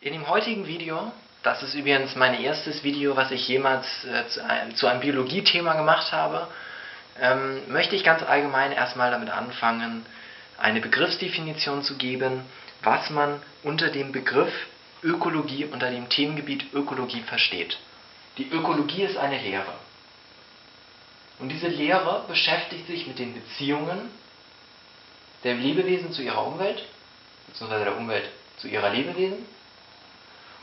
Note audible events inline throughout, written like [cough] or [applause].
In dem heutigen Video, das ist übrigens mein erstes Video, was ich jemals äh, zu, einem, zu einem Biologie-Thema gemacht habe, ähm, möchte ich ganz allgemein erstmal damit anfangen, eine Begriffsdefinition zu geben, was man unter dem Begriff Ökologie, unter dem Themengebiet Ökologie versteht. Die Ökologie ist eine Lehre. Und diese Lehre beschäftigt sich mit den Beziehungen der Lebewesen zu ihrer Umwelt, beziehungsweise der Umwelt zu ihrer Lebewesen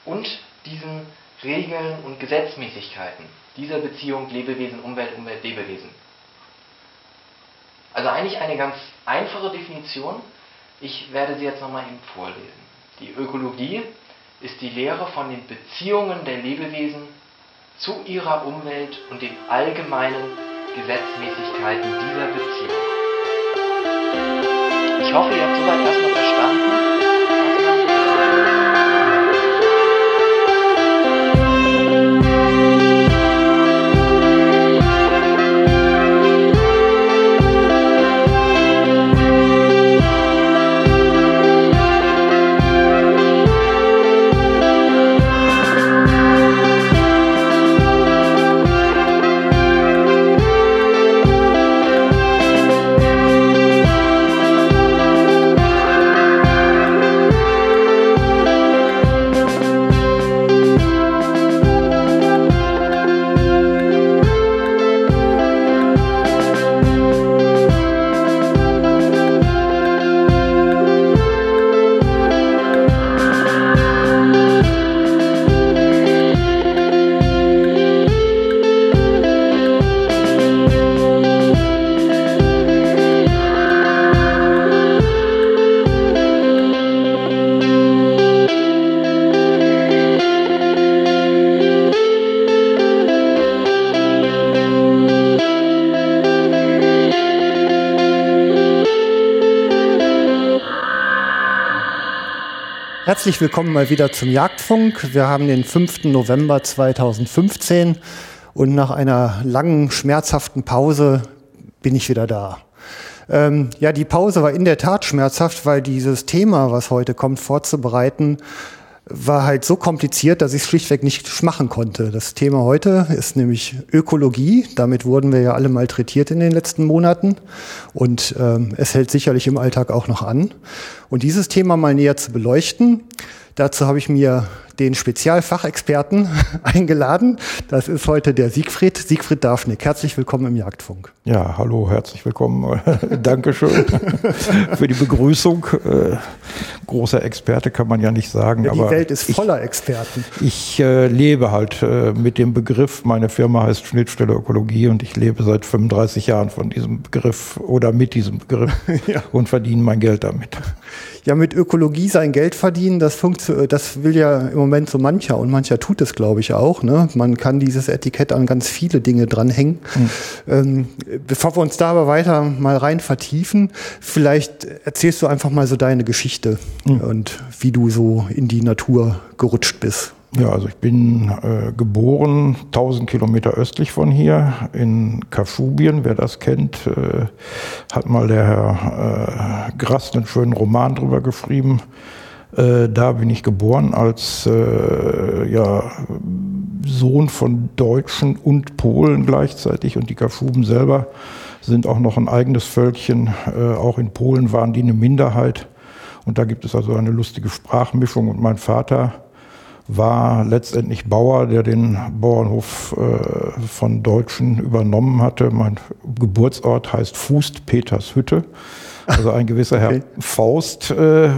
und diesen Regeln und Gesetzmäßigkeiten dieser Beziehung Lebewesen, Umwelt, Umwelt, Lebewesen. Also eigentlich eine ganz einfache Definition. Ich werde sie jetzt nochmal eben vorlesen. Die Ökologie ist die Lehre von den Beziehungen der Lebewesen zu ihrer Umwelt und den allgemeinen Gesetzmäßigkeiten dieser Beziehung. Ich hoffe, ihr habt soweit erstmal verstanden. Herzlich willkommen mal wieder zum Jagdfunk. Wir haben den 5. November 2015 und nach einer langen, schmerzhaften Pause bin ich wieder da. Ähm, ja, die Pause war in der Tat schmerzhaft, weil dieses Thema, was heute kommt, vorzubereiten, war halt so kompliziert, dass ich es schlichtweg nicht machen konnte. Das Thema heute ist nämlich Ökologie. Damit wurden wir ja alle malträtiert in den letzten Monaten. Und ähm, es hält sicherlich im Alltag auch noch an. Und dieses Thema mal näher zu beleuchten, dazu habe ich mir den Spezialfachexperten [laughs] eingeladen. Das ist heute der Siegfried, Siegfried Dafnick. Herzlich willkommen im Jagdfunk. Ja, hallo, herzlich willkommen. [laughs] Dankeschön [laughs] für die Begrüßung. Äh, großer Experte kann man ja nicht sagen. Ja, die Welt ist voller ich, Experten. Ich äh, lebe halt äh, mit dem Begriff, meine Firma heißt Schnittstelle Ökologie und ich lebe seit 35 Jahren von diesem Begriff oder mit diesem Begriff ja. und verdiene mein Geld damit. Ja, mit Ökologie sein Geld verdienen, das, das will ja im Moment so mancher und mancher tut es, glaube ich, auch. Ne? Man kann dieses Etikett an ganz viele Dinge dranhängen. Mhm. Ähm, bevor wir uns da aber weiter mal rein vertiefen, vielleicht erzählst du einfach mal so deine Geschichte mhm. und wie du so in die Natur gerutscht bist. Ja, also ich bin äh, geboren 1000 Kilometer östlich von hier in Kaschubien. Wer das kennt, äh, hat mal der Herr äh, Grast einen schönen Roman drüber geschrieben. Äh, da bin ich geboren als äh, ja, Sohn von Deutschen und Polen gleichzeitig und die Kaschuben selber sind auch noch ein eigenes Völkchen. Äh, auch in Polen waren die eine Minderheit und da gibt es also eine lustige Sprachmischung und mein Vater war letztendlich Bauer, der den Bauernhof äh, von Deutschen übernommen hatte. Mein Geburtsort heißt Fußt Petershütte. Also ein gewisser [laughs] Herr okay. Faust, äh,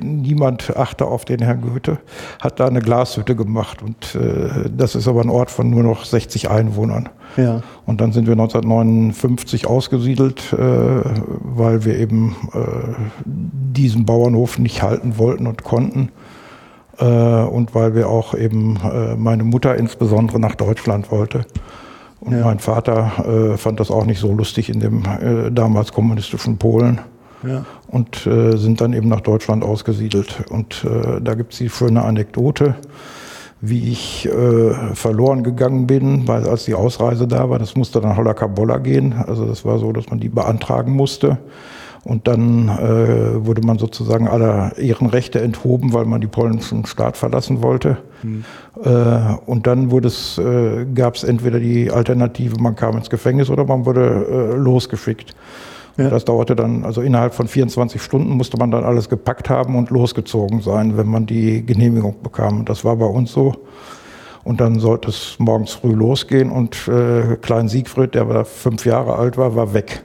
niemand achte auf den Herrn Goethe, hat da eine Glashütte gemacht. Und äh, das ist aber ein Ort von nur noch 60 Einwohnern. Ja. Und dann sind wir 1959 ausgesiedelt, äh, weil wir eben äh, diesen Bauernhof nicht halten wollten und konnten. Äh, und weil wir auch eben äh, meine Mutter insbesondere nach Deutschland wollte. Und ja. mein Vater äh, fand das auch nicht so lustig in dem äh, damals kommunistischen Polen. Ja. Und äh, sind dann eben nach Deutschland ausgesiedelt. Und äh, da gibt es die schöne Anekdote, wie ich verloren gegangen bin, weil als die Ausreise da war, das musste dann holla Kabolla gehen. Also das war so, dass man die beantragen musste. Und dann äh, wurde man sozusagen aller Ehrenrechte enthoben, weil man die polnischen Staat verlassen wollte. Mhm. Äh, und dann wurde es, äh, gab es entweder die Alternative, man kam ins Gefängnis oder man wurde äh, losgeschickt. Ja. Das dauerte dann, also innerhalb von 24 Stunden musste man dann alles gepackt haben und losgezogen sein, wenn man die Genehmigung bekam. Das war bei uns so. Und dann sollte es morgens früh losgehen und äh, Klein Siegfried, der fünf Jahre alt war, war weg.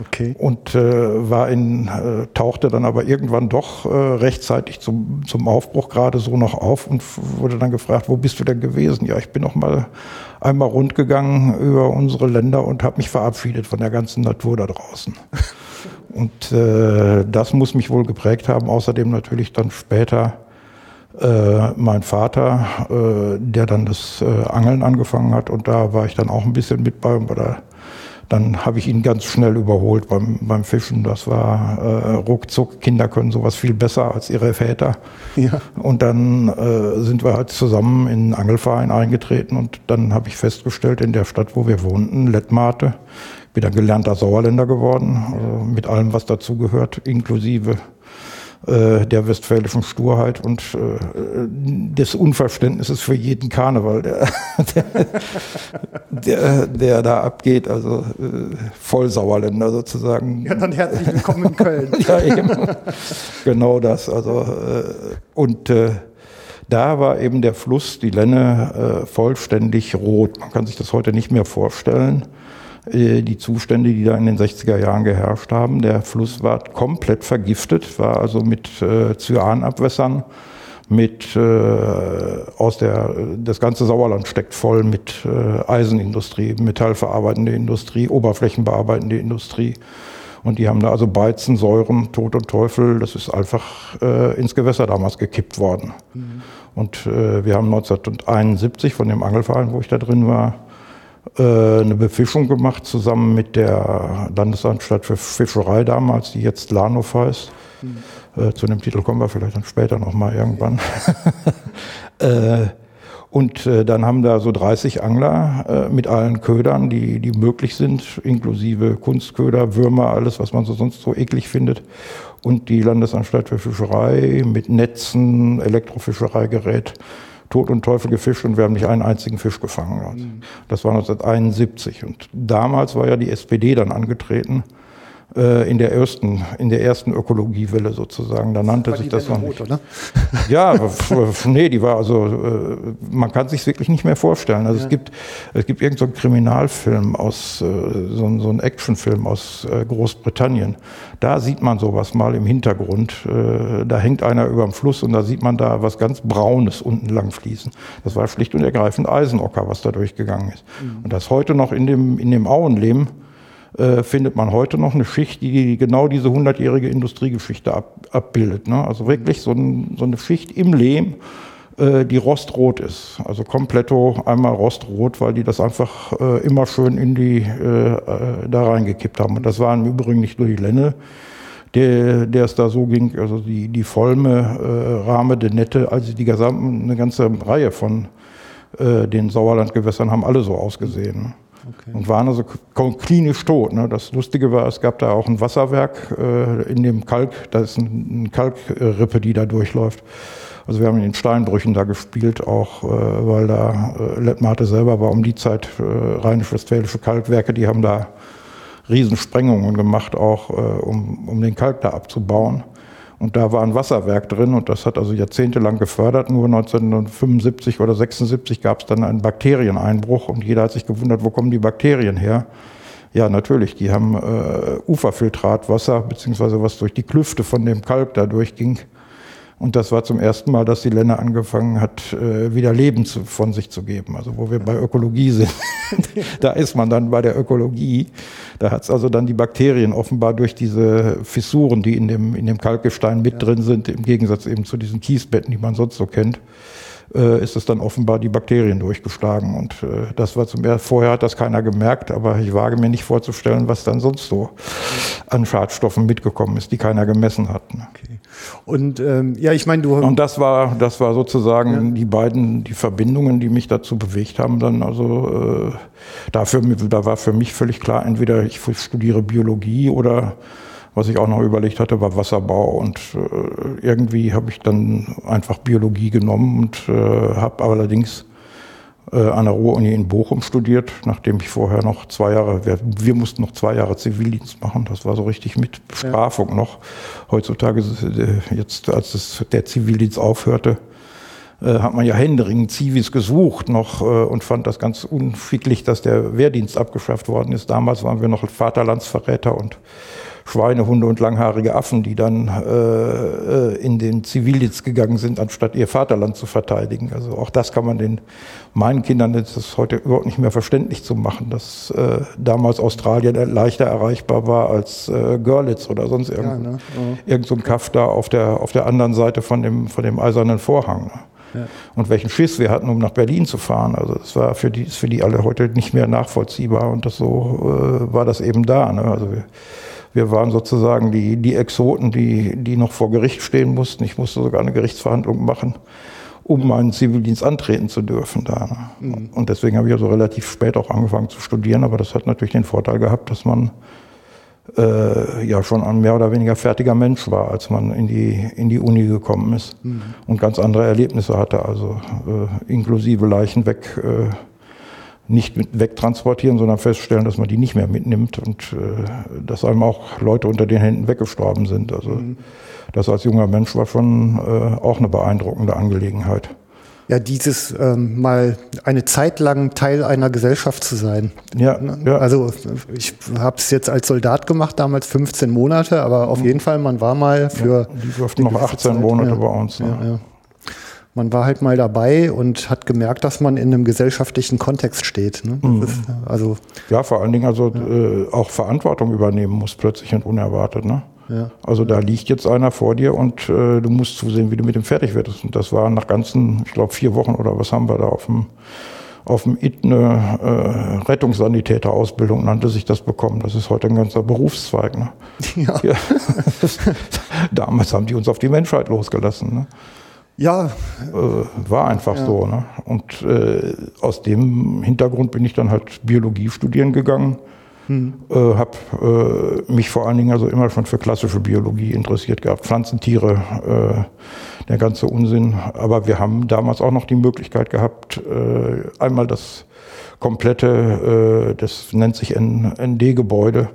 Okay. Und äh, war in, äh, tauchte dann aber irgendwann doch äh, rechtzeitig zum, zum Aufbruch gerade so noch auf und wurde dann gefragt, wo bist du denn gewesen? Ja, ich bin noch mal einmal rundgegangen über unsere Länder und habe mich verabschiedet von der ganzen Natur da draußen. [laughs] Und äh, das muss mich wohl geprägt haben. Außerdem natürlich dann später äh, mein Vater, äh, der dann das äh, Angeln angefangen hat. Und da war ich dann auch ein bisschen mit bei. Und da, dann habe ich ihn ganz schnell überholt beim, beim Fischen. Das war äh, ruckzuck. Kinder können sowas viel besser als ihre Väter. Ja. Und dann äh, sind wir halt zusammen in einen Angelverein eingetreten. Und dann habe ich festgestellt, in der Stadt, wo wir wohnten, Lettmate, bin dann gelernter Sauerländer geworden, also mit allem, was dazugehört, inklusive äh, der westfälischen Sturheit und äh, des Unverständnisses für jeden Karneval, der, [laughs] der, der, der da abgeht, also äh, Vollsauerländer sozusagen. Ja, dann herzlich willkommen in Köln. [laughs] ja, eben. Genau das. Also, äh, und äh, da war eben der Fluss, die Lenne, äh, vollständig rot. Man kann sich das heute nicht mehr vorstellen. Äh, die Zustände, die da in den 60er Jahren geherrscht haben. Der Fluss war komplett vergiftet, war also mit äh, Cyanabwässern, mit äh, aus der das ganze Sauerland steckt voll mit äh, Eisenindustrie, metallverarbeitende Industrie, oberflächenbearbeitende Industrie. Und die haben da also Beizen, Säuren, Tod und Teufel, das ist einfach äh, ins Gewässer damals gekippt worden. Mhm. Und äh, wir haben 1971 von dem Angelverein, wo ich da drin war, eine Befischung gemacht, zusammen mit der Landesanstalt für Fischerei damals, die jetzt Lahnhof heißt. Mhm. Zu dem Titel kommen wir vielleicht dann später nochmal irgendwann. [laughs] Äh, und dann haben da so 30 Angler mit allen Ködern, die, die möglich sind, inklusive Kunstköder, Würmer, alles, was man so sonst so eklig findet. Und die Landesanstalt für Fischerei mit Netzen, Elektrofischereigerät Tod und Teufel gefischt und wir haben nicht einen einzigen Fisch gefangen. Mhm. Das war 1971. Und damals war ja die SPD dann angetreten äh, in der ersten, in der ersten Ökologiewelle sozusagen. Da nannte war sich das noch nicht. Oder? Ja, nee, die war also, äh, man kann sich wirklich nicht mehr vorstellen. Also ja. es gibt, es gibt irgendeinen so Kriminalfilm aus, äh, so, so ein Actionfilm aus Großbritannien. Da sieht man sowas mal im Hintergrund. Da hängt einer über dem Fluss und da sieht man da was ganz Braunes unten lang fließen. Das war schlicht und ergreifend Eisenocker, was da durchgegangen ist. Mhm. Und das heute noch in dem, in dem Auenlehm äh, findet man heute noch eine Schicht, die genau diese hundertjährige Industriegeschichte ab, abbildet. Ne? Also wirklich so, ein, so, eine Schicht im Lehm, äh, die rostrot ist. Also kompletto einmal rostrot, weil die das einfach äh, immer schön in die äh, äh, da reingekippt haben. Und das war im Übrigen nicht nur die Lenne, der, der es da so ging, also die, die Volme, äh, Rahme, Nette, also die gesamte, eine ganze Reihe von den Sauerlandgewässern haben alle so ausgesehen. Okay. Und waren also klinisch tot. Ne? Das Lustige war, es gab da auch ein Wasserwerk äh, in dem Kalk, da ist ein Kalkrippe, die da durchläuft. Also wir haben in den Steinbrüchen da gespielt, auch äh, weil da äh, Lettmate selber war um die Zeit äh, rheinisch-westfälische Kalkwerke, die haben da Riesensprengungen gemacht, auch äh, um, um den Kalk da abzubauen. Und da war ein Wasserwerk drin und das hat also jahrzehntelang gefördert. Nur 1975 oder 76 gab es dann einen Bakterieneinbruch und jeder hat sich gewundert, wo kommen die Bakterien her? Ja, natürlich, die haben äh, Uferfiltratwasser, beziehungsweise was durch die Klüfte von dem Kalk da durchging, und das war zum ersten Mal, dass die Länder angefangen hat, äh, wieder Leben zu, von sich zu geben. Also wo wir bei Ökologie sind, [laughs] da ist man dann bei der Ökologie. Da hat es also dann die Bakterien offenbar durch diese Fissuren, die in dem, in dem Kalkgestein mit ja. drin sind, im Gegensatz eben zu diesen Kiesbetten, die man sonst so kennt, äh, ist es dann offenbar die Bakterien durchgeschlagen. Und äh, das war zum ersten, vorher hat das keiner gemerkt, aber ich wage mir nicht vorzustellen, was dann sonst so an Schadstoffen mitgekommen ist, die keiner gemessen hat. Ne? Okay. Und ähm, ja, ich meine, du und das war das war sozusagen ja. die beiden die Verbindungen, die mich dazu bewegt haben. Dann also äh, dafür da war für mich völlig klar, entweder ich studiere Biologie oder Was ich auch noch überlegt hatte, war Wasserbau und äh, irgendwie habe ich dann einfach Biologie genommen und äh, habe allerdings äh, an der Ruhr-Uni in Bochum studiert, nachdem ich vorher noch zwei Jahre, wir, wir, mussten noch zwei Jahre Zivildienst machen, das war so richtig mit Bestrafung ja. noch. Heutzutage, äh, jetzt als es, der Zivildienst aufhörte, äh, hat man ja händeringend Zivis gesucht noch äh, und fand das ganz unschicklich, dass der Wehrdienst abgeschafft worden ist. Damals waren wir noch Vaterlandsverräter und Schweinehunde und langhaarige Affen, die dann äh, äh, in den Zivildienst gegangen sind, anstatt ihr Vaterland zu verteidigen. Also auch das kann man den meinen Kindern das ist heute überhaupt nicht mehr verständlich zu machen, dass äh, damals Australien leichter erreichbar war als äh, Görlitz oder sonst irgend, ja, ne? ja. irgend so ein Kaff da auf der auf der anderen Seite von dem von dem eisernen Vorhang. Ja. Und welchen Schiss wir hatten, um nach Berlin zu fahren. Also das war für die, ist für die alle heute nicht mehr nachvollziehbar und das so äh, war das eben da. Ne? Also wir, wir waren sozusagen die, die Exoten, die, die noch vor Gericht stehen mussten. Ich musste sogar eine Gerichtsverhandlung machen, um meinen Zivildienst antreten zu dürfen da. Mhm. Und deswegen habe ich also relativ spät auch angefangen zu studieren, aber das hat natürlich den Vorteil gehabt, dass man äh, ja schon ein mehr oder weniger fertiger Mensch war, als man in die, in die Uni gekommen ist mhm. und ganz andere Erlebnisse hatte, also äh, inklusive Leichen weg. Äh, nicht mit wegtransportieren, sondern feststellen, dass man die nicht mehr mitnimmt und äh, dass einem auch Leute unter den Händen weggestorben sind. Also mhm. das als junger Mensch war schon äh, auch eine beeindruckende Angelegenheit. Ja, dieses ähm, mal eine Zeit lang Teil einer Gesellschaft zu sein. Ja, ne? ja. Also ich habe es jetzt als Soldat gemacht, damals 15 Monate, aber auf mhm. jeden Fall, man war mal für. Ja, die durften noch 18 Zeit. Monate ja. bei uns. Ne? Ja, ja man war halt mal dabei und hat gemerkt, dass man in einem gesellschaftlichen Kontext steht. Ne? Mhm. Ist, also ja, vor allen Dingen also ja. äh, auch Verantwortung übernehmen muss plötzlich und unerwartet. Ne? Ja. Also da liegt jetzt einer vor dir und äh, du musst zusehen, wie du mit dem fertig wirst. Und das war nach ganzen, ich glaube, vier Wochen oder was haben wir da auf dem auf dem IT eine äh, Rettungssanitäter-Ausbildung nannte sich das bekommen. Das ist heute ein ganzer Berufszweig. Ne? [laughs] Ja. ja. [laughs] Damals haben die uns auf die Menschheit losgelassen. Ne? Ja. Äh, war einfach ja. so. Ne? Und äh, aus dem Hintergrund bin ich dann halt Biologie studieren gegangen. Hm. Äh, habe äh, mich vor allen Dingen also immer schon für klassische Biologie interessiert gehabt. Pflanzen, Tiere, äh, der ganze Unsinn. Aber wir haben damals auch noch die Möglichkeit gehabt, äh, einmal das komplette, das nennt sich ND-Gebäude,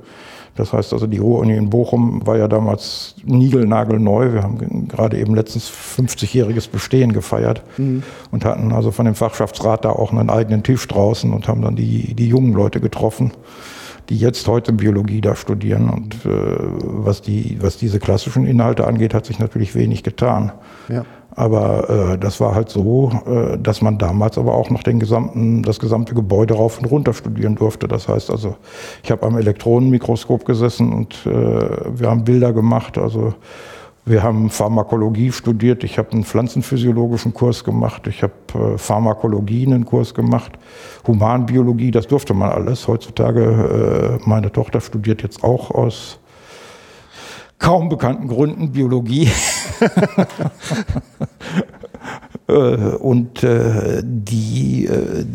das heißt also, die Ruhr-Uni in Bochum war ja damals niegelnagelneu. Wir haben gerade eben letztens 50-jähriges Bestehen gefeiert mhm. und hatten also von dem Fachschaftsrat da auch einen eigenen Tisch draußen und haben dann die, die jungen Leute getroffen die jetzt heute Biologie da studieren. Und äh, was, die, was diese klassischen Inhalte angeht, hat sich natürlich wenig getan. Ja. Aber äh, das war halt so, äh, dass man damals aber auch noch den gesamten, das gesamte Gebäude rauf und runter studieren durfte. Das heißt also, ich habe am Elektronenmikroskop gesessen und äh, wir haben Bilder gemacht. Also wir haben Pharmakologie studiert. Ich habe einen pflanzenphysiologischen Kurs gemacht. Ich habe äh, Pharmakologie einen Kurs gemacht. Humanbiologie, das durfte man alles. Heutzutage, äh, meine Tochter studiert jetzt auch aus kaum bekannten Gründen Biologie. [laughs] Äh, und äh, die, äh,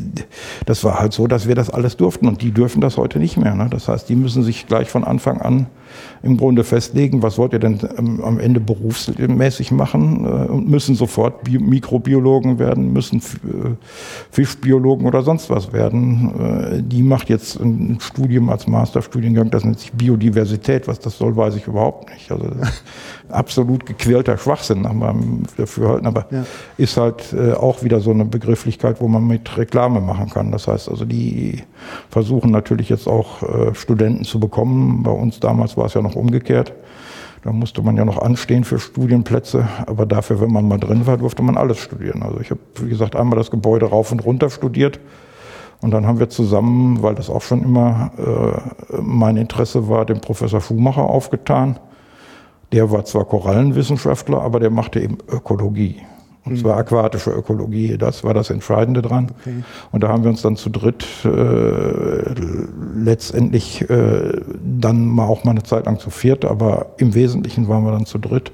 das war halt so, dass wir das alles durften und die dürfen das heute nicht mehr. Ne? Das heißt, die müssen sich gleich von Anfang an im Grunde festlegen, was wollt ihr denn ähm, am Ende berufsmäßig machen äh, und müssen sofort Bi Mikrobiologen werden, müssen äh, Fischbiologen oder sonst was werden. Äh, die macht jetzt ein Studium als Masterstudiengang, das nennt sich Biodiversität. Was das soll, weiß ich überhaupt nicht. Also [laughs] absolut gequälter Schwachsinn nach meinem Dafürhalten, aber ja. ist halt auch wieder so eine Begrifflichkeit, wo man mit Reklame machen kann. Das heißt also, die versuchen natürlich jetzt auch Studenten zu bekommen. Bei uns damals war es ja noch umgekehrt. Da musste man ja noch anstehen für Studienplätze, aber dafür, wenn man mal drin war, durfte man alles studieren. Also ich habe, wie gesagt, einmal das Gebäude rauf und runter studiert. Und dann haben wir zusammen, weil das auch schon immer äh, mein Interesse war, den Professor Schumacher aufgetan. Der war zwar Korallenwissenschaftler, aber der machte eben Ökologie. Und zwar aquatische Ökologie, das war das Entscheidende dran. Okay. Und da haben wir uns dann zu dritt äh, letztendlich äh, dann mal auch mal eine Zeit lang zu viert, aber im Wesentlichen waren wir dann zu dritt,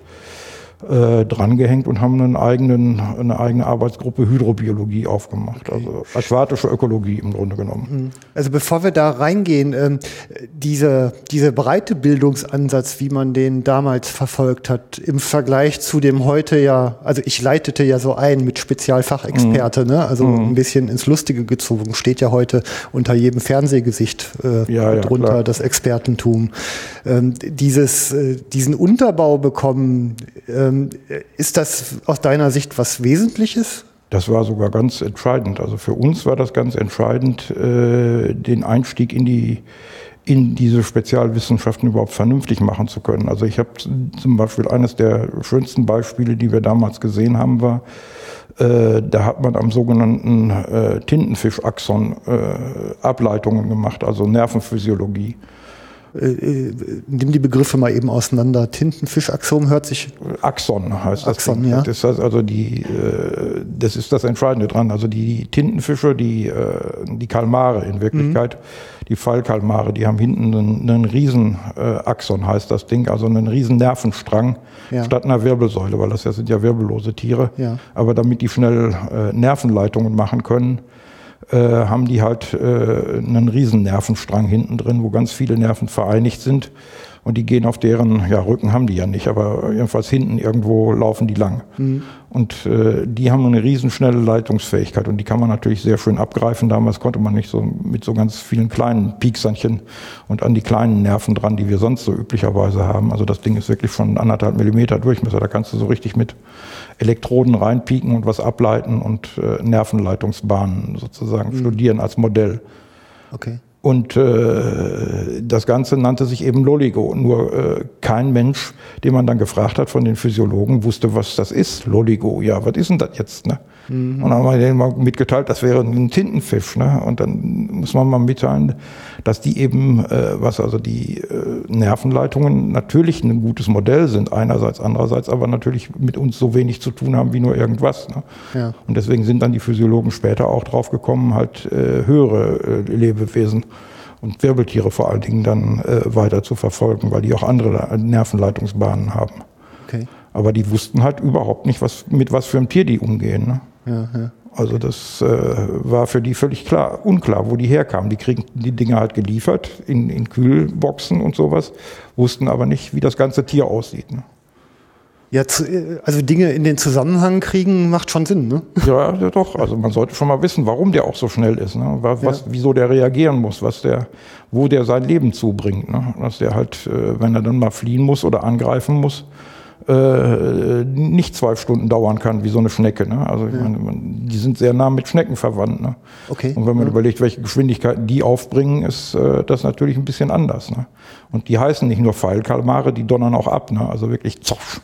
äh, drangehängt und haben einen eigenen, eine eigene Arbeitsgruppe Hydrobiologie aufgemacht. Okay. Also aquatische Ökologie im Grunde genommen. Mhm. Also bevor wir da reingehen, ähm, diese, diese breite Bildungsansatz, wie man den damals verfolgt hat, im Vergleich zu dem heute ja, also ich leitete ja so ein mit Spezialfachexperte, mhm. ne? also mhm. ein bisschen ins Lustige gezogen, steht ja heute unter jedem Fernsehgesicht äh, ja, ja, drunter klar. das Expertentum. Ähm, dieses, äh, diesen Unterbau bekommen, äh, ähm, ist das aus deiner Sicht was Wesentliches? Das war sogar ganz entscheidend. Also für uns war das ganz entscheidend, äh, den Einstieg in die in diese Spezialwissenschaften überhaupt vernünftig machen zu können. Also ich habe zum Beispiel eines der schönsten Beispiele, die wir damals gesehen haben, war, äh, da hat man am sogenannten äh, Tintenfischaxon äh, Ableitungen gemacht, also Nervenphysiologie. Äh, äh, nimm die Begriffe mal eben auseinander. Tintenfischaxom hört sich. Axon heißt das. Axon, ja. Das heißt also die, äh, das ist das Entscheidende dran. Also die Tintenfische, die, die Kalmare in Wirklichkeit, mhm. die Fallkalmare, die haben hinten einen, einen riesen Axon heißt das Ding, also einen riesen Nervenstrang ja. statt einer Wirbelsäule, weil das ja sind ja wirbellose Tiere. Ja. Aber damit die schnell Nervenleitungen machen können, äh, haben die halt äh, einen riesen Nervenstrang hinten drin, wo ganz viele Nerven vereinigt sind. Und die gehen auf deren, ja, Rücken haben die ja nicht, aber jedenfalls hinten irgendwo laufen die lang. Mhm. Und äh, die haben eine riesenschnelle Leitungsfähigkeit und die kann man natürlich sehr schön abgreifen. Damals konnte man nicht so mit so ganz vielen kleinen Pieksernchen und an die kleinen Nerven dran, die wir sonst so üblicherweise haben. Also das Ding ist wirklich von anderthalb Millimeter Durchmesser. Da kannst du so richtig mit Elektroden reinpieken und was ableiten und äh, Nervenleitungsbahnen sozusagen mhm. studieren als Modell. Okay. Und äh, das Ganze nannte sich eben Loligo. Nur äh, kein Mensch, den man dann gefragt hat von den Physiologen, wusste, was das ist. Loligo, ja, was ist denn das jetzt? Ne? Mhm. Und dann haben wir denen mal mitgeteilt, das wäre ein Tintenfisch. Ne? Und dann muss man mal mitteilen, dass die eben, äh, was also die äh, Nervenleitungen natürlich ein gutes Modell sind, einerseits, andererseits aber natürlich mit uns so wenig zu tun haben wie nur irgendwas. Ne? Ja. Und deswegen sind dann die Physiologen später auch drauf gekommen, halt äh, höhere äh, Lebewesen und Wirbeltiere vor allen Dingen dann äh, weiter zu verfolgen, weil die auch andere Nervenleitungsbahnen haben. Okay. Aber die wussten halt überhaupt nicht, was, mit was für einem Tier die umgehen. Ne? Ja, ja. Also das äh, war für die völlig klar, unklar, wo die herkamen. Die kriegen die Dinge halt geliefert in, in Kühlboxen und sowas, wussten aber nicht, wie das ganze Tier aussieht. Ne? Ja, also Dinge in den Zusammenhang kriegen macht schon Sinn, ne? [laughs] Ja, ja doch. Also man sollte schon mal wissen, warum der auch so schnell ist, ne? Was, ja. wieso der reagieren muss, was der, wo der sein Leben zubringt, ne? Dass der halt, äh, wenn er dann mal fliehen muss oder angreifen muss, äh, nicht zwei Stunden dauern kann, wie so eine Schnecke. Ne? Also ich ja. meine, die sind sehr nah mit Schnecken verwandt. Ne? Okay. Und wenn man ja. überlegt, welche Geschwindigkeiten die aufbringen, ist äh, das natürlich ein bisschen anders. Ne? Und die heißen nicht nur Pfeilkalmare, die donnern auch ab. Ne? Also wirklich zoff.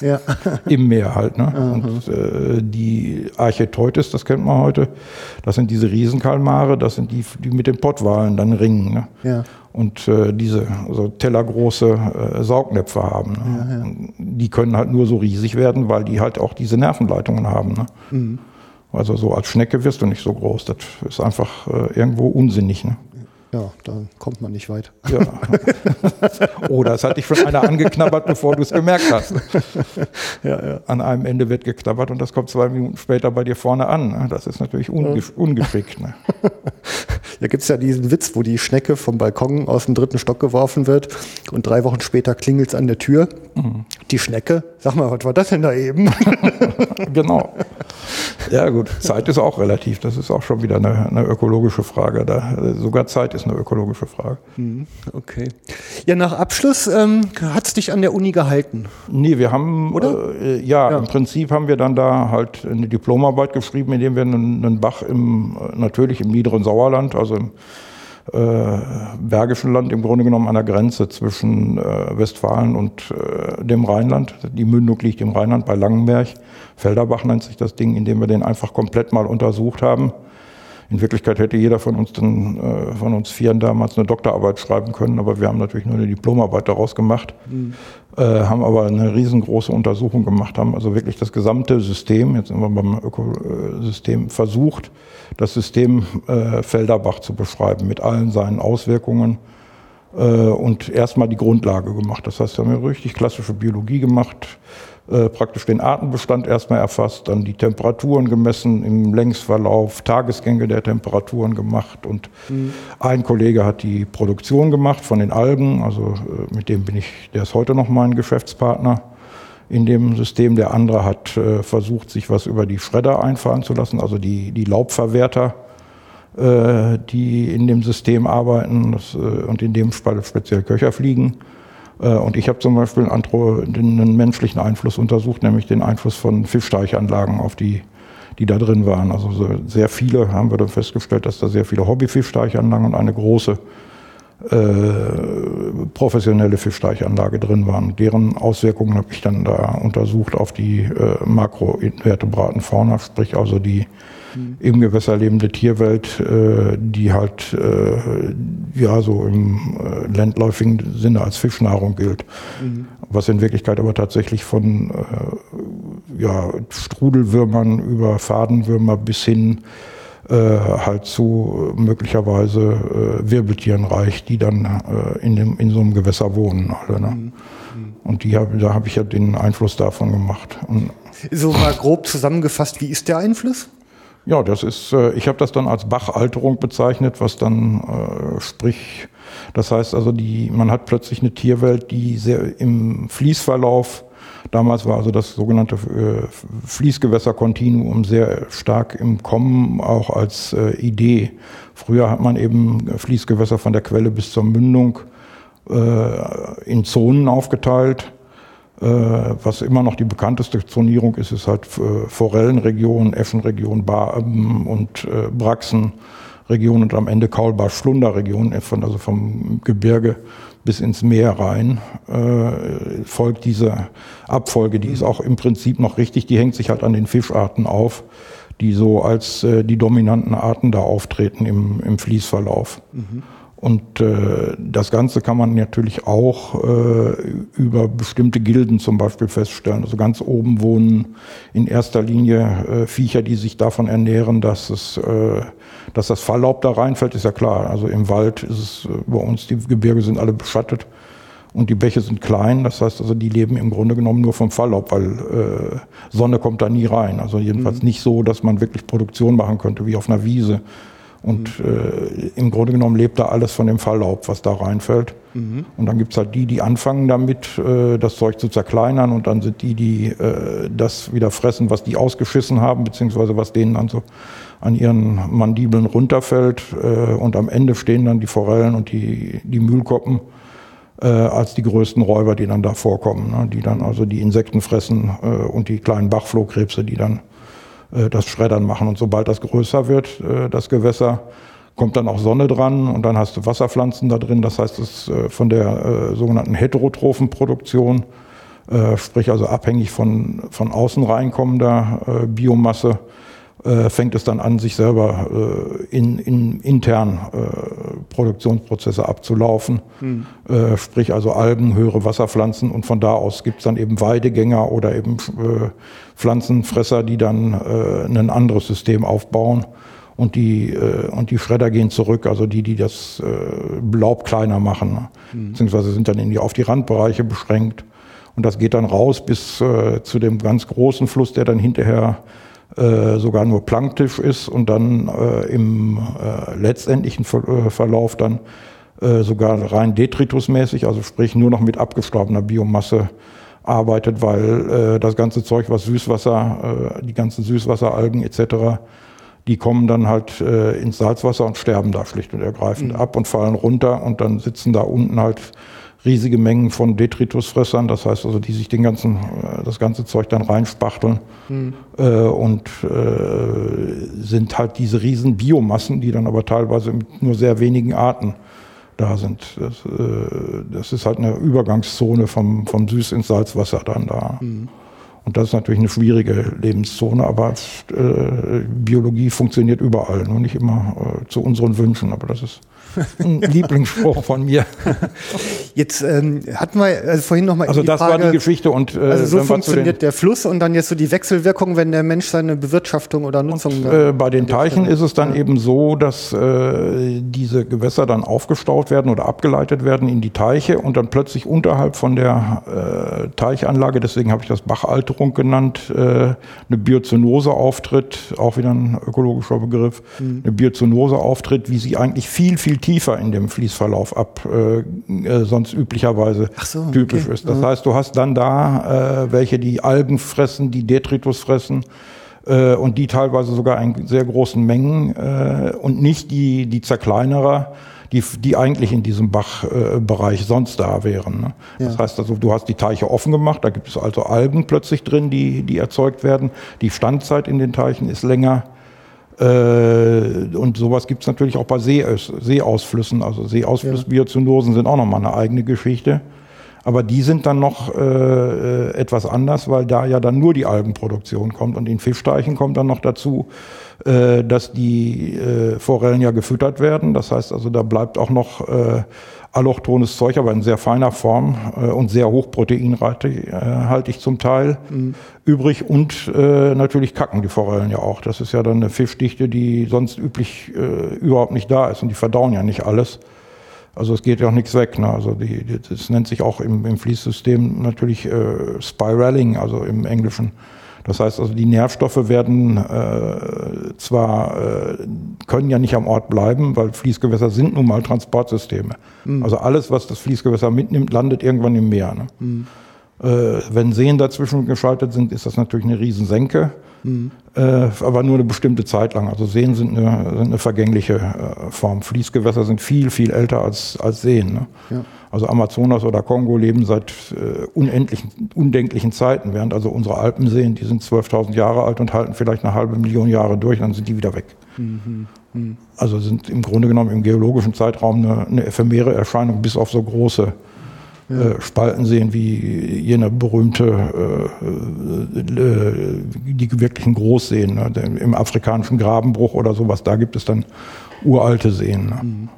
Ja. [laughs] Im Meer halt. Ne? Und äh, die Archeteutes, das kennt man heute, das sind diese Riesenkalmare, das sind die, die mit den Pottwalen dann ringen. Ne? Ja und äh, diese so tellergroße äh, Saugnäpfe haben. Ne? Ja. Die können halt nur so riesig werden, weil die halt auch diese Nervenleitungen haben. Ne? Mhm. Also so als Schnecke wirst du nicht so groß. Das ist einfach äh, irgendwo unsinnig. Ne? Ja, da kommt man nicht weit. Ja. [laughs] Oder es hat dich schon einer angeknabbert, bevor du es gemerkt hast. [laughs] Ja, ja. An einem Ende wird geknabbert und das kommt zwei Minuten später bei dir vorne an. Das ist natürlich unge ungeschickt. Ne? [laughs] Da gibt es ja diesen Witz, wo die Schnecke vom Balkon aus dem dritten Stock geworfen wird und drei Wochen später klingelt es an der Tür. Mhm. Die Schnecke, sag mal, was war das denn da eben? [laughs] genau. Ja gut, Zeit ist auch relativ. Das ist auch schon wieder eine, eine ökologische Frage. Da, sogar Zeit ist eine ökologische Frage. Mhm. Okay. Ja, nach Abschluss ähm, hat es dich an der Uni gehalten? Nee, wir haben, Oder? Äh, ja, ja, im Prinzip haben wir dann da halt eine Diplomarbeit geschrieben, indem wir einen, einen Bach im, natürlich im niederen Sauerland, also im äh, Bergischen Land im Grunde genommen an der Grenze zwischen äh, Westfalen und äh, dem Rheinland. Die Mündung liegt im Rheinland bei Langenberg. Felderbach nennt sich das Ding, indem wir den einfach komplett mal untersucht haben in Wirklichkeit hätte jeder von uns dann, äh, von uns Vieren damals eine Doktorarbeit schreiben können, aber wir haben natürlich nur eine Diplomarbeit daraus gemacht, mhm. äh, haben aber eine riesengroße Untersuchung gemacht, haben also wirklich das gesamte System, jetzt sind wir beim Ökosystem, versucht, das System äh, Felderbach zu beschreiben mit allen seinen Auswirkungen äh, und erstmal die Grundlage gemacht. Das heißt, wir haben richtig klassische Biologie gemacht, äh, praktisch den Artenbestand erstmal erfasst, dann die Temperaturen gemessen im Längsverlauf, Tagesgänge der Temperaturen gemacht und mhm. ein Kollege hat die Produktion gemacht von den Algen, also äh, mit dem bin ich, der ist heute noch mein Geschäftspartner in dem System. Der andere hat äh, versucht, sich was über die Schredder einfallen zu lassen, also die, die Laubverwerter, äh, die in dem System arbeiten das, äh, und in dem Fall speziell Köcherfliegen. Äh, und ich habe zum Beispiel einen menschlichen Einfluss untersucht, nämlich den Einfluss von Fischsteichanlagen auf die, die da drin waren. Also sehr viele haben wir dann festgestellt, dass da sehr viele Hobby-Fischsteichanlagen und eine große professionelle Fischsteichanlage drin waren. Deren Auswirkungen habe ich dann da untersucht auf die äh, Makroinvertebratenfauna, sprich also die mhm. im Gewässer lebende Tierwelt, äh, die halt äh, ja so im äh, landläufigen Sinne als Fischnahrung gilt. Mhm. Was in Wirklichkeit aber tatsächlich von äh, ja, Strudelwürmern über Fadenwürmer bis hin äh, halt zu möglicherweise äh, Wirbeltieren reicht, die dann äh, in, dem, in so einem Gewässer wohnen. Alle, ne? Mhm. Und die hab, da habe ich ja den Einfluss davon gemacht. Und so mal grob zusammengefasst, wie ist der Einfluss? Ja, das ist, äh, ich habe das dann als Bachalterung bezeichnet, was dann äh, sprich, das heißt also, die, man hat plötzlich eine Tierwelt, die sehr im Fließverlauf, damals war also das sogenannte äh, Fließgewässerkontinuum sehr stark im Kommen, auch als äh, Idee. Früher hat man eben Fließgewässer von der Quelle bis zur Mündung äh, in Zonen aufgeteilt was immer noch die bekannteste Zonierung ist, ist halt Forellenregion, Barben und äh, Braxenregion und am Ende Kaulbar-Schlunder-Region, also vom Gebirge bis ins Meer rein, äh, folgt diese Abfolge. Die ist auch im Prinzip noch richtig, die hängt sich halt an den Fischarten auf, die so als äh, die dominanten Arten da auftreten im, im Fließverlauf. Mhm. Und äh, das Ganze kann man natürlich auch äh, über bestimmte Gilden zum Beispiel feststellen. Also ganz oben wohnen in erster Linie äh, Viecher, die sich davon ernähren, dass es, äh, dass das Falllaub da reinfällt, ist ja klar. Also im Wald ist es äh, bei uns, die Gebirge sind alle beschattet und die Bäche sind klein. Das heißt also, die leben im Grunde genommen nur vom Falllaub, weil äh, Sonne kommt da nie rein. Also jedenfalls mhm. nicht so, dass man wirklich Produktion machen könnte wie auf einer Wiese und äh, im Grunde genommen lebt da alles von dem Falllaub, was da reinfällt. Mhm. Und dann gibt's halt die, die anfangen damit, äh, das Zeug zu zerkleinern und dann sind die, die äh, das wieder fressen, was die ausgeschissen haben, beziehungsweise was denen dann so an ihren Mandibeln runterfällt. Äh, und am Ende stehen dann die Forellen und die, die Mühlkoppen äh, als die größten Räuber, die dann da vorkommen. Ne? Die dann also die Insekten fressen äh, und die kleinen Bachflohkrebse, die dann das Schreddern machen. Und sobald das größer wird, äh, das Gewässer, kommt dann auch Sonne dran und dann hast du Wasserpflanzen da drin. Das heißt, es äh, von der sogenannten heterotrophen Produktion, sprich also abhängig von, von außen reinkommender Biomasse, fängt es dann an, sich selber in, in intern Produktionsprozesse abzulaufen. Hm. sprich also Algen, höhere Wasserpflanzen und von da aus gibt es dann eben Weidegänger oder eben Pflanzenfresser, die dann äh, ein anderes System aufbauen. Und die äh, und die Schredder gehen zurück, also die, die das äh, Laub kleiner machen, mhm. beziehungsweise sind dann in die, auf die Randbereiche beschränkt. Und das geht dann raus bis äh, zu dem ganz großen Fluss, der dann hinterher äh, sogar nur planktisch ist und dann äh, im äh, letztendlichen Ver äh, Verlauf dann äh, sogar rein detritusmäßig, also sprich nur noch mit abgestorbener Biomasse arbeitet, weil äh, das ganze Zeug, was Süßwasser, äh, die ganzen Süßwasseralgen etc., die kommen dann halt äh, ins Salzwasser und sterben da schlicht und ergreifend mhm. ab und fallen runter und dann sitzen da unten halt riesige Mengen von Detritusfressern, das heißt also, die sich den ganzen, äh, das ganze Zeug dann reinspachteln mhm. äh, und äh, sind halt diese riesen Biomassen, die dann aber teilweise mit nur sehr wenigen Arten da sind. Das, äh, das ist halt eine Übergangszone vom, vom Süß- ins Salzwasser dann da. Mhm. Und das ist natürlich eine schwierige Lebenszone, aber äh, Biologie funktioniert überall, nur nicht immer äh, zu unseren Wünschen, aber das ist Ein Lieblingsspruch von mir. Jetzt ähm, hatten wir also vorhin noch mal Also das Frage, war die Geschichte und äh, also so funktioniert der Fluss und dann jetzt so die Wechselwirkung, wenn der Mensch seine Bewirtschaftung oder Nutzung. Und, äh, bei den Teichen ist es dann ja. eben so, dass äh, diese Gewässer dann aufgestaut werden oder abgeleitet werden in die Teiche und dann plötzlich unterhalb von der äh, Teichanlage, deswegen habe ich das Bachalterung genannt, äh, eine Biozonose auftritt, auch wieder ein ökologischer Begriff, mhm. eine Biozonose auftritt, wie sie eigentlich viel, viel tiefer in dem Fließverlauf ab äh, äh, sonst üblicherweise so, typisch okay. ist. Das mhm. heißt, du hast dann da äh, welche, die Algen fressen, die Detritus fressen äh, und die teilweise sogar in sehr großen Mengen äh, und nicht die, die Zerkleinerer, die, die eigentlich in diesem Bachbereich äh, sonst da wären. Ne? Ja. Das heißt also, du hast die Teiche offen gemacht, da gibt es also Algen plötzlich drin, die, die erzeugt werden. Die Standzeit in den Teichen ist länger. Äh, und sowas gibt es natürlich auch bei See, Seeausflüssen. Also Seeausflussbiozynosen sind auch nochmal eine eigene Geschichte. Aber die sind dann noch äh, äh, etwas anders, weil da ja dann nur die Algenproduktion kommt. Und in Fischteichen kommt dann noch dazu, äh, dass die äh, Forellen ja gefüttert werden. Das heißt also, da bleibt auch noch äh, allochtones Zeug, aber in sehr feiner Form äh, und sehr hochproteinhaltig äh, zum Teil mhm. übrig. Und äh, natürlich kacken die Forellen ja auch. Das ist ja dann eine Fischdichte, die sonst üblich äh, überhaupt nicht da ist. Und die verdauen ja nicht alles. Also es geht ja auch nichts weg. Ne? Also die, das nennt sich auch im, im Fließsystem natürlich äh, Spiraling, also im Englischen. Das heißt also, die Nährstoffe werden äh, zwar, äh, können ja nicht am Ort bleiben, weil Fließgewässer sind nun mal Transportsysteme. Mhm. Also alles, was das Fließgewässer mitnimmt, landet irgendwann im Meer. Ne? Mhm. Äh, wenn Seen dazwischen geschaltet sind, ist das natürlich eine Riesensenke. Mhm. Aber nur eine bestimmte Zeit lang. Also Seen sind eine, sind eine vergängliche äh, Form. Fließgewässer sind viel, viel älter als, als Seen. Ne? Ja. Also Amazonas oder Kongo leben seit äh, unendlichen, undenklichen Zeiten, während also unsere Alpenseen, die sind 12.000 Jahre alt und halten vielleicht eine halbe Million Jahre durch, dann sind die wieder weg. Mhm. Mhm. Also sind im Grunde genommen im geologischen Zeitraum eine, eine ephemere Erscheinung bis auf so große äh, Spalten sehen, wie jene berühmte, äh, äh, die wirklichen Großseen, ne? im afrikanischen Grabenbruch oder sowas, da gibt es dann uralte Seen. Ne? Mhm.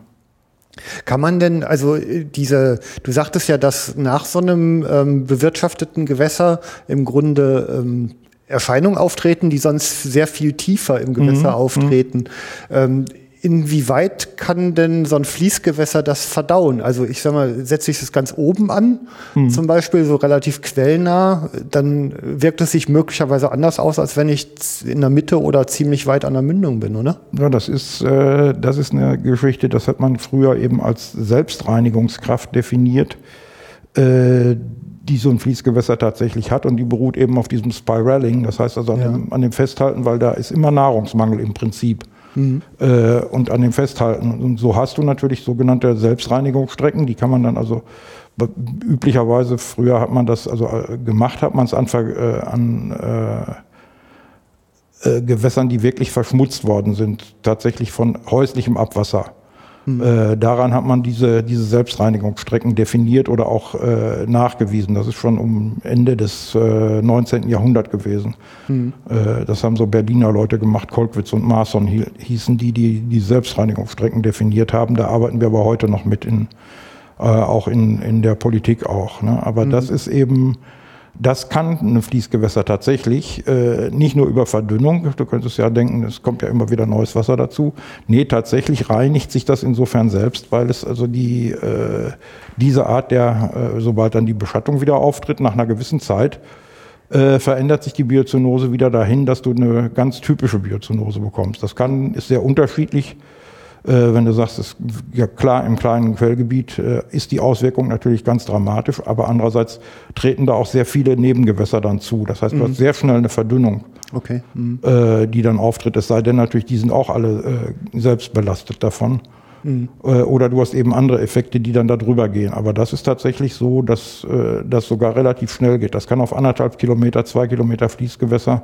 Kann man denn, also diese, du sagtest ja, dass nach so einem ähm, bewirtschafteten Gewässer im Grunde ähm, Erscheinungen auftreten, die sonst sehr viel tiefer im Gewässer mhm. auftreten. Ähm, inwieweit kann denn so ein Fließgewässer das verdauen? Also ich sag mal, setze ich es ganz oben an, hm. zum Beispiel so relativ quellnah, dann wirkt es sich möglicherweise anders aus, als wenn ich in der Mitte oder ziemlich weit an der Mündung bin, oder? Ja, das ist, äh, das ist eine Geschichte, das hat man früher eben als Selbstreinigungskraft definiert. Äh, die so ein Fließgewässer tatsächlich hat und die beruht eben auf diesem Spiraling, das heißt also an, ja. dem, an dem Festhalten, weil da ist immer Nahrungsmangel im Prinzip mhm. äh, und an dem festhalten. Und so hast du natürlich sogenannte Selbstreinigungsstrecken, die kann man dann also üblicherweise, früher hat man das, also äh, gemacht hat man es an, äh, an äh, Gewässern, die wirklich verschmutzt worden sind, tatsächlich von häuslichem Abwasser. Mhm. Äh, daran hat man diese, diese Selbstreinigungsstrecken definiert oder auch äh, nachgewiesen. Das ist schon um Ende des äh, 19. Jahrhunderts gewesen. Mhm. Äh, das haben so Berliner Leute gemacht, Kolkwitz und Marson hießen die, die die Selbstreinigungsstrecken definiert haben. Da arbeiten wir aber heute noch mit in, äh, auch in, in der Politik auch. Ne? Aber mhm. das ist eben das kann ein Fließgewässer tatsächlich, äh, nicht nur über Verdünnung, du könntest ja denken, es kommt ja immer wieder neues Wasser dazu. Nee, tatsächlich reinigt sich das insofern selbst, weil es also die, äh, diese Art der, äh, sobald dann die Beschattung wieder auftritt, nach einer gewissen Zeit, äh, verändert sich die Biozonose wieder dahin, dass du eine ganz typische Biozonose bekommst. Das kann, ist sehr unterschiedlich wenn du sagst, ist, ja klar, im kleinen Quellgebiet äh, ist die Auswirkung natürlich ganz dramatisch, aber andererseits treten da auch sehr viele Nebengewässer dann zu. Das heißt, du mhm. hast sehr schnell eine Verdünnung, okay. mhm. äh, die dann auftritt. Es sei denn natürlich, die sind auch alle äh, selbst belastet davon. Mhm. Äh, oder du hast eben andere Effekte, die dann da drüber gehen. Aber das ist tatsächlich so, dass äh, das sogar relativ schnell geht. Das kann auf anderthalb Kilometer, zwei Kilometer Fließgewässer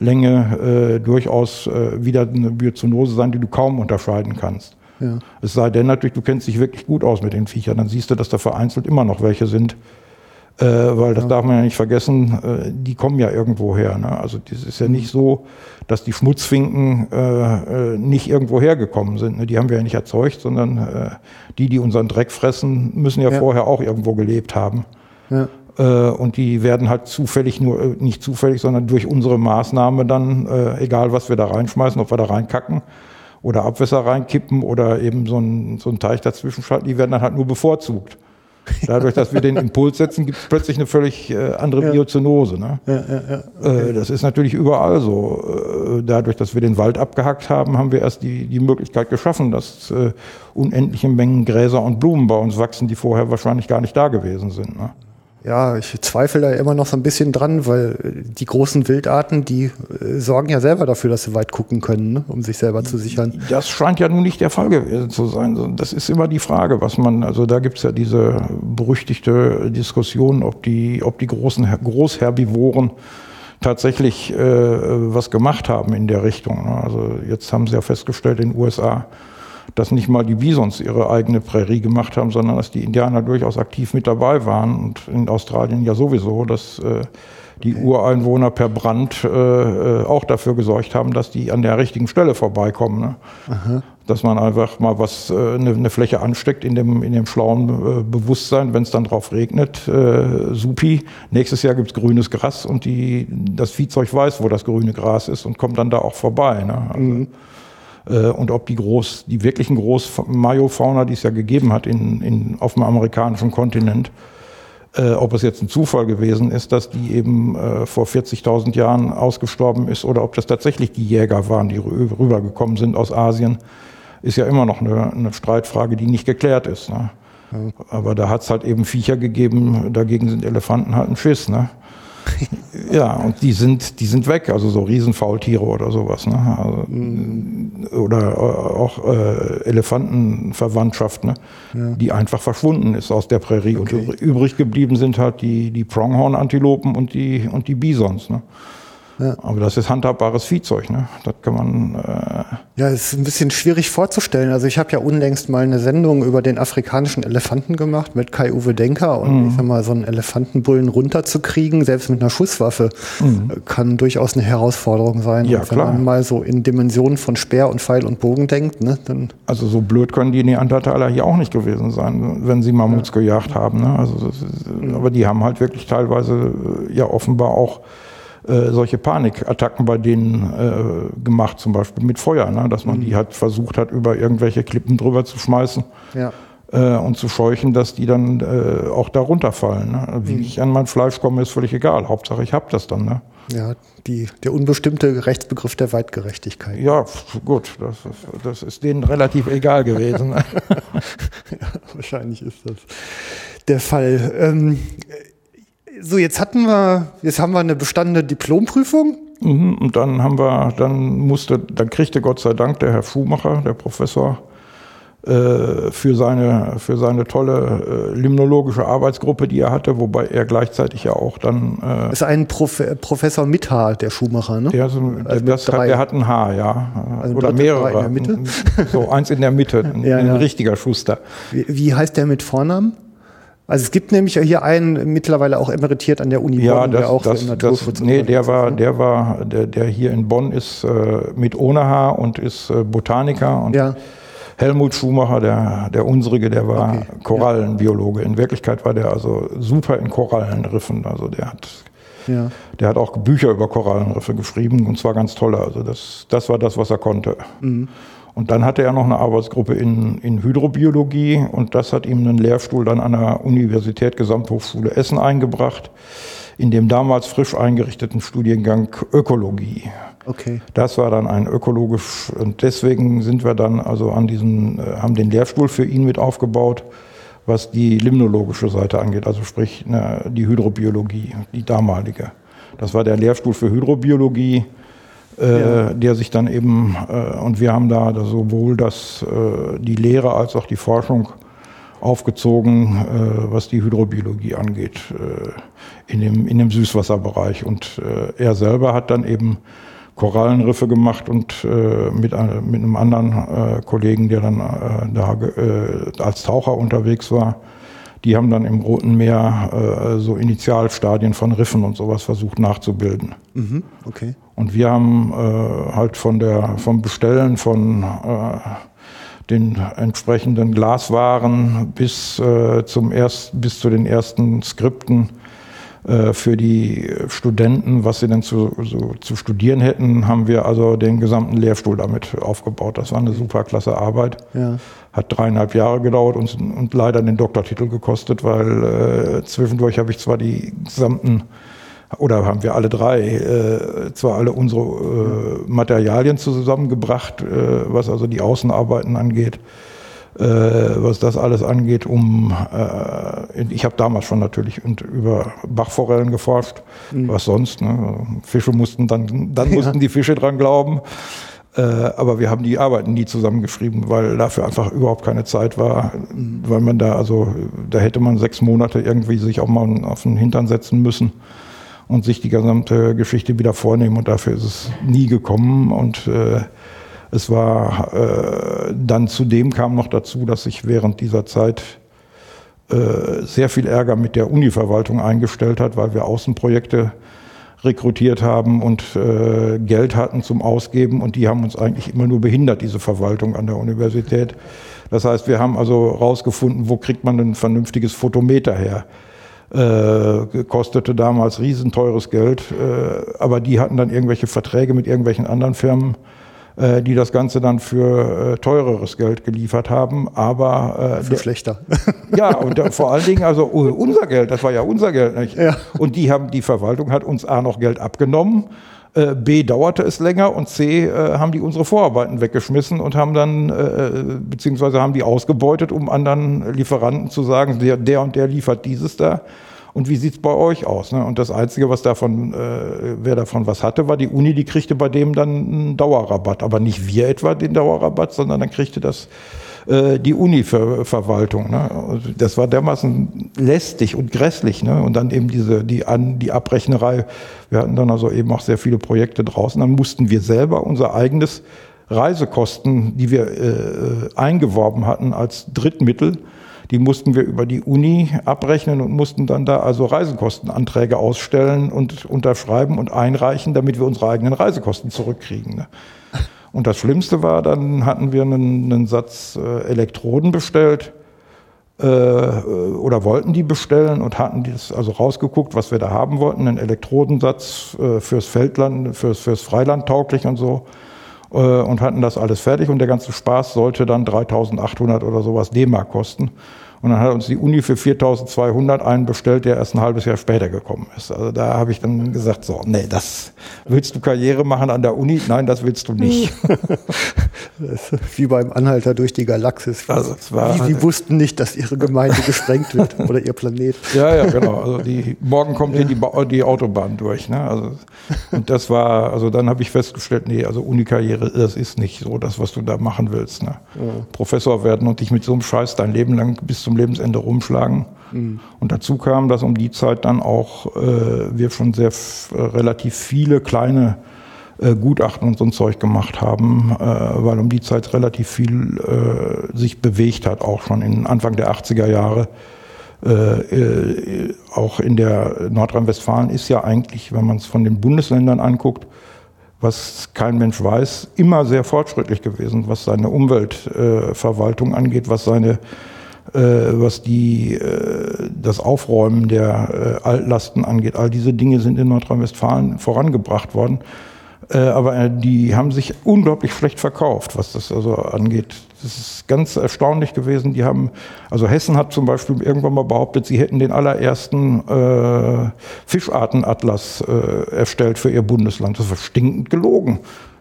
Länge äh, durchaus äh, wieder eine Biozonose sein, die du kaum unterscheiden kannst. Ja. Es sei denn natürlich, du kennst dich wirklich gut aus mit den Viechern, dann siehst du, dass da vereinzelt immer noch welche sind, Äh, weil das ja. darf man ja nicht vergessen, äh, die kommen ja irgendwo her. Ne? Also das ist ja nicht so, dass die Schmutzfinken äh, äh, nicht irgendwo hergekommen sind. Ne? Die haben wir ja nicht erzeugt, sondern äh, die, die unseren Dreck fressen, müssen ja, ja. vorher auch irgendwo gelebt haben. Ja. Äh, und die werden halt zufällig nur, äh, nicht zufällig, sondern durch unsere Maßnahme dann, äh, egal was wir da reinschmeißen, ob wir da reinkacken oder Abwässer reinkippen oder eben so ein, so ein Teich dazwischen schalten, die werden dann halt nur bevorzugt. [laughs] Dadurch, dass wir den Impuls setzen, gibt es plötzlich eine völlig andere ja. Biozenose. Ne? Ja, ja, okay. das ist natürlich überall so. Dadurch, dass wir den Wald abgehackt haben, haben wir erst die, die Möglichkeit geschaffen, dass unendliche Mengen Gräser und Blumen bei uns wachsen, die vorher wahrscheinlich gar nicht da gewesen sind. Ne? Ja, ich zweifle da immer noch so ein bisschen dran, weil die großen Wildarten, die äh, sorgen ja selber dafür, dass sie weit gucken können, ne? um sich selber zu sichern. Das scheint ja nun nicht der Fall gewesen zu sein. Das ist immer die Frage, was man, also da gibt's ja diese berüchtigte Diskussion, ob die, ob die großen Großherbivoren tatsächlich äh, was gemacht haben in der Richtung. Ne? Also jetzt haben sie ja festgestellt in den USA, dass nicht mal die Bisons ihre eigene Prärie gemacht haben, sondern dass die Indianer durchaus aktiv mit dabei waren und in Australien ja sowieso, dass äh, die. Ureinwohner per Brand äh, äh, auch dafür gesorgt haben, dass die an der richtigen Stelle vorbeikommen. Ne? Dass man einfach mal was, äh, eine, eine Fläche ansteckt in dem, in dem schlauen äh, Bewusstsein, wenn es dann drauf regnet, äh, supi, nächstes Jahr gibt's grünes Gras und die, das Viehzeug weiß, wo das grüne Gras ist und kommt dann da auch vorbei. Ne? Also, mhm. Äh, und ob die groß, die wirklichen Groß-Mayo-Fauna, die es ja gegeben hat in, in, auf dem amerikanischen Kontinent, äh, ob es jetzt ein Zufall gewesen ist, dass die eben äh, vor 40.000 Jahren ausgestorben ist oder ob das tatsächlich die Jäger waren, die rübergekommen sind aus Asien, ist ja immer noch eine, eine Streitfrage, die nicht geklärt ist. Ne? Aber da hat es halt eben Viecher gegeben, dagegen sind Elefanten halt ein Schiss. Ne? [laughs] ja, und die sind, die sind weg, also so Riesenfaultiere oder sowas. Ne? Also, mhm. Oder äh, auch äh, Elefantenverwandtschaft, ne? Ja. die einfach verschwunden ist aus der Prärie. Okay. Und übrig geblieben sind halt die, die Pronghorn-Antilopen und die, und die Bisons. Ne? Ja. Aber das ist handhabbares Viehzeug, ne? Das kann man. Äh ja, es ist ein bisschen schwierig vorzustellen. Also ich habe ja unlängst mal eine Sendung über den afrikanischen Elefanten gemacht mit Kai-Uwe Denker und mhm. ich sag mal, so einen Elefantenbullen runterzukriegen, selbst mit einer Schusswaffe, mhm. kann durchaus eine Herausforderung sein. Ja, und wenn klar. man mal so in Dimensionen von Speer und Pfeil und Bogen denkt, ne, dann. Also so blöd können die Neandertaler hier auch nicht gewesen sein, wenn sie Mammuts ja. gejagt haben. Ne? Also ist, mhm. aber die haben halt wirklich teilweise äh, ja offenbar auch äh, solche Panikattacken bei denen äh, gemacht, zum Beispiel mit Feuer, ne? dass man mhm. die halt versucht hat, über irgendwelche Klippen drüber zu schmeißen. Ja. Äh, und zu scheuchen, dass die dann äh, auch da runterfallen. Ne? Wie mhm. ich an mein Fleisch komme, ist völlig egal. Hauptsache, ich habe das dann. Ne? Ja, die, der unbestimmte Rechtsbegriff der Weitgerechtigkeit. Ja, gut, das, das ist denen relativ egal gewesen. Ne? [laughs] ja, wahrscheinlich ist das der Fall. Ähm, so, jetzt hatten wir, jetzt haben wir eine bestandene Diplomprüfung. Mhm, und dann haben wir, dann musste, dann kriegte Gott sei Dank der Herr Schumacher, der Professor, äh, für seine, für seine tolle äh, limnologische Arbeitsgruppe, die er hatte, wobei er gleichzeitig ja auch dann. Äh, ist ein Prof Professor mit H, der Schumacher, ne? Der, so, also das hat, der hat ein H, ja. Also Oder mehrere. In der Mitte? So, eins in der Mitte, [laughs] ein, ja, ja. ein richtiger Schuster. Wie, wie heißt der mit Vornamen? Also es gibt nämlich hier einen mittlerweile auch emeritiert an der Uni ja, Bonn, das, der auch das, so das, Nee, der war, der war, der, der hier in Bonn ist äh, mit ohne Haar und ist äh, Botaniker und ja. Helmut Schumacher, der, der unsrige, der war okay. Korallenbiologe. In Wirklichkeit war der also super in Korallenriffen. Also der hat, ja. der hat auch Bücher über Korallenriffe geschrieben und zwar ganz tolle. Also das, das war das, was er konnte. Mhm. Und dann hatte er noch eine Arbeitsgruppe in, in Hydrobiologie und das hat ihm einen Lehrstuhl dann an der Universität Gesamthochschule Essen eingebracht, in dem damals frisch eingerichteten Studiengang Ökologie. Okay. Das war dann ein ökologisch und deswegen sind wir dann also an diesen, äh, haben den Lehrstuhl für ihn mit aufgebaut, was die limnologische Seite angeht, also sprich ne, die Hydrobiologie, die damalige. Das war der Lehrstuhl für Hydrobiologie ja. der sich dann eben, äh, und wir haben da sowohl das, äh, die Lehre als auch die Forschung aufgezogen, äh, was die Hydrobiologie angeht, äh, in, dem, in dem Süßwasserbereich. Und äh, er selber hat dann eben Korallenriffe gemacht und äh, mit, äh, mit einem anderen äh, Kollegen, der dann äh, da äh, als Taucher unterwegs war, Die haben dann im Roten Meer äh, so Initialstadien von Riffen und sowas versucht nachzubilden. Mhm, okay. Und wir haben äh, halt von der, vom Bestellen von äh, den entsprechenden Glaswaren bis, äh, zum erst, bis zu den ersten Skripten für die Studenten, was sie denn zu, so, zu studieren hätten, haben wir also den gesamten Lehrstuhl damit aufgebaut. Das war eine super klasse Arbeit. Ja. Hat dreieinhalb Jahre gedauert und, und leider den Doktortitel gekostet, weil äh, zwischendurch habe ich zwar die gesamten oder haben wir alle drei äh, zwar alle unsere äh, Materialien zusammengebracht, äh, was also die Außenarbeiten angeht, äh, was das alles angeht, um äh, ich habe damals schon natürlich über Bachforellen geforscht, mhm. was sonst. Ne? Fische mussten dann, dann mussten ja. die Fische dran glauben. Äh, aber wir haben die Arbeiten nie zusammengeschrieben, weil dafür einfach überhaupt keine Zeit war, mhm. weil man da, also da hätte man sechs Monate irgendwie sich auch mal auf den Hintern setzen müssen und sich die gesamte Geschichte wieder vornehmen. Und dafür ist es nie gekommen. Und äh, es war äh, dann zudem kam noch dazu, dass sich während dieser Zeit äh, sehr viel Ärger mit der Uni-Verwaltung eingestellt hat, weil wir Außenprojekte rekrutiert haben und äh, Geld hatten zum Ausgeben. Und die haben uns eigentlich immer nur behindert, diese Verwaltung an der Universität. Das heißt, wir haben also rausgefunden, wo kriegt man ein vernünftiges Fotometer her? Äh, kostete damals riesenteures Geld, äh, aber die hatten dann irgendwelche Verträge mit irgendwelchen anderen Firmen, die das Ganze dann für äh, teureres Geld geliefert haben, aber äh, für schlechter. [laughs] ja, und da, vor allen Dingen also unser Geld, das war ja unser Geld, nicht? Ja. Und die haben die Verwaltung hat uns a noch Geld abgenommen äh, B dauerte es länger und C äh, haben die unsere Vorarbeiten weggeschmissen und haben dann, äh, beziehungsweise haben die ausgebeutet, um anderen Lieferanten zu sagen, der, der und der liefert dieses da. Und wie sieht's bei euch aus? Ne? Und das Einzige, was davon, äh, wer davon was hatte, war die Uni, die kriegte bei dem dann einen Dauerrabatt. Aber nicht wir etwa den Dauerrabatt, sondern dann kriegte das äh, die Uni-Verwaltung. Ne? Also das war dermaßen lästig und grässlich. Ne? Und dann eben diese, die, An die Abrechnerei. Wir hatten dann also eben auch sehr viele Projekte draußen. Dann mussten wir selber unser eigenes Reisekosten, die wir äh, eingeworben hatten als Drittmittel, die mussten wir über die Uni abrechnen und mussten dann da also Reisekostenanträge ausstellen und unterschreiben und einreichen, damit wir unsere eigenen Reisekosten zurückkriegen. Ne? Und das Schlimmste war, dann hatten wir einen, einen Satz äh, Elektroden bestellt äh, oder wollten die bestellen und hatten das also rausgeguckt, was wir da haben wollten, einen Elektrodensatz äh, fürs Feldland, fürs, fürs Freiland tauglich und so äh, und hatten das alles fertig und der ganze Spaß sollte dann 3.800 oder sowas D-Mark kosten. Und dann hat uns die Uni für 4200 einen bestellt, der erst ein halbes Jahr später gekommen ist. Also da habe ich dann gesagt, so, nee, das willst du Karriere machen an der Uni? Nein, das willst du nicht. [laughs] wie beim Anhalter durch die Galaxis. Also es war, die, die wussten nicht, dass ihre Gemeinde gesprengt wird [laughs] oder ihr Planet. Ja, ja, genau. Also die, morgen kommt ja. hier die, die Autobahn durch. Ne? Also, und das war, also dann habe ich festgestellt, nee, also Uni-Karriere, das ist nicht so das, was du da machen willst. Ne? Ja. Professor werden und dich mit so einem Scheiß dein Leben lang bis zum zum Lebensende rumschlagen. Mhm. Und dazu kam, dass um die Zeit dann auch äh, wir schon sehr äh, relativ viele kleine äh, Gutachten und so ein Zeug gemacht haben, äh, weil um die Zeit relativ viel äh, sich bewegt hat, auch schon in Anfang der 80er Jahre. Äh, auch in der Nordrhein-Westfalen ist ja eigentlich, wenn man es von den Bundesländern anguckt, was kein Mensch weiß, immer sehr fortschrittlich gewesen, was seine Umweltverwaltung angeht, was seine äh, was die, äh, das Aufräumen der äh, Altlasten angeht. All diese Dinge sind in Nordrhein-Westfalen vorangebracht worden. aber die haben sich unglaublich schlecht verkauft, was das also angeht. Das ist ganz erstaunlich gewesen. Die haben, also Hessen hat zum Beispiel irgendwann mal behauptet, sie hätten den allerersten äh, Fischartenatlas äh, erstellt für ihr Bundesland. Das war stinkend gelogen.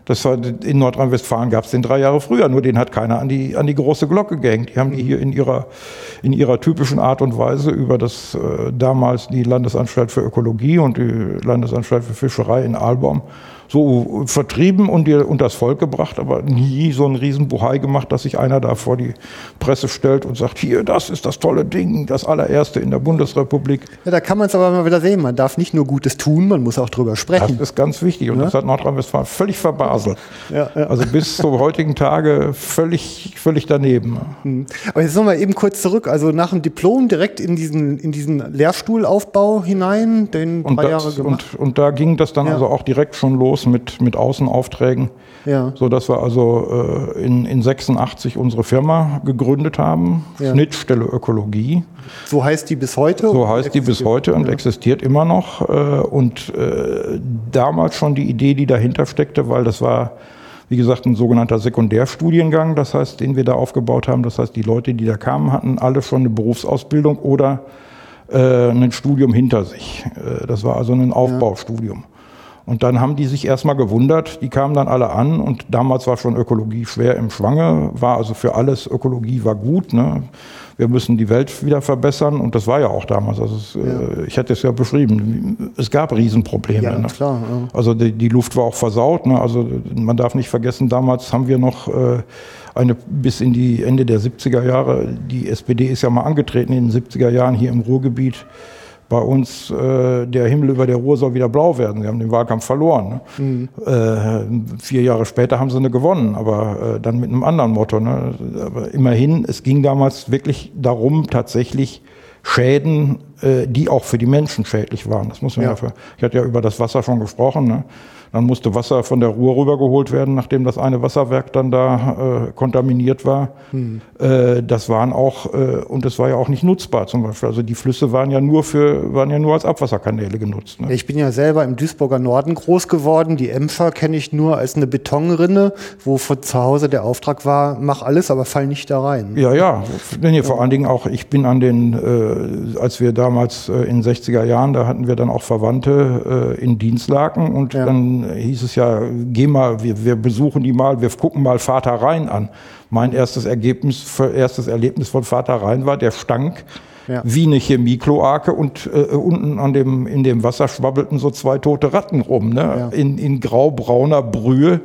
Das war, in Nordrhein-Westfalen gab es den drei Jahre früher, nur den hat keiner an die, an die große Glocke gehängt. Die haben die hier in ihrer, in ihrer typischen Art und Weise über das äh, damals die Landesanstalt für Ökologie und die Landesanstalt für Fischerei in Aalbaum so vertrieben und dir unter das Volk gebracht, aber nie so einen riesen Buhai gemacht, dass sich einer da vor die Presse stellt und sagt, hier, das ist das tolle Ding, das allererste in der Bundesrepublik. Ja, da kann man es aber mal wieder sehen. Man darf nicht nur Gutes tun, man muss auch drüber sprechen. Das ist ganz wichtig und Ja. das hat Nordrhein-Westfalen völlig verbaselt. Ja, ja. Also bis zum heutigen Tage völlig, völlig daneben. Aber jetzt nochmal eben kurz zurück. Also nach dem Diplom direkt in diesen, in diesen Lehrstuhlaufbau hinein, den Und, drei das, Jahre gemacht. und, und da ging das dann also auch direkt schon los mit, mit Außenaufträgen. Ja. So dass wir also äh, in, in 86 unsere Firma gegründet haben, Ja. Schnittstelle Ökologie. so heißt die bis heute. So heißt die bis heute und existiert immer noch. Äh, und äh, damals schon die Idee, die dahinter steckte, weil das war, wie gesagt, ein sogenannter Sekundärstudiengang, das heißt, den wir da aufgebaut haben. Das heißt, die Leute, die da kamen, hatten alle schon eine Berufsausbildung oder äh, ein Studium hinter sich. Äh, das war also ein Aufbaustudium. Und dann haben die sich erstmal gewundert, die kamen dann alle an und damals war schon Ökologie schwer im Schwange, war also für alles, Ökologie war gut, ne? wir müssen die Welt wieder verbessern und das war ja auch damals, also es, äh, ich hatte es ja beschrieben, es gab Riesenprobleme. Ja, ne? klar. Ja. Also die, die Luft war auch versaut. Ne? Also man darf nicht vergessen, damals haben wir noch äh, eine bis in die Ende der 70er Jahre, die SPD ist ja mal angetreten in den 70er Jahren hier im Ruhrgebiet. Bei uns, äh, der Himmel über der Ruhr soll wieder blau werden. Sie haben den Wahlkampf verloren. Ne? Äh, vier Jahre später haben sie eine gewonnen, aber äh, dann mit einem anderen Motto. Ne? Aber immerhin, es ging damals wirklich darum, tatsächlich Schäden, äh, die auch für die Menschen schädlich waren. Das muss man Ja. ja. für, ich hatte ja über das Wasser schon gesprochen. Ne? Dann musste Wasser von der Ruhr rübergeholt werden, nachdem das eine Wasserwerk dann da äh, kontaminiert war. Äh, das waren auch, äh, und das war ja auch nicht nutzbar zum Beispiel. Also die Flüsse waren ja nur für, waren ja nur als Abwasserkanäle genutzt. Ne? Ich bin ja selber im Duisburger Norden groß geworden. Die Emscher kenne ich nur als eine Betonrinne, wo von zu Hause der Auftrag war, mach alles, aber fall nicht da rein. Ja, ja. Nee, vor allen Dingen auch, ich bin an den, äh, als wir damals äh, in den 60er Jahren, da hatten wir dann auch Verwandte äh, in Dienstlaken und Ja. dann hieß es ja, geh mal, wir, wir besuchen die mal, wir gucken mal Vater Rhein an. Mein erstes Ergebnis, erstes Erlebnis von Vater Rhein war, der stank Ja. wie eine Chemiekloake und äh, unten an dem, in dem Wasser schwabbelten so zwei tote Ratten rum, ne? Ja. in, in graubrauner Brühe,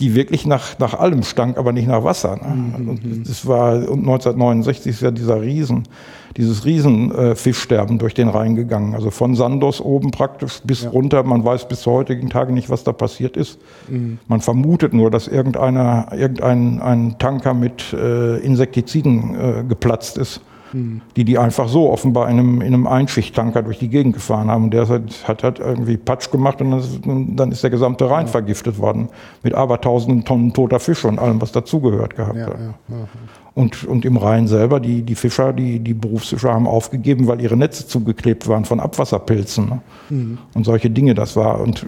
die wirklich nach, nach allem stank, aber nicht nach Wasser. Ne? Und das war, und 1969 ist ja dieser Riesen, dieses Riesen äh, Fischsterben durch den Rhein gegangen. Also von Sandos oben praktisch bis runter. Man weiß bis zu heutigen Tage nicht, was da passiert ist. Man vermutet nur, dass irgendeiner, irgendein ein Tanker mit äh, Insektiziden äh, geplatzt ist die die einfach so offenbar in einem, in einem Einschichttanker durch die Gegend gefahren haben. Und der hat, hat, hat irgendwie Patsch gemacht und dann ist, dann ist der gesamte Rhein vergiftet worden. Mit abertausenden Tonnen toter Fische und allem, was dazugehört gehabt Ja, hat. ja, ja. Und, und im Rhein selber, die, die Fischer, die, die Berufsfischer haben aufgegeben, weil ihre Netze zugeklebt waren von Abwasserpilzen. Ne? Und solche Dinge, das war. Und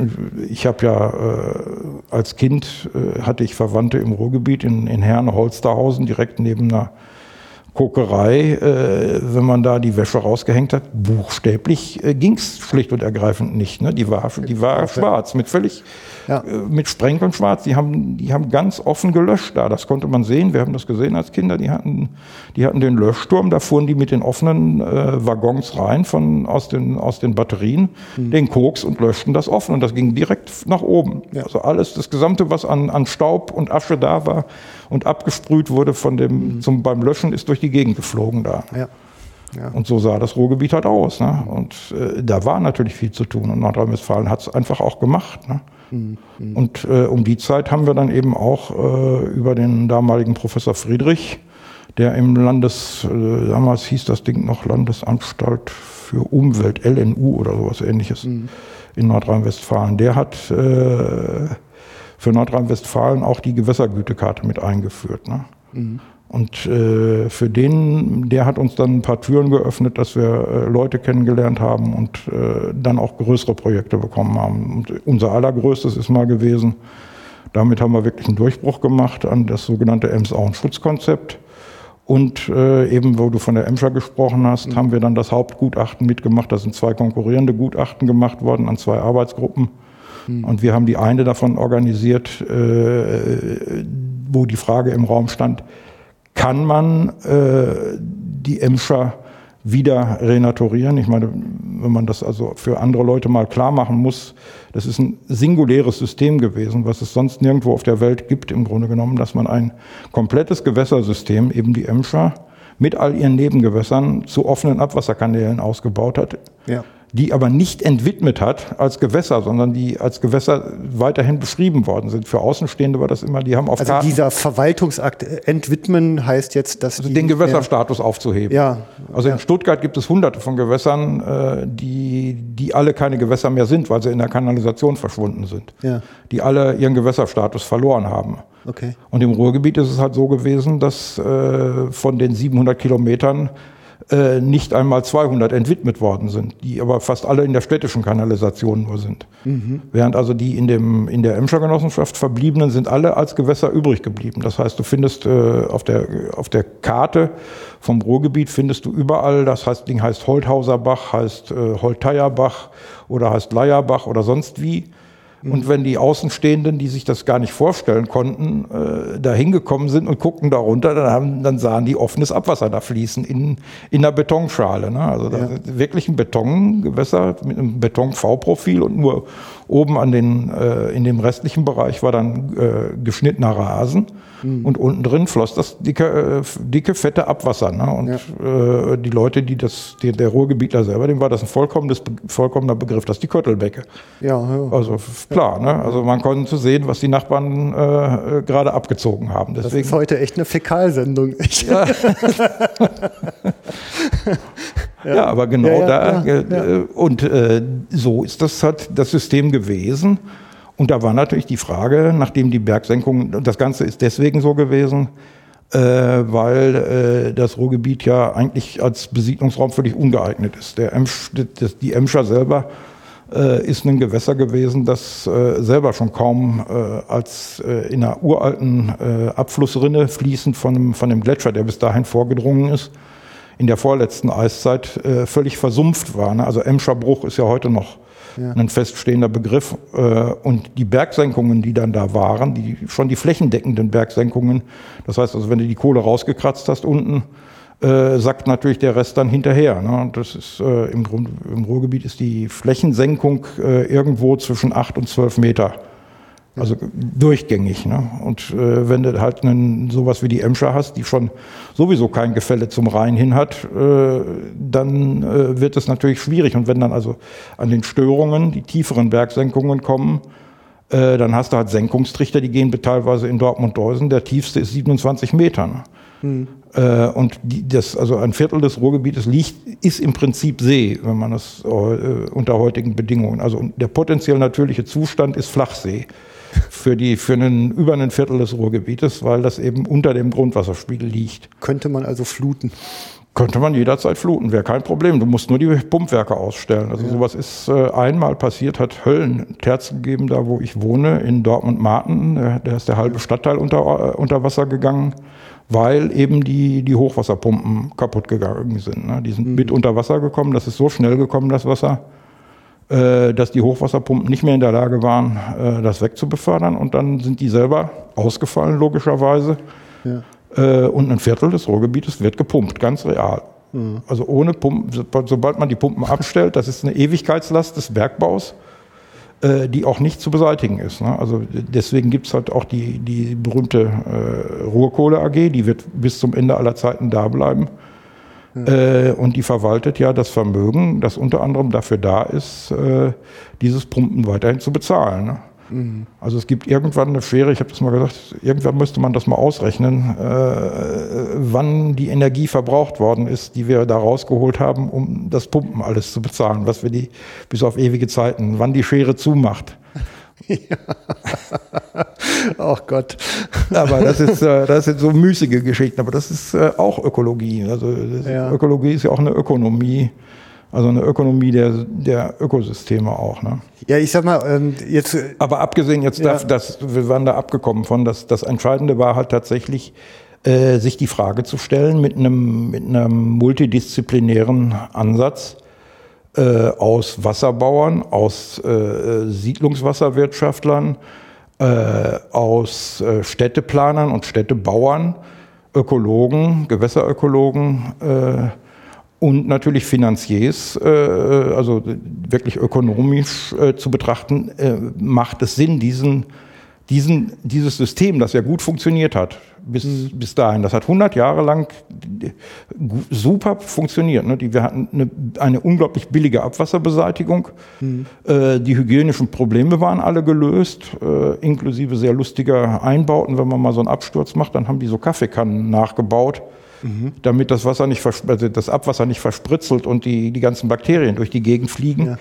ich habe ja äh, als Kind äh, hatte ich Verwandte im Ruhrgebiet in, in Herne, Holsterhausen, direkt neben einer Kokerei, äh, wenn man da die Wäsche rausgehängt hat, buchstäblich äh, ging es schlicht und ergreifend nicht. Ne? Die war, die war schwarz, mit völlig, Ja. äh, mit Sprenkeln schwarz. Die haben, die haben ganz offen gelöscht da. Das konnte man sehen. Wir haben das gesehen als Kinder. Die hatten, die hatten den Löschturm. Da fuhren die mit den offenen äh, Waggons rein von, aus, den, aus den Batterien, den Koks und löschten das offen. Und das ging direkt nach oben. Ja. Also alles, das Gesamte, was an, an Staub und Asche da war und abgesprüht wurde von dem, zum, beim Löschen, ist durch die Gegend geflogen da. Ja. Ja. Und so sah das Ruhrgebiet halt aus. Ne? Und äh, da war natürlich viel zu tun. Und Nordrhein-Westfalen hat es einfach auch gemacht. Ne? Und äh, um die Zeit haben wir dann eben auch äh, über den damaligen Professor Friedrich, der im Landes, äh, damals hieß das Ding noch Landesanstalt für Umwelt, LNU oder sowas ähnliches in Nordrhein-Westfalen, der hat äh, für Nordrhein-Westfalen auch die Gewässergütekarte mit eingeführt. Ne? Und äh, für den, der hat uns dann ein paar Türen geöffnet, dass wir äh, Leute kennengelernt haben und äh, dann auch größere Projekte bekommen haben. Und unser allergrößtes ist mal gewesen, damit haben wir wirklich einen Durchbruch gemacht an das sogenannte Ems-Auen-Schutzkonzept. Und äh, eben, wo du von der Emscher gesprochen hast, haben wir dann das Hauptgutachten mitgemacht. Da sind zwei konkurrierende Gutachten gemacht worden an zwei Arbeitsgruppen. Und wir haben die eine davon organisiert, äh, wo die Frage im Raum stand, kann man äh, die Emscher wieder renaturieren. Ich meine, wenn man das also für andere Leute mal klar machen muss, das ist ein singuläres System gewesen, was es sonst nirgendwo auf der Welt gibt, im Grunde genommen, dass man ein komplettes Gewässersystem, eben die Emscher, mit all ihren Nebengewässern zu offenen Abwasserkanälen ausgebaut hat. Ja die aber nicht entwidmet hat als Gewässer, sondern die als Gewässer weiterhin beschrieben worden sind. Für Außenstehende war das immer, die haben auf Also Karten dieser Verwaltungsakt äh, entwidmen heißt jetzt, dass also den Gewässerstatus aufzuheben. Ja. Also ja. in Stuttgart gibt es hunderte von Gewässern, äh, die, die alle keine Gewässer mehr sind, weil sie in der Kanalisation verschwunden sind. Ja. Die alle ihren Gewässerstatus verloren haben. Okay. Und im Ruhrgebiet ist es halt so gewesen, dass äh, von den 700 Kilometern äh, nicht einmal 200 entwidmet worden sind, die aber fast alle in der städtischen Kanalisation nur sind. Mhm. Während also die in, dem, in der Emscher Genossenschaft verbliebenen sind alle als Gewässer übrig geblieben. Das heißt, du findest äh, auf, der, auf der Karte vom Ruhrgebiet findest du überall, das heißt, Ding heißt Holthauser Bach, heißt äh, Holteierbach oder heißt Leierbach oder sonst wie. Und wenn die Außenstehenden, die sich das gar nicht vorstellen konnten, äh, da hingekommen sind und guckten da runter, dann, haben, dann sahen die offenes Abwasser da fließen in, in einer Betonschale. Ne? Also ja. wirklich ein Betongewässer mit einem Beton-V-Profil und nur oben an den, äh, in dem restlichen Bereich war dann äh, geschnittener Rasen. Mhm. Und unten drin floss das dicke, äh, dicke fette Abwasser. Ne? Und ja. äh, die Leute, die das, die, der Ruhrgebietler selber, dem war das ein vollkommenes, vollkommener Begriff, das die Köttelbecke. Ja, ja. Also klar, ne? also man konnte sehen, was die Nachbarn äh, äh gerade abgezogen haben. Deswegen, das ist heute echt eine Fäkalsendung. [laughs] Ja. [laughs] Ja, aber genau da. Äh, und so ist das halt das System gewesen. Und da war natürlich die Frage, nachdem die Bergsenkung, das Ganze ist deswegen so gewesen, äh, weil äh, das Ruhrgebiet ja eigentlich als Besiedlungsraum völlig ungeeignet ist. Der Emsch, das, die Emscher selber äh, ist ein Gewässer gewesen, das äh, selber schon kaum äh, als äh, in einer uralten äh, Abflussrinne fließend von dem, von dem Gletscher, der bis dahin vorgedrungen ist, in der vorletzten Eiszeit äh, völlig versumpft war. Ne? Also Emscher Bruch ist ja heute noch ja. ein feststehender Begriff. Äh, und die Bergsenkungen, die dann da waren, die, schon die flächendeckenden Bergsenkungen, das heißt also, wenn du die Kohle rausgekratzt hast unten, äh, sackt natürlich der Rest dann hinterher. Ne? Das ist äh, im, Grund, im Ruhrgebiet ist die Flächensenkung äh, irgendwo zwischen acht und zwölf Meter. Also durchgängig. Ne? Und äh, wenn du halt einen, sowas wie die Emscher hast, die schon sowieso kein Gefälle zum Rhein hin hat, äh, dann äh, wird es natürlich schwierig. Und wenn dann also an den Störungen die tieferen Bergsenkungen kommen, äh, dann hast du halt Senkungstrichter, die gehen teilweise in Dortmund-Deusen. Der tiefste ist 27 Meter. Ne? Hm. Äh, und die, das, also ein Viertel des Ruhrgebietes liegt, ist im Prinzip See, wenn man das äh, unter heutigen Bedingungen. Also der potenziell natürliche Zustand ist Flachsee für, die, für einen, über ein Viertel des Ruhrgebietes, weil das eben unter dem Grundwasserspiegel liegt. Könnte man also fluten? Könnte man jederzeit fluten, wäre kein Problem. Du musst nur die Pumpwerke ausstellen. Also ja. sowas ist äh, einmal passiert, hat Höllenterz gegeben, da wo ich wohne, in Dortmund-Marten. Da ist der halbe Stadtteil unter, äh, unter Wasser gegangen, weil eben die, die Hochwasserpumpen kaputt gegangen sind. Ne? Die sind mhm. mit unter Wasser gekommen, das ist so schnell gekommen, das Wasser äh, dass die Hochwasserpumpen nicht mehr in der Lage waren, äh, das wegzubefördern. Und dann sind die selber ausgefallen, logischerweise. Ja. Äh, und ein Viertel des Ruhrgebietes wird gepumpt, ganz real. Mhm. Also ohne Pumpen, sobald man die Pumpen abstellt, das ist eine Ewigkeitslast des Bergbaus, die auch nicht zu beseitigen ist. Ne? Also deswegen gibt es halt auch die, die berühmte Ruhrkohle AG, die wird bis zum Ende aller Zeiten da bleiben. Äh, und die verwaltet ja das Vermögen, das unter anderem dafür da ist, äh, dieses Pumpen weiterhin zu bezahlen. Mhm. Also es gibt irgendwann eine Schere, ich habe das mal gesagt, irgendwann müsste man das mal ausrechnen, äh, wann die Energie verbraucht worden ist, die wir da rausgeholt haben, um das Pumpen alles zu bezahlen, was wir die bis auf ewige Zeiten, wann die Schere zumacht. Ja. [laughs] Ach Gott. Aber das ist, äh, das sind so müßige Geschichten, aber das ist äh, auch Ökologie. Also ja. Ökologie ist ja auch eine Ökonomie. Also eine Ökonomie der, der Ökosysteme auch. Ne? Ja, ich sag mal, ähm, jetzt. Aber abgesehen jetzt, ja. das, wir waren da abgekommen von, dass das Entscheidende war halt tatsächlich, äh, sich die Frage zu stellen mit einem, mit einem multidisziplinären Ansatz äh, aus Wasserbauern, aus äh, Siedlungswasserwirtschaftlern, äh, aus äh, Städteplanern und Städtebauern, Ökologen, Gewässerökologen, äh, und natürlich Finanziers, also wirklich ökonomisch zu betrachten, macht es Sinn, diesen, diesen, dieses System, das ja gut funktioniert hat, bis, mhm. bis dahin, das hat 100 Jahre lang super funktioniert. Ne? Die, wir hatten eine, eine unglaublich billige Abwasserbeseitigung. Mhm. Äh, die hygienischen Probleme waren alle gelöst, äh, inklusive sehr lustiger Einbauten. Wenn man mal so einen Absturz macht, dann haben die so Kaffeekannen nachgebaut mhm. damit das Wasser nicht also das Abwasser nicht verspritzelt und die, die ganzen Bakterien durch die Gegend fliegen. Ja.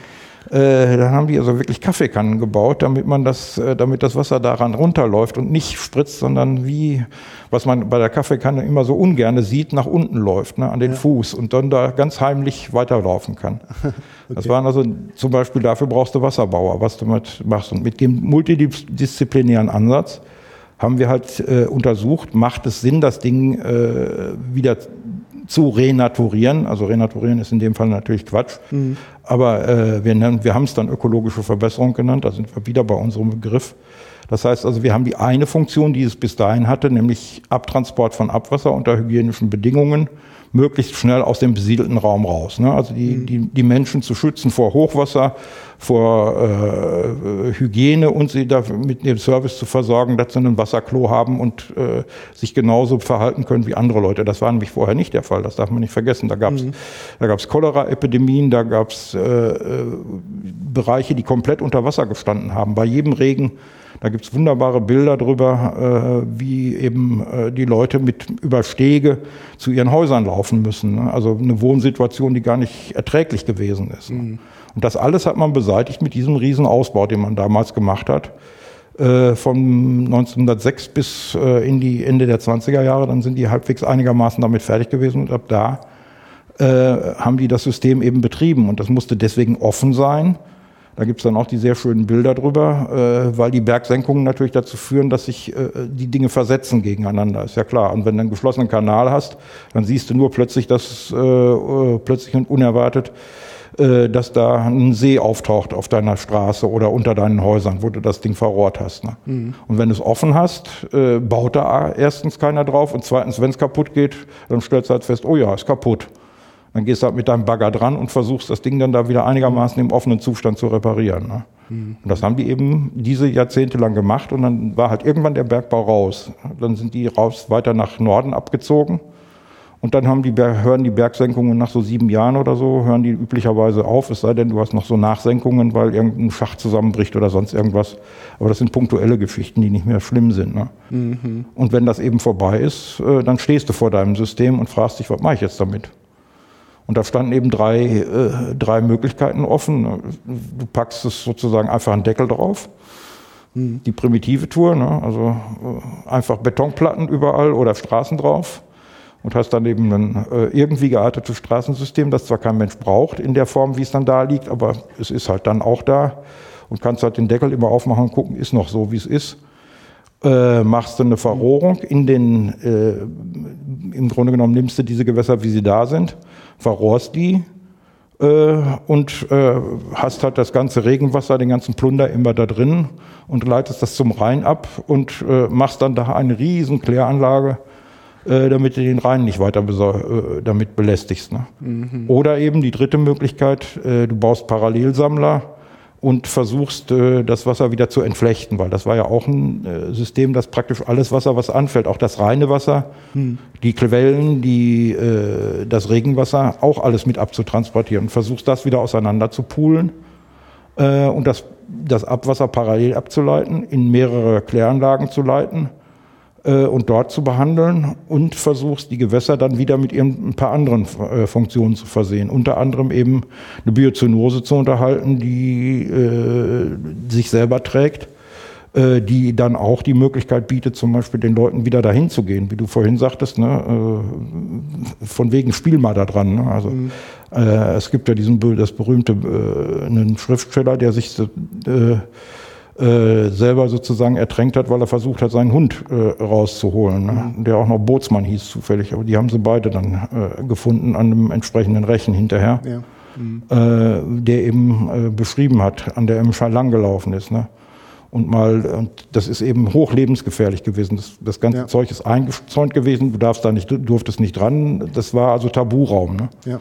Äh, dann haben die also wirklich Kaffeekannen gebaut, damit man das, äh, damit das Wasser daran runterläuft und nicht spritzt, sondern wie, was man bei der Kaffeekanne immer so ungerne sieht, nach unten läuft, ne, an den ja. Fuß und dann da ganz heimlich weiterlaufen kann. [laughs] okay. Das waren also zum Beispiel dafür brauchst du Wasserbauer, was du mit machst. Und mit dem multidisziplinären Ansatz haben wir halt äh, untersucht, macht es Sinn, das Ding äh, wieder zu renaturieren. Also renaturieren ist in dem Fall natürlich Quatsch. Mhm. Aber äh, wir, nennen, wir haben es dann ökologische Verbesserung genannt. Da sind wir wieder bei unserem Begriff. Das heißt also, wir haben die eine Funktion, die es bis dahin hatte, nämlich Abtransport von Abwasser unter hygienischen Bedingungen möglichst schnell aus dem besiedelten Raum raus. Ne? Also die, mhm. die, die Menschen zu schützen vor Hochwasser, vor äh, Hygiene und sie da mit dem Service zu versorgen, dass sie ein Wasserklo haben und äh, sich genauso verhalten können wie andere Leute. Das war nämlich vorher nicht der Fall, das darf man nicht vergessen. Da gab es mhm. da gab's Cholera-Epidemien, da gab es äh, äh, Bereiche, die komplett unter Wasser gestanden haben. Bei jedem Regen da gibt's wunderbare Bilder drüber, äh, wie eben äh, die Leute mit Überstege zu ihren Häusern laufen müssen. Ne? Also eine Wohnsituation, die gar nicht erträglich gewesen ist. Ne? Mhm. Und das alles hat man beseitigt mit diesem Riesenausbau, den man damals gemacht hat. Äh, von 1906 bis äh, in die Ende der 20er Jahre, dann sind die halbwegs einigermaßen damit fertig gewesen und ab da äh, haben die das System eben betrieben und das musste deswegen offen sein da gibt es dann auch die sehr schönen Bilder drüber, äh, weil die Bergsenkungen natürlich dazu führen, dass sich äh, die Dinge versetzen gegeneinander, ist ja klar. Und wenn du einen geschlossenen Kanal hast, dann siehst du nur plötzlich, dass äh, äh plötzlich und unerwartet, äh, dass da ein See auftaucht auf deiner Straße oder unter deinen Häusern, wo du das Ding verrohrt hast. Ne? Mhm. Und wenn du es offen hast, äh, baut da erstens keiner drauf und zweitens, wenn es kaputt geht, dann stellst du halt fest, oh ja, ist kaputt. Dann gehst du halt mit deinem Bagger dran und versuchst das Ding dann da wieder einigermaßen im offenen Zustand zu reparieren. Ne? Mhm. Und das haben die eben diese Jahrzehnte lang gemacht und dann war halt irgendwann der Bergbau raus. Dann sind die raus weiter nach Norden abgezogen und dann haben die, hören die Bergsenkungen nach so sieben Jahren oder so, hören die üblicherweise auf, es sei denn, du hast noch so Nachsenkungen, weil irgendein Schacht zusammenbricht oder sonst irgendwas. Aber das sind punktuelle Geschichten, die nicht mehr schlimm sind. Ne? Mhm. Und wenn das eben vorbei ist, äh, dann stehst du vor deinem System und fragst dich, was mache ich jetzt damit? Und da standen eben drei, äh, drei Möglichkeiten offen. Du packst es sozusagen einfach einen Deckel drauf. Mhm. Die primitive Tour, ne? also äh, einfach Betonplatten überall oder Straßen drauf. Und hast dann eben ein äh, irgendwie geartetes Straßensystem, das zwar kein Mensch braucht in der Form, wie es dann da liegt, aber es ist halt dann auch da. Und kannst halt den Deckel immer aufmachen und gucken, ist noch so, wie es ist. Äh, machst du eine Verrohrung in den, äh, im Grunde genommen nimmst du diese Gewässer, wie sie da sind verrohrst die äh, und äh, hast halt das ganze Regenwasser, den ganzen Plunder immer da drin und leitest das zum Rhein ab und äh, machst dann da eine riesen Kläranlage, äh, damit du den Rhein nicht weiter äh, damit belästigst. Ne? Mhm. Oder eben die dritte Möglichkeit, äh, du baust Parallelsammler, und versuchst, äh, das Wasser wieder zu entflechten, weil das war ja auch ein äh, System, das praktisch alles Wasser, was anfällt, auch das reine Wasser, hm. die Quellen, die, äh, das Regenwasser, auch alles mit abzutransportieren und versuchst das wieder auseinander zu poolen und das, das Abwasser parallel abzuleiten, in mehrere Kläranlagen zu leiten äh, und dort zu behandeln und versuchst, die Gewässer dann wieder mit ihren, ein paar anderen äh, Funktionen zu versehen. Unter anderem eben eine Biozynose zu unterhalten, die äh, sich selber trägt, äh, die dann auch die Möglichkeit bietet, zum Beispiel den Leuten wieder dahin zu gehen, wie du vorhin sagtest, ne, äh, von wegen Spiel mal da dran. Ne? Also mhm. Äh, es gibt ja diesen das berühmte einen Schriftsteller, der sich äh, selber sozusagen ertränkt hat, weil er versucht hat, seinen Hund äh, rauszuholen, ne? der auch noch Bootsmann hieß zufällig. Aber die haben sie beide dann äh, gefunden an einem entsprechenden Rechen hinterher, ja. mhm. äh, der eben äh, beschrieben hat, an der Emscher lang gelaufen ist. Ne? Und mal, und das ist eben hochlebensgefährlich gewesen. Das, das ganze ja. Zeug ist eingezäunt gewesen, du darfst da nicht, durftest nicht dran. Das war also Taburaum. Ne? Ja.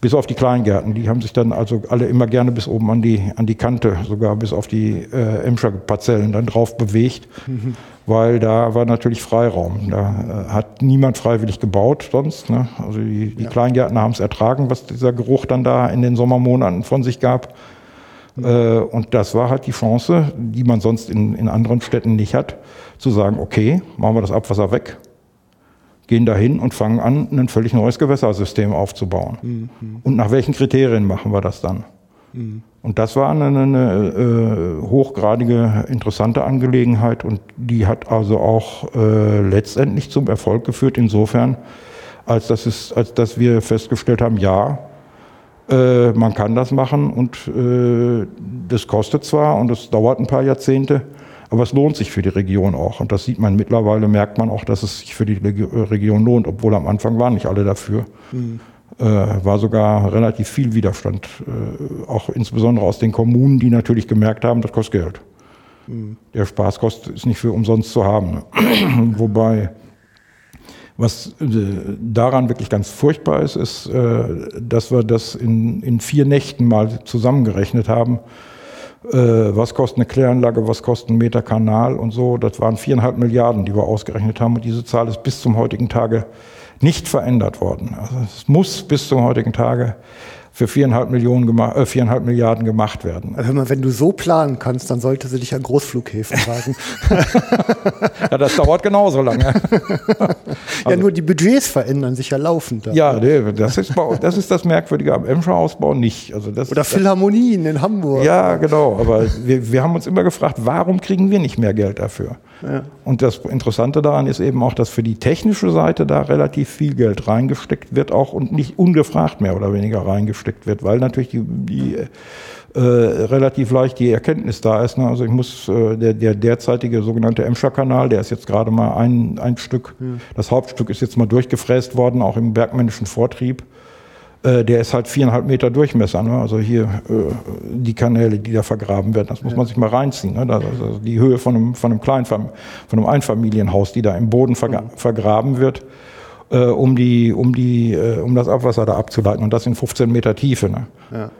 Bis auf die Kleingärten, die haben sich dann also alle immer gerne bis oben an die, an die Kante, sogar bis auf die äh, Emscher Parzellen dann drauf bewegt, mhm. weil da war natürlich Freiraum. Da äh, hat niemand freiwillig gebaut sonst. Ne? Also die, die ja. Kleingärtner haben es ertragen, was dieser Geruch dann da in den Sommermonaten von sich gab. Mhm. Äh, und das war halt die Chance, die man sonst in, in anderen Städten nicht hat, zu sagen, okay, machen wir das Abwasser weg gehen dahin und fangen an, ein völlig neues Gewässersystem aufzubauen. Mhm. Und nach welchen Kriterien machen wir das dann? Mhm. Und das war eine, eine äh, hochgradige, interessante Angelegenheit und die hat also auch äh, letztendlich zum Erfolg geführt, insofern, als, das ist, als dass wir festgestellt haben, ja, äh, man kann das machen und äh, das kostet zwar und es dauert ein paar Jahrzehnte, aber es lohnt sich für die Region auch. Und das sieht man mittlerweile, merkt man auch, dass es sich für die Region lohnt, obwohl am Anfang waren nicht alle dafür. Mhm. Äh, war sogar relativ viel Widerstand, äh, auch insbesondere aus den Kommunen, die natürlich gemerkt haben, das kostet Geld. Mhm. Der Spaß kostet, ist nicht für umsonst zu haben. Ne? [clears throat] Wobei, was äh, daran wirklich ganz furchtbar ist, ist, äh, dass wir das in, in vier Nächten mal zusammengerechnet haben äh, was kostet eine Kläranlage, was kostet ein Meter Kanal und so. Das waren viereinhalb Milliarden, die wir ausgerechnet haben. Und diese Zahl ist bis zum heutigen Tage nicht verändert worden. Also es muss bis zum heutigen Tage für viereinhalb, Millionen äh, viereinhalb Milliarden gemacht werden. Also wenn du so planen kannst, dann sollte sie dich an Großflughäfen tragen. [laughs] ja, das dauert genauso lange. [laughs] also, ja, nur die Budgets verändern sich ja laufend. Ja, das ist, das ist das Merkwürdige am Emscher-Ausbau nicht. Also das, Oder Philharmonien in Hamburg. Ja, genau. Aber wir, wir haben uns immer gefragt, warum kriegen wir nicht mehr Geld dafür? Ja. Und das Interessante daran ist eben auch, dass für die technische Seite da relativ viel Geld reingesteckt wird, auch und nicht ungefragt mehr oder weniger reingesteckt wird, weil natürlich die, die äh, relativ leicht die Erkenntnis da ist. Ne? Also ich muss äh, der, der derzeitige sogenannte Emscher-Kanal, der ist jetzt gerade mal ein, ein Stück. Ja. Das Hauptstück ist jetzt mal durchgefräst worden, auch im bergmännischen Vortrieb. Äh, der ist halt viereinhalb Meter Durchmesser. Ne? Also hier äh, die Kanäle, die da vergraben werden, das muss ja. man sich mal reinziehen. Ne? Das, also die Höhe von einem, von einem kleinen, von einem Einfamilienhaus, die da im Boden vergra mhm. vergraben wird, äh, um die, um die, äh, um das Abwasser da abzuleiten und das in 15 Meter Tiefe. Ne? Ja.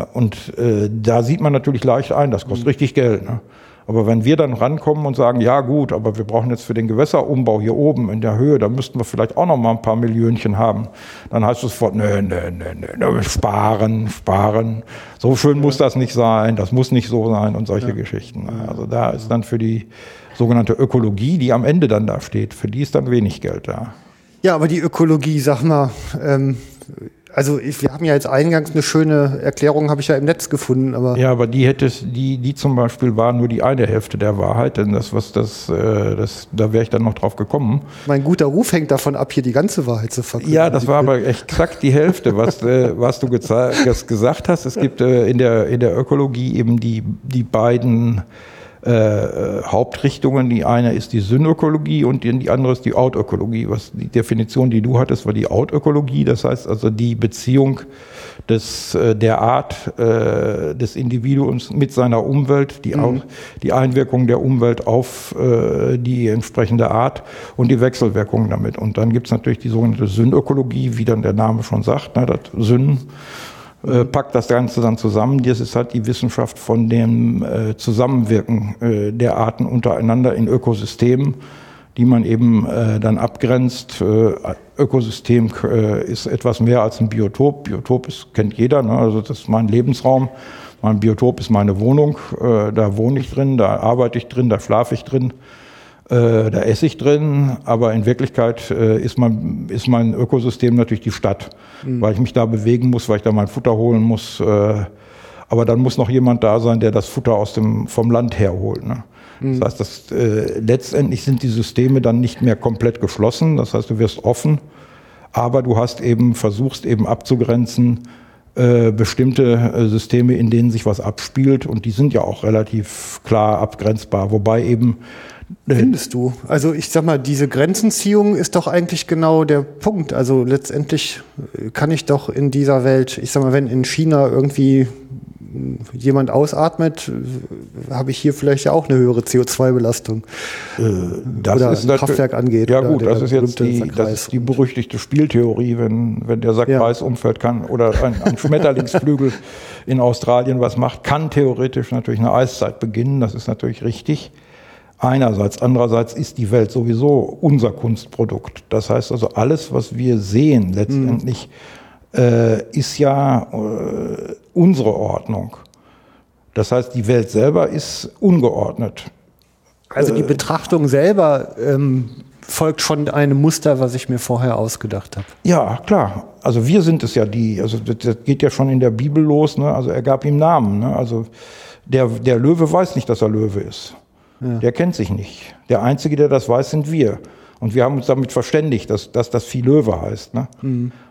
Äh, und äh, da sieht man natürlich leicht ein, das kostet mhm. richtig Geld. Ne? Aber wenn wir dann rankommen und sagen, ja gut, aber wir brauchen jetzt für den Gewässerumbau hier oben in der Höhe, da müssten wir vielleicht auch noch mal ein paar Millionchen haben, dann heißt es sofort, nö, nö, nö, nö, sparen, sparen. So schön muss das nicht sein, das muss nicht so sein und solche ja. Geschichten. Also da ist dann für die sogenannte Ökologie, die am Ende dann da steht, für die ist dann wenig Geld da. Ja, aber die Ökologie, sag mal, ähm, also ich, wir haben ja jetzt eingangs eine schöne Erklärung, habe ich ja im Netz gefunden, aber. Ja, aber die hätte die, die zum Beispiel war nur die eine Hälfte der Wahrheit, denn das, was das, äh, das, da wäre ich dann noch drauf gekommen. Mein guter Ruf hängt davon ab, hier die ganze Wahrheit zu verkünden. Ja, das war aber exakt die Hälfte, was, äh, was du gesagt hast. Es gibt äh, in der, in der Ökologie eben die, die beiden äh, Hauptrichtungen. Die eine ist die Synökologie und die andere ist die Outökologie. Was die Definition, die du hattest, war die Outökologie. Das heißt also die Beziehung des, äh, der Art äh, des Individuums mit seiner Umwelt, die, mhm. die Einwirkung der Umwelt auf äh, die entsprechende Art und die Wechselwirkungen damit. Und dann gibt es natürlich die sogenannte Synökologie, wie dann der Name schon sagt, ne, das Syn äh, packt das Ganze dann zusammen. Das ist halt die Wissenschaft von dem äh, Zusammenwirken äh, der Arten untereinander in Ökosystemen, die man eben äh, dann abgrenzt. Äh, Ökosystem äh, ist etwas mehr als ein Biotop. Biotop ist, kennt jeder, ne? also das ist mein Lebensraum. Mein Biotop ist meine Wohnung, da wohne ich drin, da arbeite ich drin, da schlafe ich drin. Äh, da esse ich drin, aber in Wirklichkeit äh, ist, mein, ist mein Ökosystem natürlich die Stadt, mhm. weil ich mich da bewegen muss, weil ich da mein Futter holen muss. Äh, aber dann muss noch jemand da sein, der das Futter aus dem, vom Land herholt. Ne? Mhm. Das heißt, das, äh, letztendlich sind die Systeme dann nicht mehr komplett geschlossen. Das heißt, du wirst offen, aber du hast eben, versuchst eben abzugrenzen, äh, bestimmte äh, Systeme, in denen sich was abspielt und die sind ja auch relativ klar abgrenzbar, wobei eben Findest du? Also ich sag mal, diese Grenzenziehung ist doch eigentlich genau der Punkt. Also letztendlich kann ich doch in dieser Welt, ich sag mal, wenn in China irgendwie jemand ausatmet, habe ich hier vielleicht ja auch eine höhere CO2-Belastung. Äh, das oder ist ein Kraftwerk angeht. Ja gut, das ist jetzt die, das ist die berüchtigte Spieltheorie, wenn, wenn der Sack Ja. Umfällt kann oder ein, ein Schmetterlingsflügel in Australien was macht, kann theoretisch natürlich eine Eiszeit beginnen. Das ist natürlich richtig. Einerseits, andererseits ist die Welt sowieso unser Kunstprodukt. Das heißt also, alles, was wir sehen letztendlich, äh, ist ja äh, unsere Ordnung. Das heißt, die Welt selber ist ungeordnet. Also die Betrachtung selber ähm, folgt schon einem Muster, was ich mir vorher ausgedacht habe. Ja, klar. Also wir sind es ja die, also das, das geht ja schon in der Bibel los, ne? Also er gab ihm Namen, ne? Also der, der Löwe weiß nicht, dass er Löwe ist. Der kennt sich nicht. Der Einzige, der das weiß, sind wir. Und wir haben uns damit verständigt, dass, dass das Vieh Löwe heißt. Ne?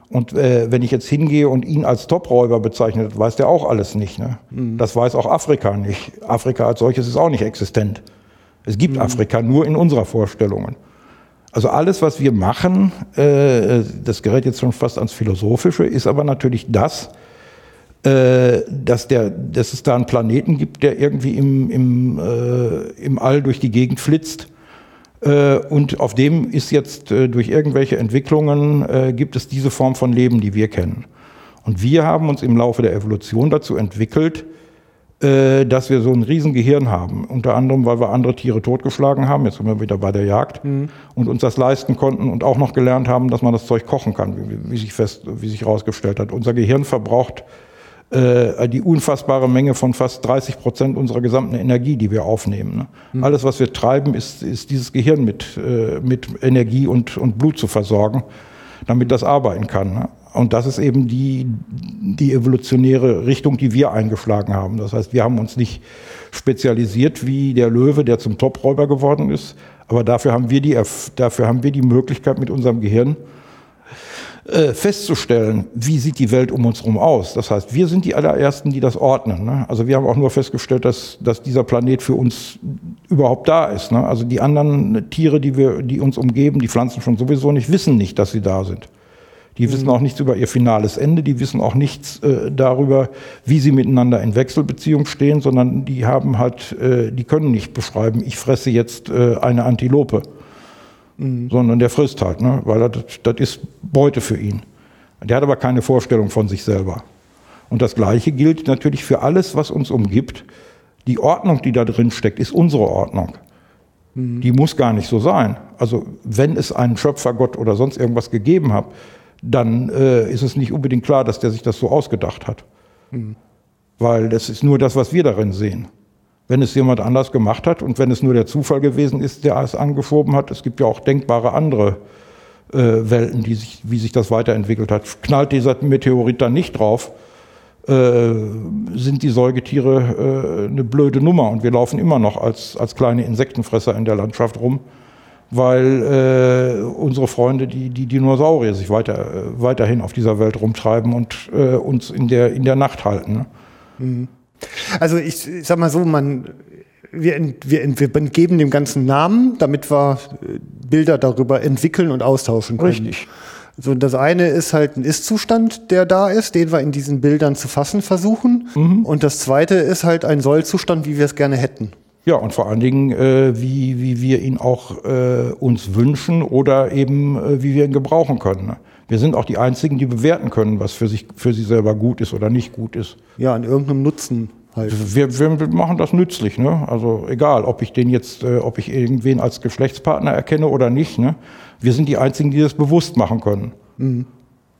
Und äh, wenn ich jetzt hingehe und ihn als Topräuber bezeichne, das weiß der auch alles nicht. Ne? Das weiß auch Afrika nicht. Afrika als solches ist auch nicht existent. Es gibt Afrika nur in unserer Vorstellungen. Also alles, was wir machen, äh, das gerät jetzt schon fast ans Philosophische, ist aber natürlich das, äh, dass, der, dass es da einen Planeten gibt, der irgendwie im, im, äh, im All durch die Gegend flitzt. Äh, und auf dem ist jetzt äh, durch irgendwelche Entwicklungen, äh, gibt es diese Form von Leben, die wir kennen. Und wir haben uns im Laufe der Evolution dazu entwickelt, äh, dass wir so ein Riesengehirn haben. Unter anderem, weil wir andere Tiere totgeschlagen haben, jetzt sind wir wieder bei der Jagd, und uns das leisten konnten und auch noch gelernt haben, dass man das Zeug kochen kann, wie, wie sich fest, wie sich herausgestellt hat. Unser Gehirn verbraucht äh, die unfassbare Menge von fast 30 Prozent unserer gesamten Energie, die wir aufnehmen. Ne? Alles, was wir treiben, ist, ist dieses Gehirn mit, äh, mit Energie und, und Blut zu versorgen, damit das arbeiten kann. Ne? Und das ist eben die, die evolutionäre Richtung, die wir eingeschlagen haben. Das heißt, wir haben uns nicht spezialisiert wie der Löwe, der zum Topräuber geworden ist, aber dafür haben wir die, dafür haben wir die Möglichkeit mit unserem Gehirn, äh, festzustellen, wie sieht die Welt um uns herum aus. Das heißt, wir sind die allerersten, die das ordnen. Ne? Also wir haben auch nur festgestellt, dass, dass dieser Planet für uns überhaupt da ist. Ne? Also die anderen Tiere, die, wir, die uns umgeben, die Pflanzen schon sowieso nicht, wissen nicht, dass sie da sind. Die wissen auch nichts über ihr finales Ende, die wissen auch nichts äh, darüber, wie sie miteinander in Wechselbeziehung stehen, sondern die haben halt, äh, die können nicht beschreiben, ich fresse jetzt äh, eine Antilope sondern der frisst halt, ne? weil das, das ist Beute für ihn. Der hat aber keine Vorstellung von sich selber. Und das Gleiche gilt natürlich für alles, was uns umgibt. Die Ordnung, die da drin steckt, ist unsere Ordnung. Die muss gar nicht so sein. Also wenn es einen Schöpfergott oder sonst irgendwas gegeben hat, dann äh, ist es nicht unbedingt klar, dass der sich das so ausgedacht hat. Weil das ist nur das, was wir darin sehen. Wenn es jemand anders gemacht hat und wenn es nur der Zufall gewesen ist, der es angeschoben hat, es gibt ja auch denkbare andere äh, Welten, die sich, wie sich das weiterentwickelt hat. Knallt dieser Meteorit dann nicht drauf, äh, sind die Säugetiere äh, eine blöde Nummer und wir laufen immer noch als, als kleine Insektenfresser in der Landschaft rum, weil äh, unsere Freunde, die, die Dinosaurier, sich weiter, äh, weiterhin auf dieser Welt rumtreiben und äh, uns in der, in der Nacht halten. Ne? Also ich, ich sag mal so, man, wir, ent- wir, ent- wir geben dem ganzen Namen, damit wir äh, Bilder darüber entwickeln und austauschen können. Richtig. So, das eine ist halt ein Ist-Zustand, der da ist, den wir in diesen Bildern zu fassen versuchen. Und das zweite ist halt ein Soll-Zustand, wie wir es gerne hätten. Ja, und vor allen Dingen, äh, wie, wie wir ihn auch äh, uns wünschen oder eben, äh, wie wir ihn gebrauchen können. Ne? Wir sind auch die Einzigen, die bewerten können, was für sich, für sie selber gut ist oder nicht gut ist. Ja, an irgendeinem Nutzen halt. Wir, wir machen das nützlich, ne? Also egal, ob ich den jetzt, äh, ob ich irgendwen als Geschlechtspartner erkenne oder nicht, ne? Wir sind die Einzigen, die das bewusst machen können.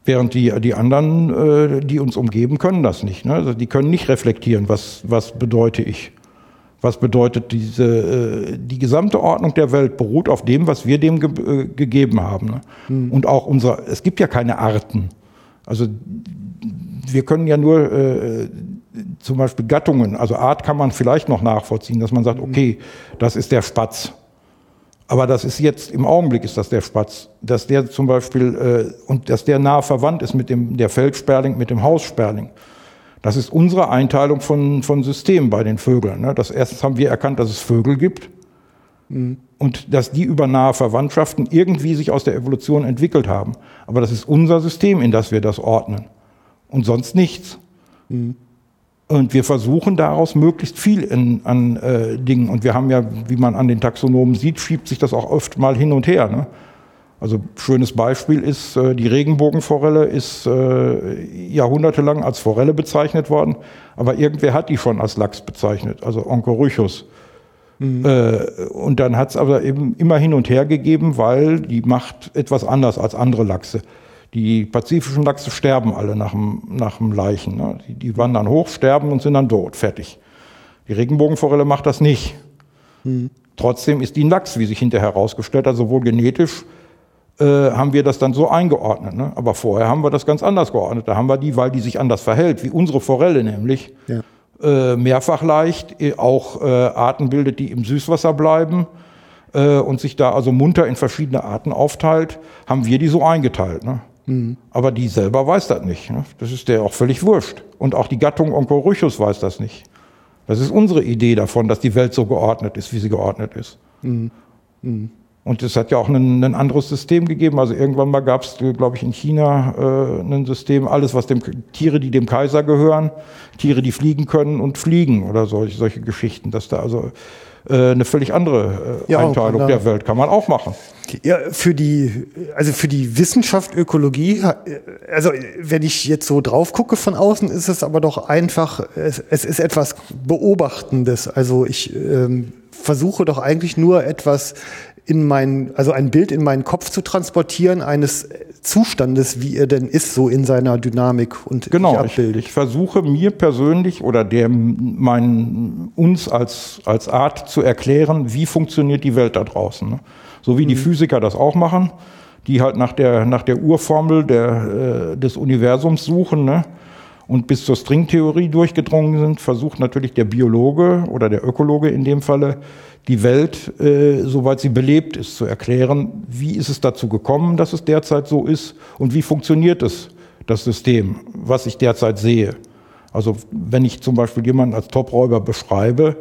Während die, die anderen, äh, die uns umgeben, können das nicht. Ne? Also die können nicht reflektieren, was, was bedeute ich. Was bedeutet diese, äh, die gesamte Ordnung der Welt beruht auf dem, was wir dem ge äh, gegeben haben. Ne? Und auch unser, es gibt ja keine Arten. Also wir können ja nur äh, zum Beispiel Gattungen, also Art kann man vielleicht noch nachvollziehen, dass man sagt, okay, das ist der Spatz. Aber das ist jetzt, im Augenblick ist das der Spatz, dass der zum Beispiel, äh, und dass der nah verwandt ist mit dem, der Feldsperling, mit dem Haussperling. Das ist unsere Einteilung von, von Systemen bei den Vögeln. Ne? Das erstens haben wir erkannt, dass es Vögel gibt und dass die über nahe Verwandtschaften irgendwie sich aus der Evolution entwickelt haben. Aber das ist unser System, in das wir das ordnen. Und sonst nichts. Und wir versuchen daraus möglichst viel in, an äh, Dingen. Und wir haben ja, wie man an den Taxonomen sieht, schiebt sich das auch oft mal hin und her. Ne? Also schönes Beispiel ist, äh, die Regenbogenforelle ist äh, jahrhundertelang als Forelle bezeichnet worden, aber irgendwer hat die schon als Lachs bezeichnet, also Oncorhynchus. Mhm. Äh, und dann hat es aber eben immer hin und her gegeben, weil die macht etwas anders als andere Lachse. Die pazifischen Lachse sterben alle nach dem, nach dem Leichen. Ne? Die, die wandern hoch, sterben und sind dann tot, fertig. Die Regenbogenforelle macht das nicht. Mhm. Trotzdem ist die ein Lachs, wie sich hinterher herausgestellt hat, sowohl genetisch äh, haben wir das dann so eingeordnet. Ne? Aber vorher haben wir das ganz anders geordnet. Da haben wir die, weil die sich anders verhält, wie unsere Forelle nämlich, ja. äh, mehrfach leicht, äh, auch äh, Arten bildet, die im Süßwasser bleiben äh, und sich da also munter in verschiedene Arten aufteilt, haben wir die so eingeteilt. Ne? Mhm. Aber die selber weiß das nicht. Ne? Das ist der auch völlig wurscht. Und auch die Gattung Oncorhynchus weiß das nicht. Das ist unsere Idee davon, dass die Welt so geordnet ist, wie sie geordnet ist. Mhm. Mhm. Und es hat ja auch ein, ein, anderes System gegeben. Also irgendwann mal gab es, glaube ich, in China äh, ein System, alles, was dem Tiere, die dem Kaiser gehören, Tiere, die fliegen können und fliegen oder solche, solche Geschichten, dass da also äh, eine völlig andere äh, ja, Einteilung der Welt kann man auch machen. Ja, für die, also für die Wissenschaft Ökologie, also wenn ich jetzt so drauf gucke von außen, ist es aber doch einfach, es, es ist etwas Beobachtendes. Also ich ähm, versuche doch eigentlich nur etwas in mein, also ein Bild in meinen Kopf zu transportieren eines Zustandes, wie er denn ist, so in seiner Dynamik und genau. Ich, ich versuche mir persönlich oder der mein, uns als als Art zu erklären, wie funktioniert die Welt da draußen. Ne? So wie mhm. die Physiker das auch machen, die halt nach der nach der Urformel der äh, des Universums suchen. Ne? und bis zur Stringtheorie durchgedrungen sind, versucht natürlich der Biologe oder der Ökologe in dem Falle die Welt, äh, soweit sie belebt ist, zu erklären, wie ist es dazu gekommen, dass es derzeit so ist und wie funktioniert es, das System, was ich derzeit sehe. Also wenn ich zum Beispiel jemanden als Topräuber beschreibe,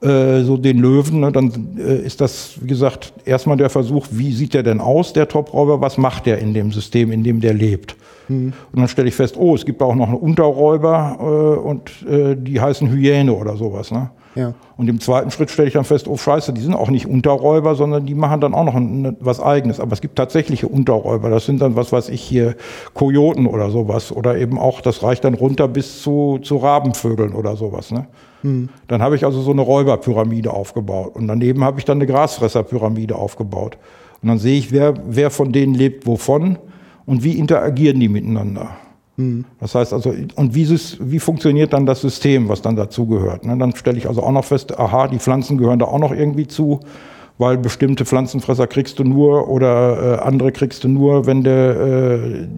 äh, so den Löwen, ne, dann äh, ist das, wie gesagt, erstmal der Versuch, wie sieht der denn aus, der Topräuber, was macht der in dem System, in dem der lebt. Mhm. Und dann stelle ich fest, oh, es gibt auch noch einen Unterräuber äh, und äh, die heißen Hyäne oder sowas. Ne? Ja. Und im zweiten Schritt stelle ich dann fest, oh scheiße, die sind auch nicht Unterräuber, sondern die machen dann auch noch ein, was eigenes. Aber es gibt tatsächliche Unterräuber. Das sind dann, was weiß ich hier, Kojoten oder sowas. Oder eben auch, das reicht dann runter bis zu, zu Rabenvögeln oder sowas. Ne? Hm. Dann habe ich also so eine Räuberpyramide aufgebaut. Und daneben habe ich dann eine Grasfresserpyramide aufgebaut. Und dann sehe ich, wer, wer von denen lebt wovon und wie interagieren die miteinander. Mhm. Das heißt also, und wie, wie funktioniert dann das System, was dann dazugehört? Ne? Dann stelle ich also auch noch fest, aha, die Pflanzen gehören da auch noch irgendwie zu, weil bestimmte Pflanzenfresser kriegst du nur oder äh, andere kriegst du nur, wenn du, äh,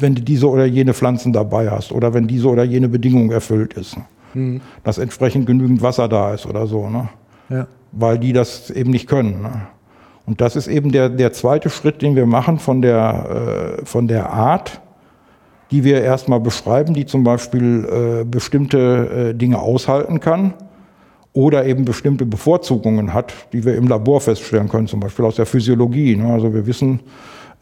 wenn du diese oder jene Pflanzen dabei hast oder wenn diese oder jene Bedingung erfüllt ist. Mhm. Dass entsprechend genügend Wasser da ist oder so. Ne? Ja. Weil die das eben nicht können. Ne? Und das ist eben der, der zweite Schritt, den wir machen von der, äh, von der Art, die wir erstmal beschreiben, die zum Beispiel äh, bestimmte äh, Dinge aushalten kann oder eben bestimmte Bevorzugungen hat, die wir im Labor feststellen können, zum Beispiel aus der Physiologie. Ne? Also wir wissen,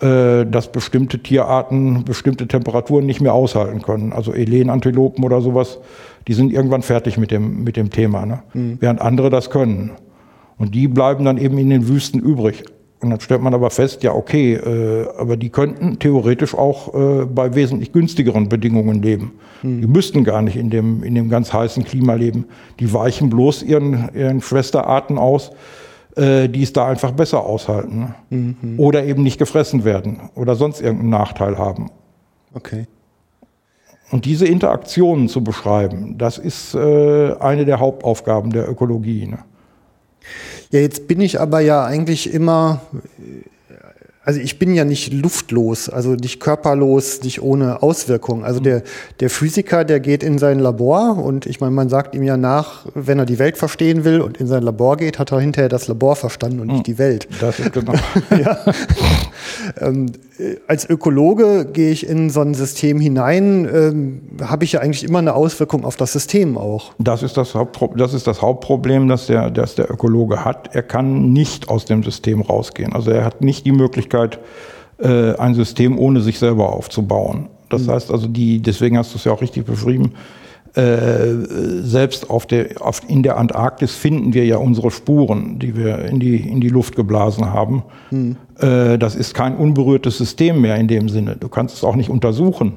äh, dass bestimmte Tierarten bestimmte Temperaturen nicht mehr aushalten können. Also Elenantilopen oder sowas, die sind irgendwann fertig mit dem, mit dem Thema, ne? Mhm. während andere das können. Und die bleiben dann eben in den Wüsten übrig. Und dann stellt man aber fest, ja, okay, äh, aber die könnten theoretisch auch äh, bei wesentlich günstigeren Bedingungen leben. Hm. Die müssten gar nicht in dem, in dem ganz heißen Klima leben. Die weichen bloß ihren, ihren Schwesterarten aus, äh, die es da einfach besser aushalten. Ne? Mhm. Oder eben nicht gefressen werden oder sonst irgendeinen Nachteil haben. Okay. Und diese Interaktionen zu beschreiben, das ist äh, eine der Hauptaufgaben der Ökologie. Ne? Ja, jetzt bin ich aber ja eigentlich immer, also ich bin ja nicht luftlos, also nicht körperlos, nicht ohne Auswirkung. Also der, der Physiker, der geht in sein Labor und ich meine, man sagt ihm ja nach, wenn er die Welt verstehen will und in sein Labor geht, hat er hinterher das Labor verstanden und nicht hm. die Welt. Das ist genau. [laughs] ja. ähm, als Ökologe gehe ich in so ein System hinein, ähm, habe ich ja eigentlich immer eine Auswirkung auf das System auch. Das ist das, Hauptpro das, ist das Hauptproblem, das der, das der Ökologe hat. Er kann nicht aus dem System rausgehen. Also er hat nicht die Möglichkeit, äh, ein System ohne sich selber aufzubauen. Das mhm. heißt also, die, deswegen hast du es ja auch richtig beschrieben, äh, selbst auf der, auf, in der Antarktis finden wir ja unsere Spuren, die wir in die, in die Luft geblasen haben. Hm. Äh, das ist kein unberührtes System mehr in dem Sinne. Du kannst es auch nicht untersuchen,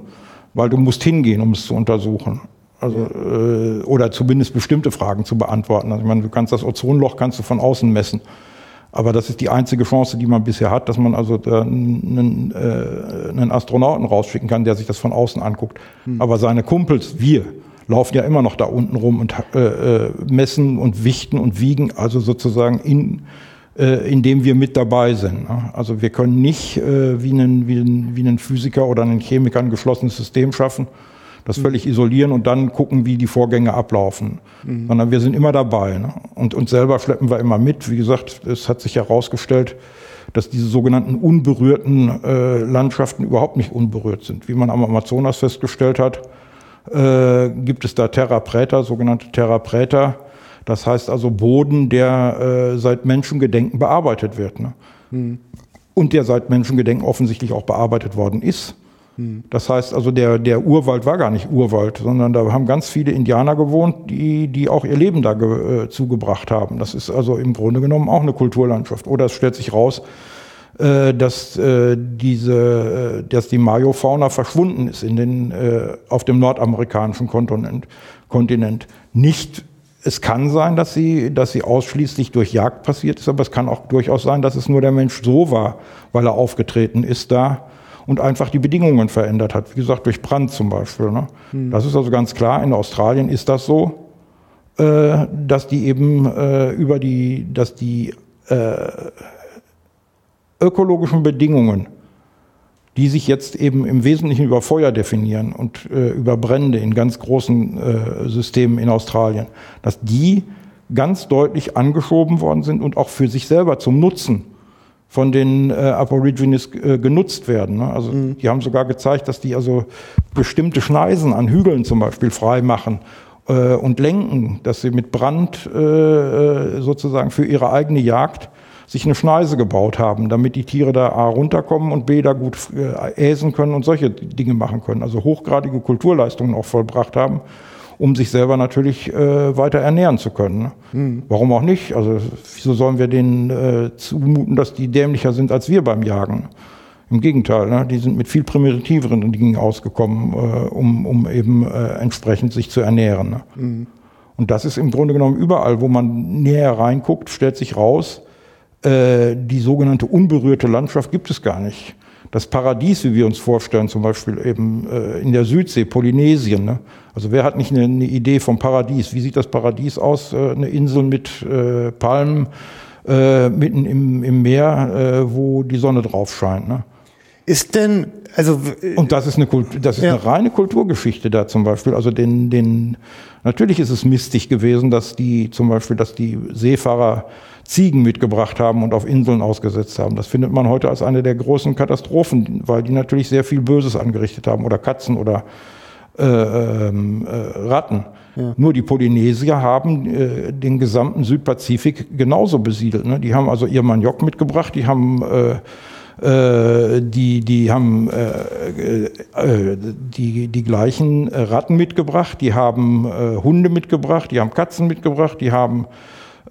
weil du musst hingehen, um es zu untersuchen. Also, äh, oder zumindest bestimmte Fragen zu beantworten. Also, ich meine, du kannst das Ozonloch kannst du von außen messen. Aber das ist die einzige Chance, die man bisher hat, dass man also einen, äh, einen Astronauten rausschicken kann, der sich das von außen anguckt. Hm. Aber seine Kumpels, wir, laufen ja immer noch da unten rum und äh, äh, messen und wichten und wiegen, also sozusagen in, äh, indem wir mit dabei sind. Ne? Also wir können nicht äh, wie, einen, wie, ein, wie einen Physiker oder einen Chemiker ein geschlossenes System schaffen, das völlig isolieren und dann gucken, wie die Vorgänge ablaufen. Mhm. Sondern wir sind immer dabei. Ne? Und uns selber schleppen wir immer mit. Wie gesagt, es hat sich herausgestellt, dass diese sogenannten unberührten äh, Landschaften überhaupt nicht unberührt sind. Wie man am Amazonas festgestellt hat, äh, gibt es da Terra Preta, sogenannte Terra Preta. Das heißt also Boden, der äh, seit Menschengedenken bearbeitet wird. Ne? Mhm. Und der seit Menschengedenken offensichtlich auch bearbeitet worden ist. Mhm. Das heißt also, der, der Urwald war gar nicht Urwald, sondern da haben ganz viele Indianer gewohnt, die, die auch ihr Leben da äh, zugebracht haben. Das ist also im Grunde genommen auch eine Kulturlandschaft. Oder es stellt sich raus, äh, dass äh, diese, äh, dass die Mayo-Fauna verschwunden ist in den, äh, auf dem nordamerikanischen Kontinent. Kontinent. Nicht, es kann sein, dass sie, dass sie ausschließlich durch Jagd passiert ist, aber es kann auch durchaus sein, dass es nur der Mensch so war, weil er aufgetreten ist da und einfach die Bedingungen verändert hat. Wie gesagt, durch Brand zum Beispiel. Ne? Hm. Das ist also ganz klar. In Australien ist das so, äh, dass die eben äh, über die, dass die äh, ökologischen Bedingungen, die sich jetzt eben im Wesentlichen über Feuer definieren und äh, über Brände in ganz großen äh, Systemen in Australien, dass die ganz deutlich angeschoben worden sind und auch für sich selber zum Nutzen von den äh, Aborigines äh, genutzt werden. Ne? Also mhm. die haben sogar gezeigt, dass die also bestimmte Schneisen an Hügeln zum Beispiel frei machen äh, und lenken, dass sie mit Brand äh, äh sozusagen für ihre eigene Jagd sich eine Schneise gebaut haben, damit die Tiere da A runterkommen und B da gut äh, äsen können und solche Dinge machen können. Also hochgradige Kulturleistungen auch vollbracht haben, um sich selber natürlich äh, weiter ernähren zu können. Ne? Mhm. Warum auch nicht? Also wieso sollen wir denen äh, zumuten, dass die dämlicher sind als wir beim Jagen? Im Gegenteil, ne? die sind mit viel primitiveren Dingen ausgekommen, äh, um, um eben äh, entsprechend sich zu ernähren. Ne? Mhm. Und das ist im Grunde genommen überall, wo man näher reinguckt, stellt sich raus, äh, die sogenannte unberührte Landschaft gibt es gar nicht. Das Paradies, wie wir uns vorstellen, zum Beispiel eben äh, in der Südsee, Polynesien. Ne? Also wer hat nicht eine, eine, Idee vom Paradies? Wie sieht das Paradies aus? Äh, eine Insel mit äh, Palmen äh, mitten im, im Meer, äh, wo die Sonne drauf scheint. Ne? Ist denn, also. Und das ist eine Kultur, das ist ja. eine reine Kulturgeschichte da zum Beispiel. Also den, den, natürlich ist es mistig gewesen, dass die, zum Beispiel, dass die Seefahrer Ziegen mitgebracht haben und auf Inseln ausgesetzt haben. Das findet man heute als eine der großen Katastrophen, weil die natürlich sehr viel Böses angerichtet haben oder Katzen oder äh, ähm, äh, Ratten. Ja. Nur die Polynesier haben äh, den gesamten Südpazifik genauso besiedelt. Ne? Die haben also ihr Maniok mitgebracht, die haben äh, äh, die, die haben äh, äh, die, die gleichen Ratten mitgebracht, die haben äh, Hunde mitgebracht, die haben Katzen mitgebracht, die haben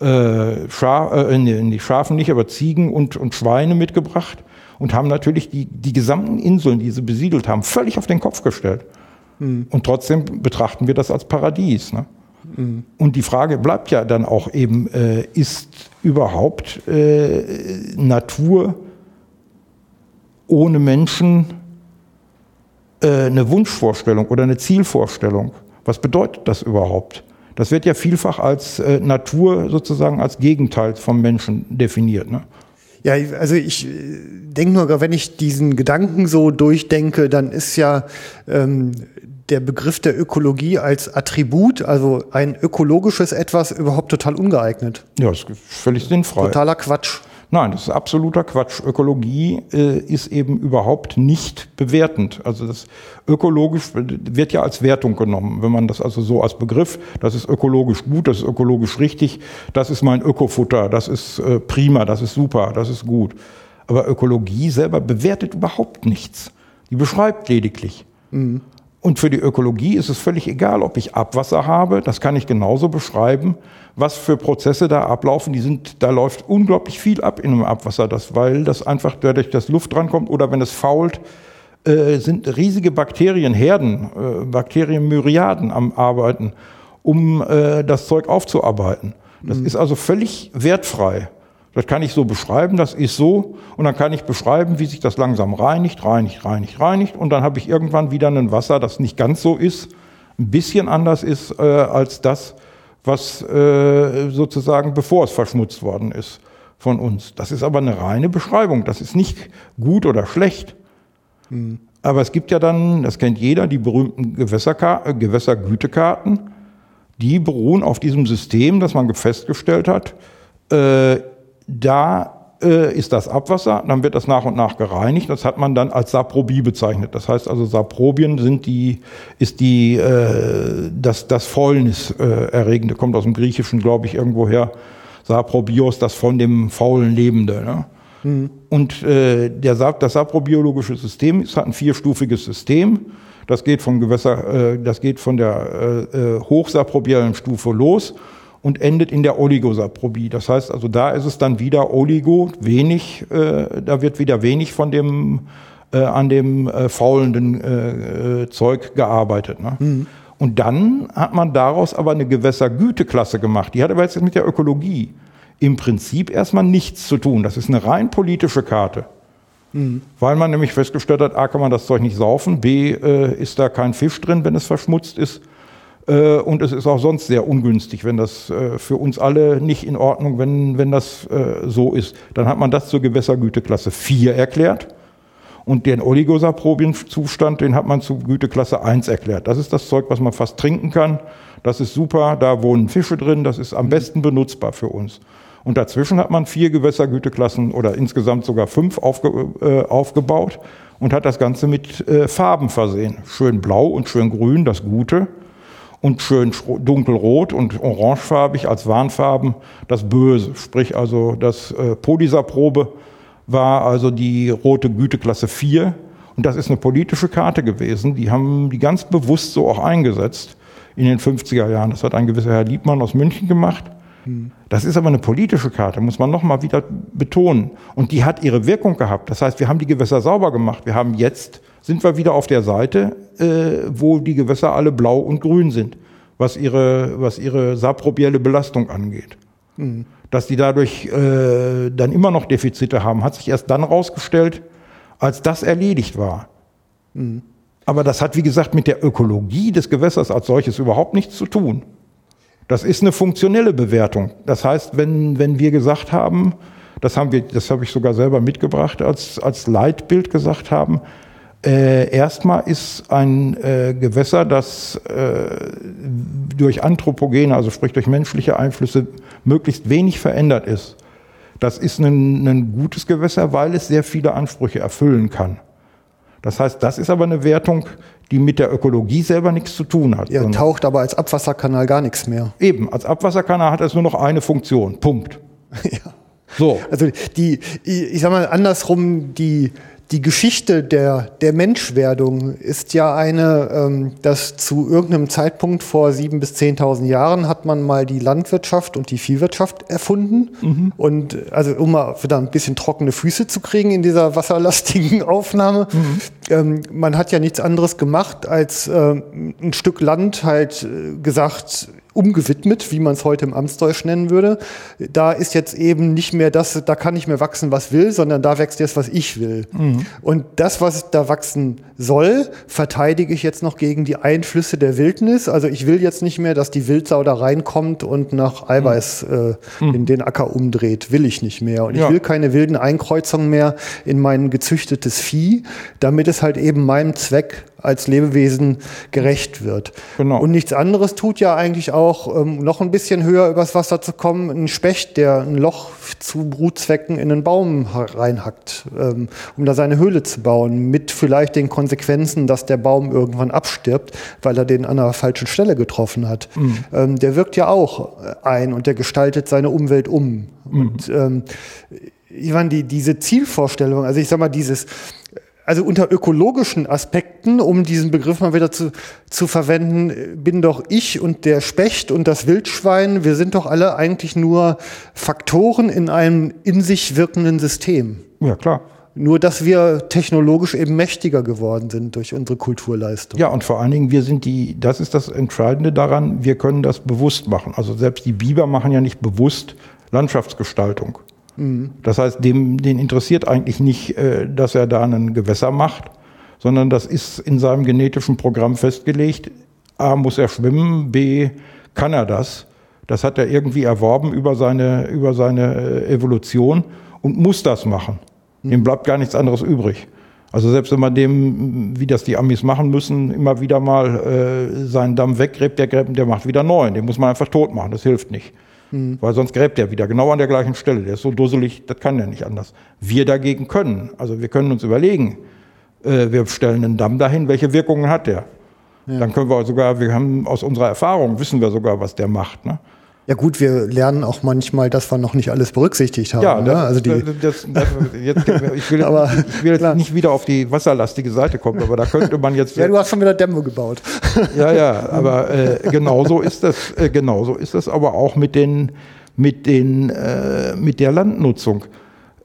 äh, Schaf, äh, die Schafen nicht, aber Ziegen und, und Schweine mitgebracht und haben natürlich die, die gesamten Inseln, die sie besiedelt haben, völlig auf den Kopf gestellt. Mhm. Und trotzdem betrachten wir das als Paradies. Ne? Mhm. Und die Frage bleibt ja dann auch eben, äh, ist überhaupt äh, Natur ohne Menschen äh, eine Wunschvorstellung oder eine Zielvorstellung. Was bedeutet das überhaupt? Das wird ja vielfach als äh, Natur sozusagen als Gegenteil vom Menschen definiert. Ne? Ja, also ich äh, denke nur, wenn ich diesen Gedanken so durchdenke, dann ist ja ähm, der Begriff der Ökologie als Attribut, also ein ökologisches Etwas, überhaupt total ungeeignet. Ja, das ist völlig sinnfrei. Totaler Quatsch. Nein, das ist absoluter Quatsch. Ökologie äh, ist eben überhaupt nicht bewertend. Also das ökologisch wird ja als Wertung genommen. Wenn man das also so als Begriff, das ist ökologisch gut, das ist ökologisch richtig, das ist mein Ökofutter, das ist äh, prima, das ist super, das ist gut. Aber Ökologie selber bewertet überhaupt nichts. Die beschreibt lediglich. Mhm. Und für die Ökologie ist es völlig egal, ob ich Abwasser habe, das kann ich genauso beschreiben, was für Prozesse da ablaufen. Die sind, da läuft unglaublich viel ab in einem Abwasser, das, weil das einfach dadurch, dass Luft drankommt oder wenn es fault, äh, sind riesige Bakterienherden, äh, Bakterienmyriaden am Arbeiten, um äh, das Zeug aufzuarbeiten. Das mhm. ist also völlig wertfrei. Das kann ich so beschreiben, das ist so. Und dann kann ich beschreiben, wie sich das langsam reinigt, reinigt, reinigt, reinigt. Und dann habe ich irgendwann wieder ein Wasser, das nicht ganz so ist, ein bisschen anders ist äh, als das, was äh, sozusagen bevor es verschmutzt worden ist von uns. Das ist aber eine reine Beschreibung. Das ist nicht gut oder schlecht. Mhm. Aber es gibt ja dann, das kennt jeder, die berühmten Gewässerka äh, Gewässergütekarten. Die beruhen auf diesem System, das man festgestellt hat. Äh, da äh, ist das Abwasser, dann wird das nach und nach gereinigt. Das hat man dann als Saprobie bezeichnet. Das heißt also, Saprobien sind die, ist die, äh, das, das Fäulnis äh, erregende, kommt aus dem Griechischen, glaube ich, irgendwo her. Saprobios, das von dem faulen Lebende. Ne? Mhm. Und äh, der, das saprobiologische System ist halt ein vierstufiges System. Das geht vom Gewässer, äh, das geht von der äh, äh hochsaprobiellen Stufe los und endet in der Oligosaprobie. Das heißt also, da ist es dann wieder Oligo, wenig, äh, da wird wieder wenig von dem äh, an dem äh, faulenden äh, äh, Zeug gearbeitet. Ne? Mhm. Und dann hat man daraus aber eine Gewässergüteklasse gemacht. Die hat aber jetzt mit der Ökologie im Prinzip erstmal nichts zu tun. Das ist eine rein politische Karte. Mhm. Weil man nämlich festgestellt hat, A, kann man das Zeug nicht saufen, B, äh, ist da kein Fisch drin, wenn es verschmutzt ist. Äh, und es ist auch sonst sehr ungünstig, wenn das äh, für uns alle nicht in Ordnung, wenn, wenn das äh, so ist. Dann hat man das zur Gewässergüteklasse 4 erklärt. Und den Oligosaprobienzustand, den hat man zu Güteklasse 1 erklärt. Das ist das Zeug, was man fast trinken kann. Das ist super, da wohnen Fische drin, das ist am besten benutzbar für uns. Und dazwischen hat man vier Gewässergüteklassen oder insgesamt sogar fünf aufge, äh, aufgebaut und hat das Ganze mit äh, Farben versehen. Schön blau und schön grün, das Gute und schön dunkelrot und orangefarbig als Warnfarben das Böse. Sprich also das äh, Polisa-Probe war also die rote Güteklasse 4 und das ist eine politische Karte gewesen. Die haben die ganz bewusst so auch eingesetzt in den 50er Jahren. Das hat ein gewisser Herr Liebmann aus München gemacht. Das ist aber eine politische Karte, muss man nochmal wieder betonen. Und die hat ihre Wirkung gehabt. Das heißt, wir haben die Gewässer sauber gemacht. Wir haben jetzt sind wir wieder auf der Seite, äh, wo die Gewässer alle blau und grün sind, was ihre, was ihre saprobielle Belastung angeht. Mhm. Dass die dadurch äh, dann immer noch Defizite haben, hat sich erst dann rausgestellt, als das erledigt war. Mhm. Aber das hat, wie gesagt, mit der Ökologie des Gewässers als solches überhaupt nichts zu tun. Das ist eine funktionelle Bewertung. Das heißt, wenn, wenn wir gesagt haben, das haben wir, das habe ich sogar selber mitgebracht, als, als Leitbild gesagt haben, äh, erstmal ist ein äh, Gewässer, das äh, durch Anthropogene, also sprich durch menschliche Einflüsse, möglichst wenig verändert ist. Das ist ein, ein gutes Gewässer, weil es sehr viele Ansprüche erfüllen kann. Das heißt, das ist aber eine Wertung, die mit der Ökologie selber nichts zu tun hat. Ja, taucht aber als Abwasserkanal gar nichts mehr. Eben, als Abwasserkanal hat es nur noch eine Funktion. Punkt. [laughs] ja. So. Also die, ich sag mal andersrum, die, die Geschichte der, der Menschwerdung ist ja eine, ähm, dass zu irgendeinem Zeitpunkt vor sieben bis zehntausend Jahren hat man mal die Landwirtschaft und die Viehwirtschaft erfunden. Mhm. Und also um mal wieder ein bisschen trockene Füße zu kriegen in dieser wasserlastigen [laughs] Aufnahme. Mhm. Ähm, man hat ja nichts anderes gemacht, als äh, ein Stück Land halt äh, gesagt, umgewidmet, wie man es heute im Amtsdeutsch nennen würde. Da ist jetzt eben nicht mehr das, da kann nicht mehr wachsen, was will, sondern da wächst jetzt, was ich will. Mhm. Und das, was da wachsen soll, verteidige ich jetzt noch gegen die Einflüsse der Wildnis. Also ich will jetzt nicht mehr, dass die Wildsau da reinkommt und nach Eiweiß mhm. äh, mhm. in den Acker umdreht. Will ich nicht mehr. Und ja. ich will keine wilden Einkreuzungen mehr in mein gezüchtetes Vieh, damit es halt eben meinem Zweck als Lebewesen gerecht wird. Genau. Und nichts anderes tut ja eigentlich auch, ähm, noch ein bisschen höher übers Wasser zu kommen, ein Specht, der ein Loch zu Brutzwecken in einen Baum reinhackt, ähm, um da seine Höhle zu bauen, mit vielleicht den Konsequenzen, dass der Baum irgendwann abstirbt, weil er den an der falschen Stelle getroffen hat. Mhm. Ähm, der wirkt ja auch ein und der gestaltet seine Umwelt um. Mhm. Und ähm, ich meine, die, diese Zielvorstellung, also ich sag mal, dieses also unter ökologischen Aspekten, um diesen Begriff mal wieder zu, zu verwenden, bin doch ich und der Specht und das Wildschwein, wir sind doch alle eigentlich nur Faktoren in einem in sich wirkenden System. Ja, klar. Nur, dass wir technologisch eben mächtiger geworden sind durch unsere Kulturleistung. Ja, und vor allen Dingen, wir sind die, das ist das Entscheidende daran, wir können das bewusst machen. Also selbst die Biber machen ja nicht bewusst Landschaftsgestaltung. Mhm. Das heißt, dem, den interessiert eigentlich nicht, äh, dass er da ein Gewässer macht, sondern das ist in seinem genetischen Programm festgelegt. A, muss er schwimmen, B, kann er das. Das hat er irgendwie erworben über seine, über seine äh, Evolution und muss das machen. Dem bleibt gar nichts anderes übrig. Also selbst wenn man dem, wie das die Amis machen müssen, immer wieder mal äh, seinen Damm weggräbt, der, gräbt, der macht wieder neuen. Den muss man einfach tot machen, das hilft nicht. Mhm. Weil sonst gräbt er wieder, genau an der gleichen Stelle. Der ist so dusselig, das kann der nicht anders. Wir dagegen können. Also wir können uns überlegen, äh, wir stellen einen Damm dahin, welche Wirkungen hat der? Ja. Dann können wir sogar, wir haben aus unserer Erfahrung, wissen wir sogar, was der macht. Ne? Ja gut, wir lernen auch manchmal, dass wir noch nicht alles berücksichtigt haben. Ja, das, ne? also die das, das, jetzt, ich will, [laughs] aber, ich will jetzt nicht wieder auf die wasserlastige Seite kommen, aber da könnte man jetzt. [laughs] ja, du hast schon wieder Dämme gebaut. [laughs] ja, ja, aber äh, genauso ist das, äh, genauso ist das aber auch mit den, mit den, äh, mit der Landnutzung.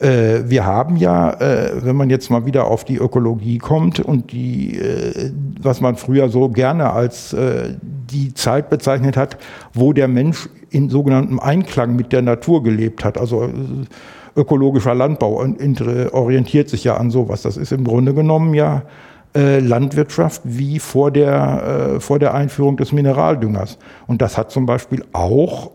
Äh, wir haben ja, äh, wenn man jetzt mal wieder auf die Ökologie kommt und die, äh, was man früher so gerne als die Zeit bezeichnet hat, wo der Mensch in sogenanntem Einklang mit der Natur gelebt hat. Also ökologischer Landbau orientiert sich ja an sowas. Das ist im Grunde genommen ja Landwirtschaft wie vor der, vor der Einführung des Mineraldüngers. Und das hat zum Beispiel auch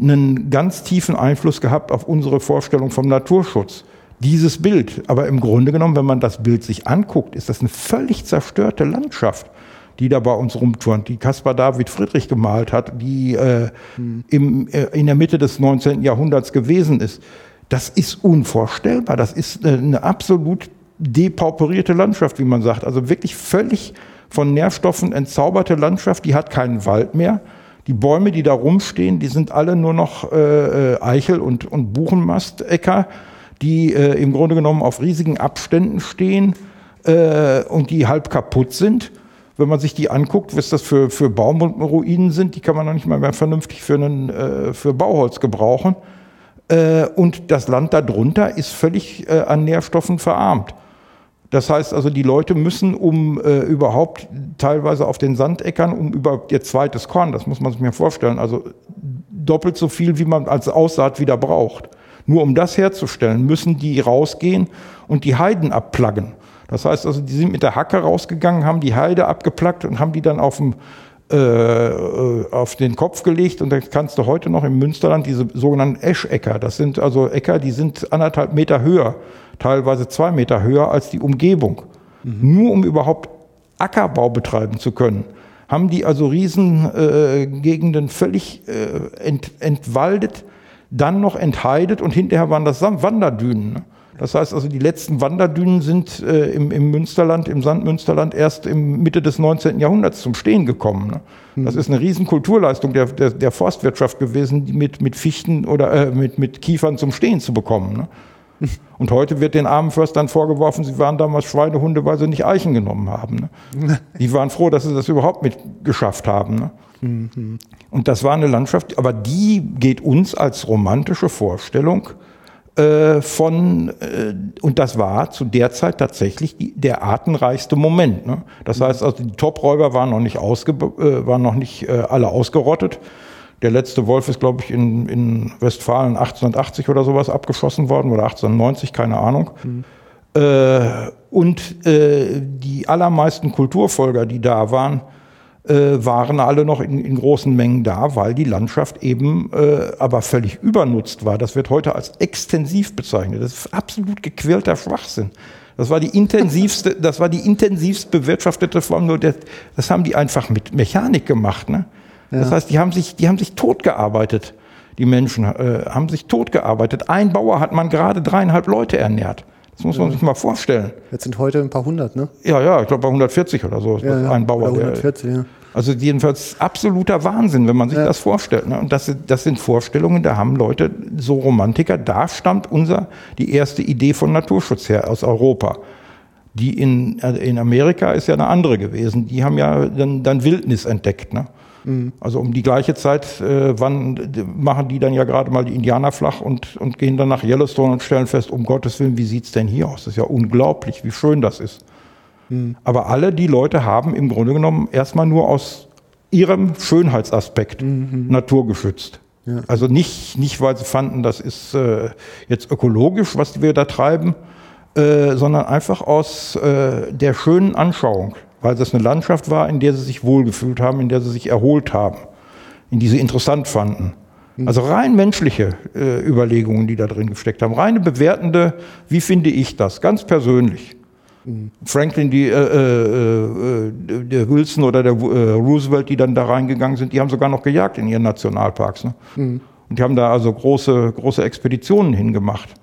einen ganz tiefen Einfluss gehabt auf unsere Vorstellung vom Naturschutz. Dieses Bild, aber im Grunde genommen, wenn man das Bild sich anguckt, ist das eine völlig zerstörte Landschaft, die da bei uns rumturnt, die Caspar David Friedrich gemalt hat, die äh, hm. im, äh, in der Mitte des 19. Jahrhunderts gewesen ist. Das ist unvorstellbar. Das ist eine, eine absolut depauperierte Landschaft, wie man sagt. Also wirklich völlig von Nährstoffen entzauberte Landschaft, die hat keinen Wald mehr die Bäume, die da rumstehen, die sind alle nur noch äh, äh, Eichel- und, und Buchenmastecker, die äh, im Grunde genommen auf riesigen Abständen stehen äh, und die halb kaputt sind. Wenn man sich die anguckt, was das für, für Baumruinen sind, die kann man noch nicht mal mehr vernünftig für, einen, äh, für Bauholz gebrauchen. Äh, und das Land darunter ist völlig äh, an Nährstoffen verarmt. Das heißt also, die Leute müssen, um äh, überhaupt teilweise auf den Sandäckern, um überhaupt ihr zweites Korn, das muss man sich mir vorstellen, also doppelt so viel, wie man als Aussaat wieder braucht. Nur um das herzustellen, müssen die rausgehen und die Heiden abplaggen. Das heißt also, die sind mit der Hacke rausgegangen, haben die Heide abgeplackt und haben die dann auf dem äh, äh, auf den Kopf gelegt und dann kannst du heute noch im Münsterland diese sogenannten Eschecker, das sind also Äcker, die sind anderthalb Meter höher teilweise zwei Meter höher als die Umgebung. Mhm. Nur um überhaupt Ackerbau betreiben zu können, haben die also Riesengegenden äh, völlig äh, ent, entwaldet, dann noch entheidet und hinterher waren das Wanderdünen. Ne? Das heißt also, die letzten Wanderdünen sind äh, im, im, Münsterland, im Sandmünsterland erst im Mitte des 19. Jahrhunderts zum Stehen gekommen. Ne? Mhm. Das ist eine riesen Kulturleistung der, der, der Forstwirtschaft gewesen, die mit, mit Fichten oder äh, mit, mit Kiefern zum Stehen zu bekommen. Ne? Und heute wird den armen Förstern vorgeworfen, sie waren damals Schweinehunde, weil sie nicht Eichen genommen haben. Ne? [laughs] Die waren froh, dass sie das überhaupt mit geschafft haben. Ne? Mhm. Und das war eine Landschaft, aber die geht uns als romantische Vorstellung äh, von, äh, und das war zu der Zeit tatsächlich die, der artenreichste Moment. Ne? Das heißt also, die Topräuber waren noch nicht, ausge, äh, waren noch nicht äh, alle ausgerottet. Der letzte Wolf ist, glaube ich, in, in Westfalen 1880 oder sowas abgeschossen worden oder 1890, keine Ahnung. Mhm. Äh, und äh, die allermeisten Kulturfolger, die da waren, äh, waren alle noch in, in, großen Mengen da, weil die Landschaft eben äh, aber völlig übernutzt war. Das wird heute als extensiv bezeichnet. Das ist absolut gequälter Schwachsinn. Das war die intensivste, [laughs] das war die intensivst bewirtschaftete Form. Nur das, das haben die einfach mit Mechanik gemacht. Ne? Ja. Das heißt, die haben sich, die haben sich totgearbeitet. Die Menschen äh, haben sich totgearbeitet. Ein Bauer hat man gerade dreieinhalb Leute ernährt. Das muss man ja. sich mal vorstellen. Jetzt sind heute ein paar hundert, ne? Ja, ja, ich glaube bei 140 oder so. Ja, ein Bauer. Oder 140, der, ja. Also jedenfalls absoluter Wahnsinn, wenn man sich das vorstellt. Ne? Und das, das sind Vorstellungen, da haben Leute, so Romantiker, da stammt unser, die erste Idee von Naturschutz her aus Europa. Die in, äh, in Amerika ist ja eine andere gewesen. Die haben ja dann, dann Wildnis entdeckt. Ne? Mhm. Also um die gleiche Zeit äh, wann, machen die dann ja gerade mal die Indianer flach und, und gehen dann nach Yellowstone und stellen fest, um Gottes Willen, wie sieht's denn hier aus? Das ist ja unglaublich, wie schön das ist. Mhm. Aber alle die Leute haben im Grunde genommen erstmal nur aus ihrem Schönheitsaspekt mhm. Natur geschützt. Ja. Also nicht, nicht, weil sie fanden, das ist äh, jetzt ökologisch, was wir da treiben, äh, sondern einfach aus äh, der schönen Anschauung weil das eine Landschaft war, in der sie sich wohlgefühlt haben, in der sie sich erholt haben, in die sie interessant fanden. Mhm. Also rein menschliche äh, Überlegungen, die da drin gesteckt haben, reine bewertende, wie finde ich das, ganz persönlich. Mhm. Franklin, die, äh, äh, äh, der Wilson oder der äh, Roosevelt, die dann da reingegangen sind, die haben sogar noch gejagt in ihren Nationalparks. Ne? Mhm. Und die haben da also große, große Expeditionen hingemacht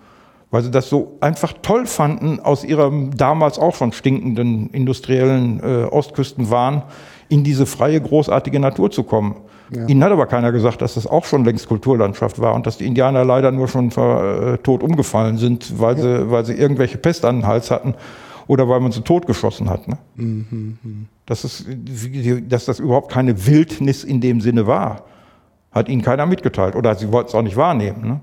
weil sie das so einfach toll fanden, aus ihrem damals auch schon stinkenden industriellen äh, Ostküstenwahn in diese freie, großartige Natur zu kommen. Ja. Ihnen hat aber keiner gesagt, dass das auch schon längst Kulturlandschaft war und dass die Indianer leider nur schon äh, tot umgefallen sind, weil, ja. sie, weil sie irgendwelche Pest an den Hals hatten oder weil man sie totgeschossen hat. Ne? Mhm. Dass, es, dass das überhaupt keine Wildnis in dem Sinne war, hat ihnen keiner mitgeteilt oder sie wollten es auch nicht wahrnehmen. Ne?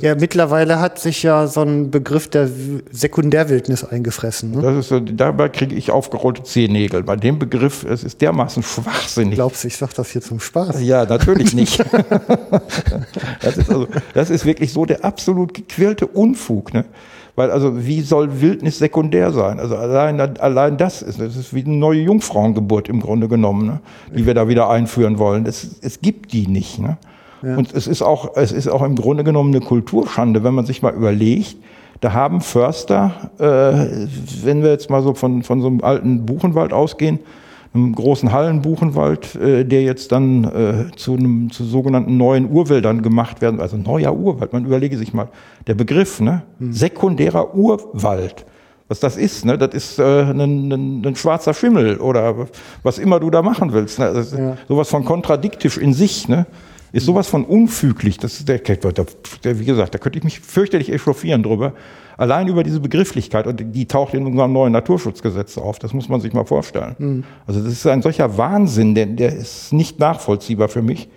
Ja, mittlerweile hat sich ja so ein Begriff der Sekundärwildnis eingefressen. Ne? Das ist, dabei kriege ich aufgerollte Zehennägel. Bei dem Begriff, es ist dermaßen schwachsinnig. Glaubst du, ich sage das hier zum Spaß? Ja, natürlich nicht. [laughs] das, ist also, das ist wirklich so der absolut gequälte Unfug. Ne? Weil also wie soll Wildnis sekundär sein? Also allein, allein das ist, das ist wie eine neue Jungfrauengeburt im Grunde genommen, ne? die wir da wieder einführen wollen. Es, es gibt die nicht. Ne? Und es ist auch, es ist auch im Grunde genommen eine Kulturschande, wenn man sich mal überlegt, da haben Förster, äh, wenn wir jetzt mal so von, von so einem alten Buchenwald ausgehen, einem großen Hallenbuchenwald, äh, der jetzt dann äh, zu einem zu sogenannten neuen Urwäldern gemacht werden, also neuer Urwald. Man überlege sich mal, der Begriff, ne? Hm. sekundärer Urwald. Was das ist, ne? Das ist äh, ein, ein, ein schwarzer Schimmel oder was immer du da machen willst. Ne? Das ist ja. Sowas von kontradiktisch in sich, ne? Ist sowas von unfüglich, das ist der, der, wie gesagt, da könnte ich mich fürchterlich echauffieren drüber. Allein über diese Begrifflichkeit und die taucht in unserem neuen Naturschutzgesetz auf. Das muss man sich mal vorstellen. Mhm. Also das ist ein solcher Wahnsinn, der, der ist nicht nachvollziehbar für mich.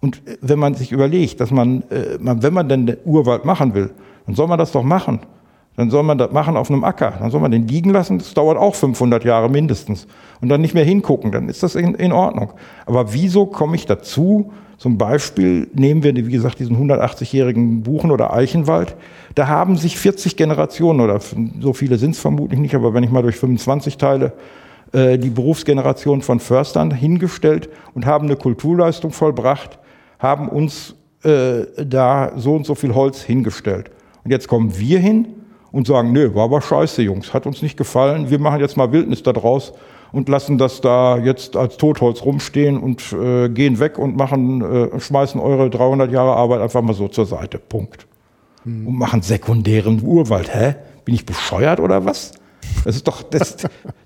Und äh, wenn man sich überlegt, dass man, äh, man, wenn man denn den Urwald machen will, dann soll man das doch machen. Dann soll man das machen auf einem Acker. Dann soll man den liegen lassen. Das dauert auch 500 Jahre mindestens. Und dann nicht mehr hingucken. Dann ist das in, in Ordnung. Aber wieso komme ich dazu, zum Beispiel nehmen wir, wie gesagt, diesen 180-jährigen Buchen- oder Eichenwald. Da haben sich 40 Generationen, oder so viele sind es vermutlich nicht, aber wenn ich mal durch 25 teile, äh, die Berufsgeneration von Förstern hingestellt und haben eine Kulturleistung vollbracht, haben uns äh, da so und so viel Holz hingestellt. Und jetzt kommen wir hin und sagen, nö, war aber scheiße, Jungs, hat uns nicht gefallen, wir machen jetzt mal Wildnis da draus und lassen das da jetzt als Totholz rumstehen und äh, gehen weg und machen, äh, schmeißen eure 300 Jahre Arbeit einfach mal so zur Seite. Punkt. Hm. Und machen sekundären Urwald. Hä? Bin ich bescheuert oder was? Das ist doch, das,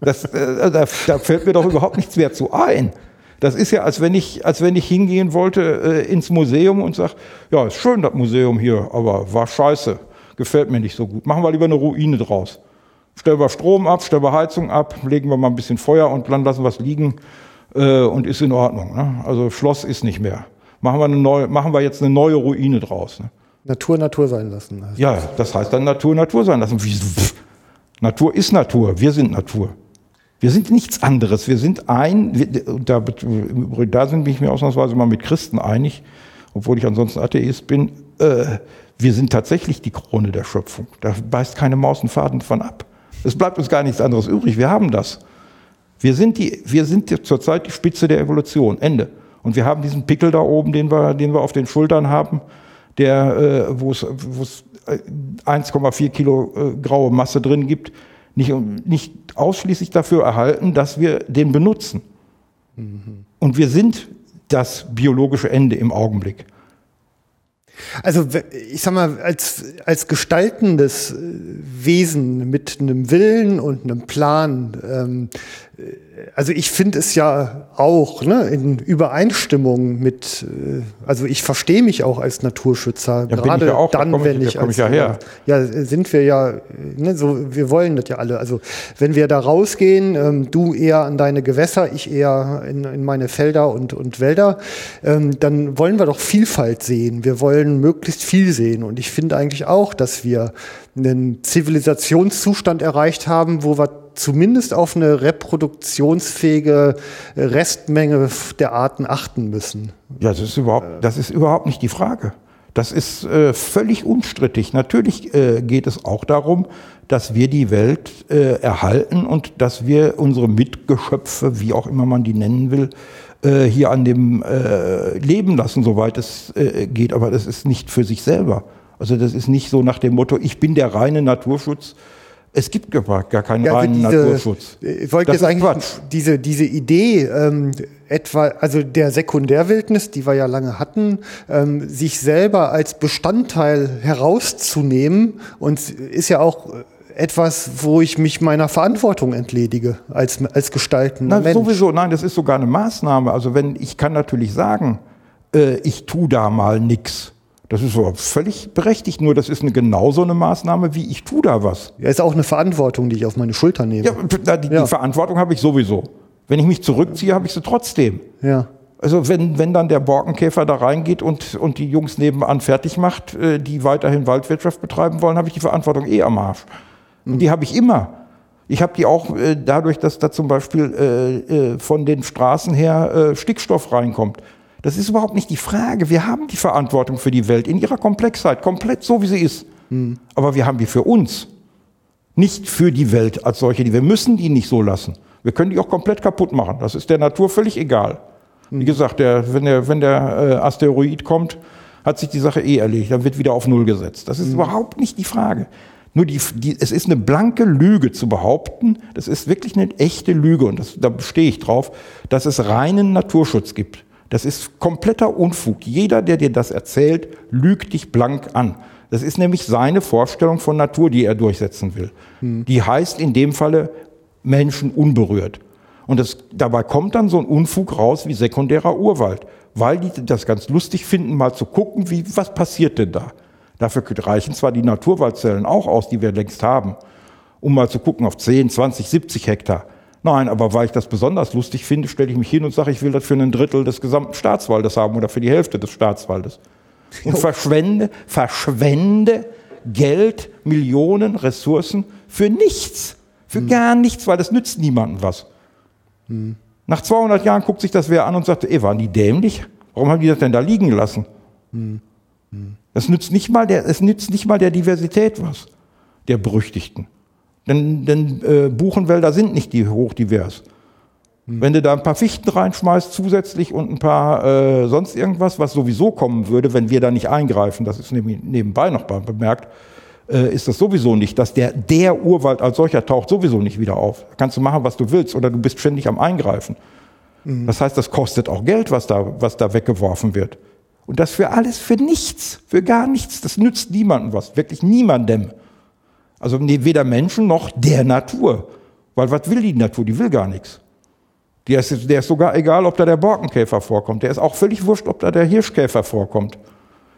das, äh, da, da fällt mir doch überhaupt nichts mehr zu ein. Das ist ja, als wenn ich, als wenn ich hingehen wollte äh, ins Museum und sag, ja, ist schön das Museum hier, aber war scheiße, gefällt mir nicht so gut. Machen wir lieber eine Ruine draus. Stellen wir Strom ab, stellen wir Heizung ab, legen wir mal ein bisschen Feuer und dann lassen wir es liegen äh, und ist in Ordnung. Ne? Also Schloss ist nicht mehr. Machen wir, eine neue, machen wir jetzt eine neue Ruine draus. Ne? Natur Natur sein lassen. Ja, das heißt dann Natur Natur sein lassen. Natur ist Natur, wir sind Natur. Wir sind nichts anderes. Wir sind ein, wir, da, da sind ich mir ausnahmsweise mal mit Christen einig, obwohl ich ansonsten Atheist bin. Äh, wir sind tatsächlich die Krone der Schöpfung. Da beißt keine Maus einen Faden von ab. Es bleibt uns gar nichts anderes übrig. Wir haben das. Wir sind, die, wir sind zurzeit die Spitze der Evolution. Ende. Und wir haben diesen Pickel da oben, den wir, den wir auf den Schultern haben, der, äh, wo es 1,4 Kilo äh, graue Masse drin gibt, nicht, nicht ausschließlich dafür erhalten, dass wir den benutzen. Mhm. Und wir sind das biologische Ende im Augenblick. Also ich sag mal, als, als gestaltendes äh, Wesen mit einem Willen und einem Plan, ähm, also ich finde es ja auch ne, in Übereinstimmung mit, äh, also ich verstehe mich auch als Naturschützer, Ja, gerade ich ja auch, da dann, ich- wenn da ich komm als, ich ja her. ja sind wir ja, ne, so wir wollen das ja alle. Also wenn wir da rausgehen, ähm, du eher an deine Gewässer, ich eher in, in meine Felder und, und Wälder, ähm, dann wollen wir doch Vielfalt sehen. Wir wollen möglichst viel sehen. Und ich finde eigentlich auch, dass wir einen Zivilisationszustand erreicht haben, wo wir zumindest auf eine reproduktionsfähige Restmenge der Arten achten müssen. Ja, das ist überhaupt, das ist überhaupt nicht die Frage. Das ist äh, völlig unstrittig. Natürlich äh, geht es auch darum, dass wir die Welt äh, erhalten und dass wir unsere Mitgeschöpfe, wie auch immer man die nennen will, äh, hier an dem äh, leben lassen, soweit es äh, geht. Aber das ist nicht für sich selber. Also das ist nicht so nach dem Motto, ich bin der reine Naturschutz. Es gibt gar gar keinen Ja, reinen diese- Naturschutz. Ich wollte Das jetzt eigentlich Quatsch. diese, diese Idee, ähm, etwa, also der Sekundärwildnis, die wir ja lange hatten, ähm, sich selber als Bestandteil herauszunehmen und ist ja auch etwas, wo ich mich meiner Verantwortung entledige als, als gestaltender Na, Mensch. sowieso, nein, das ist sogar eine Maßnahme. Also wenn, ich kann natürlich sagen, äh, ich tu da mal nix. Das ist so völlig berechtigt, nur das ist eine genauso eine Maßnahme wie ich tu da was. Ja, ist auch eine Verantwortung, die ich auf meine Schulter nehme. Ja, da- die, Ja. die Verantwortung habe ich sowieso. Wenn ich mich zurückziehe, habe ich sie trotzdem. Ja. Also wenn, wenn dann der Borkenkäfer da reingeht und, und die Jungs nebenan fertig macht, äh, die weiterhin Waldwirtschaft betreiben wollen, habe ich die Verantwortung eh am Arsch. Und die habe ich immer. Ich habe die auch äh, dadurch, dass da zum Beispiel äh, äh, von den Straßen her äh, Stickstoff reinkommt. Das ist überhaupt nicht die Frage. Wir haben die Verantwortung für die Welt in ihrer Komplexheit, komplett so wie sie ist. Aber wir haben die für uns. Nicht für die Welt als solche. Die- Wir müssen die nicht so lassen. Wir können die auch komplett kaputt machen. Das ist der Natur völlig egal. Wie gesagt, der, wenn der, wenn der äh, Asteroid kommt, hat sich die Sache eh erledigt. Dann wird wieder auf Null gesetzt. Das ist überhaupt nicht die Frage. Nur die, die, es ist eine blanke Lüge zu behaupten, das ist wirklich eine echte Lüge und das, da bestehe ich drauf, dass es reinen Naturschutz gibt. Das ist kompletter Unfug. Jeder, der dir das erzählt, lügt dich blank an. Das ist nämlich seine Vorstellung von Natur, die er durchsetzen will. Die heißt in dem Falle Menschen unberührt. Und das, dabei kommt dann so ein Unfug raus wie sekundärer Urwald, weil die das ganz lustig finden, mal zu gucken, wie, was passiert denn da. Dafür reichen zwar die Naturwaldzellen auch aus, die wir längst haben, um mal zu gucken auf 10, 20, 70 Hektar. Nein, aber weil ich das besonders lustig finde, stelle ich mich hin und sage, ich will das für ein Drittel des gesamten Staatswaldes haben oder für die Hälfte des Staatswaldes. Und verschwende, verschwende Geld, Millionen, Ressourcen für nichts. Für gar nichts, weil das nützt niemandem was. Nach 200 Jahren guckt sich das wer an und sagt, ey, waren die dämlich? Warum haben die das denn da liegen gelassen? Das nützt nicht mal der, es nützt nicht mal der Diversität was, der Berüchtigten. Denn, denn äh, Buchenwälder sind nicht die hochdivers. Wenn du da ein paar Fichten reinschmeißt zusätzlich und ein paar äh, sonst irgendwas, was sowieso kommen würde, wenn wir da nicht eingreifen, das ist nämlich nebenbei noch bemerkt, äh, ist das sowieso nicht, dass der, der Urwald als solcher taucht sowieso nicht wieder auf. Da kannst du machen, was du willst oder du bist ständig am Eingreifen. Das heißt, das kostet auch Geld, was da, was da weggeworfen wird. Und das für alles, für nichts, für gar nichts. Das nützt niemandem was, wirklich niemandem. Also weder Menschen noch der Natur. Weil was will die Natur? Die will gar nichts. Der ist, der ist sogar egal, ob da der Borkenkäfer vorkommt. Der ist auch völlig wurscht, ob da der Hirschkäfer vorkommt.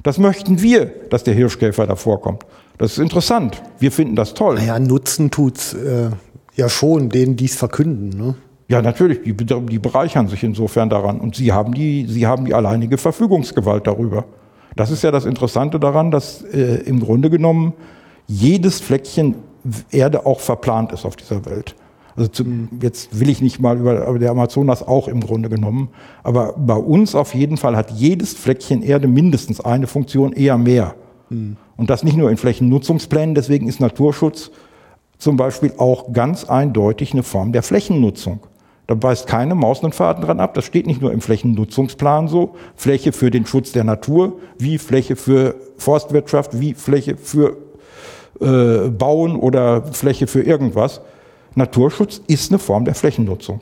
Das möchten wir, dass der Hirschkäfer da vorkommt. Das ist interessant. Wir finden das toll. Naja, Nutzen tut's äh, ja schon, denen dies verkünden. Ne? Ja, natürlich, die, die bereichern sich insofern daran. Und sie haben, die, sie haben die alleinige Verfügungsgewalt darüber. Das ist ja das Interessante daran, dass äh, im Grunde genommen jedes Fleckchen Erde auch verplant ist auf dieser Welt. Also zu, jetzt will ich nicht mal über aber der Amazonas auch im Grunde genommen, aber bei uns auf jeden Fall hat jedes Fleckchen Erde mindestens eine Funktion, eher mehr. Und das nicht nur in Flächennutzungsplänen, deswegen ist Naturschutz zum Beispiel auch ganz eindeutig eine Form der Flächennutzung. Da beißt keine Maus einen Faden dran ab. Das steht nicht nur im Flächennutzungsplan so. Fläche für den Schutz der Natur, wie Fläche für Forstwirtschaft, wie Fläche für äh, Bauen oder Fläche für irgendwas. Naturschutz ist eine Form der Flächennutzung.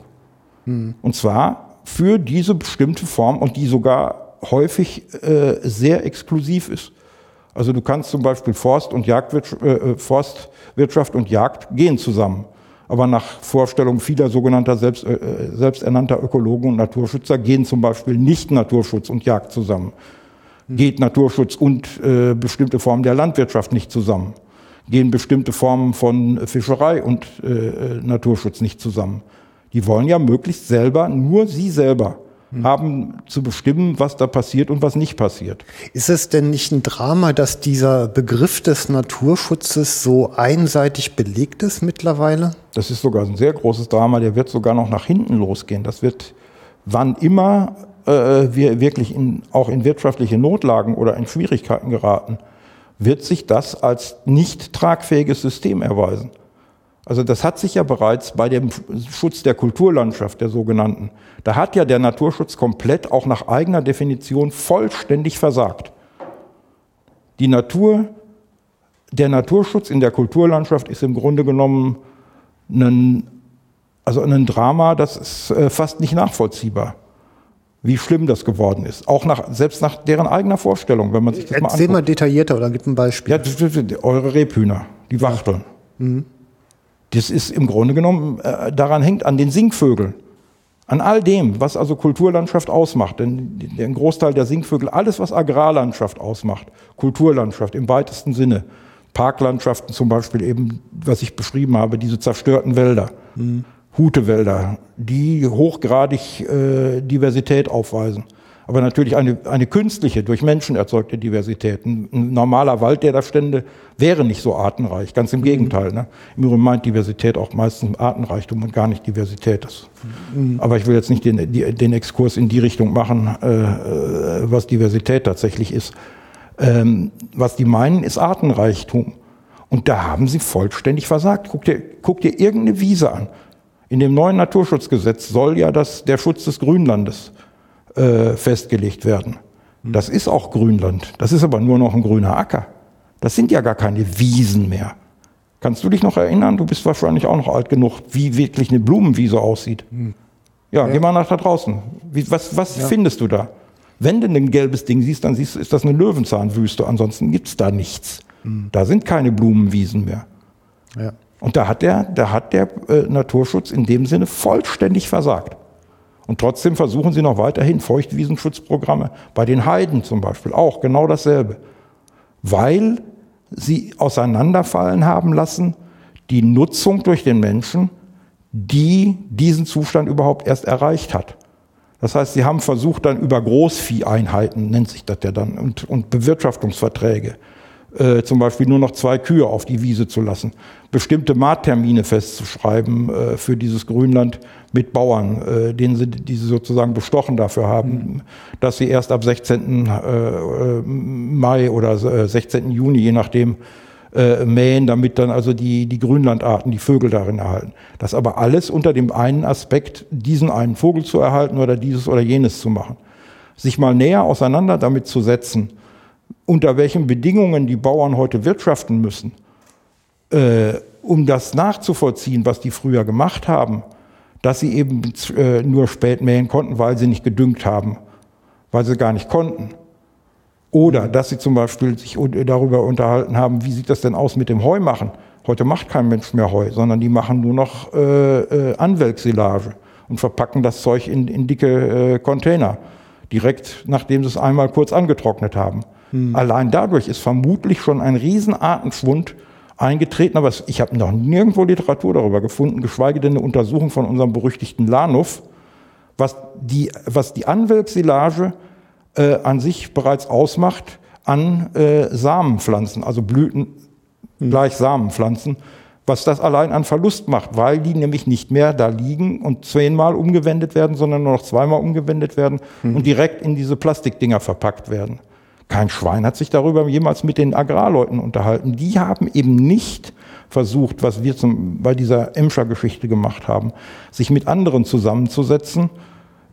Und zwar für diese bestimmte Form und die sogar häufig äh, sehr exklusiv ist. Also du kannst zum Beispiel Forst und Jagdwirtschaft, äh, Forstwirtschaft und Jagd gehen zusammen. Aber nach Vorstellung vieler sogenannter selbst, äh, selbsternannter Ökologen und Naturschützer gehen zum Beispiel nicht Naturschutz und Jagd zusammen. Geht Naturschutz und äh, bestimmte Formen der Landwirtschaft nicht zusammen. Gehen bestimmte Formen von Fischerei und äh, äh Naturschutz nicht zusammen. Die wollen ja möglichst selber, nur sie selber haben zu bestimmen, was da passiert und was nicht passiert. Ist es denn nicht ein Drama, dass dieser Begriff des Naturschutzes so einseitig belegt ist mittlerweile? Das ist sogar ein sehr großes Drama, der wird sogar noch nach hinten losgehen. Das wird, wann immer äh, wir wirklich in, auch in wirtschaftliche Notlagen oder in Schwierigkeiten geraten, wird sich das als nicht tragfähiges System erweisen. Also das hat sich ja bereits bei dem Schutz der Kulturlandschaft, der sogenannten, da hat ja der Naturschutz komplett auch nach eigener Definition vollständig versagt. Die Natur, der Naturschutz in der Kulturlandschaft ist im Grunde genommen ein, also ein Drama, das ist äh, fast nicht nachvollziehbar wie schlimm das geworden ist. Auch nach, selbst nach deren eigener Vorstellung, wenn man sich das Erzähl mal anguckt. Mal detaillierter oder gib ein Beispiel. Ja, eure Rebhühner, die Wachteln. Mhm. Das ist im Grunde genommen, äh, daran hängt an den Singvögeln. An all dem, was also Kulturlandschaft ausmacht. Denn der Großteil der Singvögel, alles was Agrarlandschaft ausmacht, Kulturlandschaft im weitesten Sinne, Parklandschaften zum Beispiel eben, was ich beschrieben habe, diese zerstörten Wälder, mhm. Hutewälder, die hochgradig äh, Diversität aufweisen aber natürlich eine, eine künstliche, durch Menschen erzeugte Diversität. Ein, ein, normaler Wald, der da stände, wäre nicht so artenreich. Ganz im mhm. Gegenteil. Ne? Im Übrigen meint Diversität auch meistens Artenreichtum und gar nicht Diversität. Das, mhm. Aber ich will jetzt nicht den, den Exkurs in die Richtung machen, äh, äh, was Diversität tatsächlich ist. Ähm, was die meinen, ist Artenreichtum. Und da haben sie vollständig versagt. Guck dir, guck dir irgendeine Wiese an. In dem neuen Naturschutzgesetz soll ja das, der Schutz des Grünlandes äh, festgelegt werden. Das ist auch Grünland. Das ist aber nur noch ein grüner Acker. Das sind ja gar keine Wiesen mehr. Kannst du dich noch erinnern? Du bist wahrscheinlich auch noch alt genug, wie wirklich eine Blumenwiese aussieht. Hm. Ja, ja, geh mal nach da draußen. Wie, was was ja. findest du da? Wenn du ein gelbes Ding siehst, dann siehst du, ist das eine Löwenzahnwüste. Ansonsten gibt's da nichts. Hm. Da sind keine Blumenwiesen mehr. Ja. Und da hat der, da hat der äh, Naturschutz in dem Sinne vollständig versagt. Und trotzdem versuchen sie noch weiterhin Feuchtwiesenschutzprogramme, bei den Heiden zum Beispiel auch genau dasselbe, weil sie auseinanderfallen haben lassen, die Nutzung durch den Menschen, die diesen Zustand überhaupt erst erreicht hat. Das heißt, sie haben versucht dann über Großvieheinheiten, nennt sich das ja dann, und, und Bewirtschaftungsverträge, äh, zum Beispiel nur noch zwei Kühe auf die Wiese zu lassen, bestimmte Markttermine festzuschreiben äh, für dieses Grünland mit Bauern, äh, denen sie, die sie sozusagen bestochen dafür haben, mhm. dass sie erst ab 16. Äh, äh, Mai oder 16. Äh, Juni, je nachdem, äh, mähen, damit dann also die, die Grünlandarten, die Vögel darin erhalten. Das aber alles unter dem einen Aspekt, diesen einen Vogel zu erhalten oder dieses oder jenes zu machen. Sich mal näher auseinander damit zu setzen, unter welchen Bedingungen die Bauern heute wirtschaften müssen, äh, um das nachzuvollziehen, was die früher gemacht haben, dass sie eben äh, nur spät mähen konnten, weil sie nicht gedüngt haben, weil sie gar nicht konnten. Oder dass sie zum Beispiel sich darüber unterhalten haben, wie sieht das denn aus mit dem Heu machen. Heute macht kein Mensch mehr Heu, sondern die machen nur noch äh, äh, Anwelksilage und verpacken das Zeug in, in dicke äh, Container, direkt nachdem sie es einmal kurz angetrocknet haben. Hm. Allein dadurch ist vermutlich schon ein Riesenartenschwund eingetreten, aber ich habe noch nirgendwo Literatur darüber gefunden, geschweige denn eine Untersuchung von unserem berüchtigten Lanuff, was die, was die Anwelksilage äh, an sich bereits ausmacht an äh, Samenpflanzen, also Blüten hm. gleich Samenpflanzen, was das allein an Verlust macht, weil die nämlich nicht mehr da liegen und zehnmal umgewendet werden, sondern nur noch zweimal umgewendet werden hm. und direkt in diese Plastikdinger verpackt werden. Kein Schwein hat sich darüber jemals mit den Agrarleuten unterhalten. Die haben eben nicht versucht, was wir zum, bei dieser Emscher-Geschichte gemacht haben, sich mit anderen zusammenzusetzen,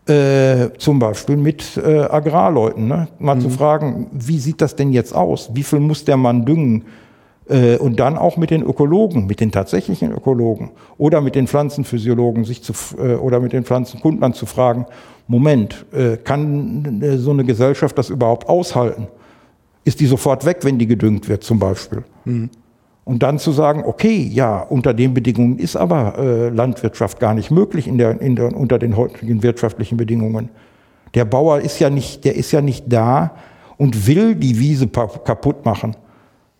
äh, zum Beispiel mit äh, Agrarleuten, ne? mal mhm. zu fragen, wie sieht das denn jetzt aus? Wie viel muss der Mann düngen? Äh, und dann auch mit den Ökologen, mit den tatsächlichen Ökologen oder mit den Pflanzenphysiologen sich zu, äh, oder mit den Pflanzenkundlern zu fragen, Moment, äh, kann äh, so eine Gesellschaft das überhaupt aushalten? Ist die sofort weg, wenn die gedüngt wird zum Beispiel? Mhm. Und dann zu sagen, okay, ja, unter den Bedingungen ist aber äh, Landwirtschaft gar nicht möglich in der, in der, unter den heutigen wirtschaftlichen Bedingungen. Der Bauer ist ja nicht, der ist ja nicht da und will die Wiese kaputt machen,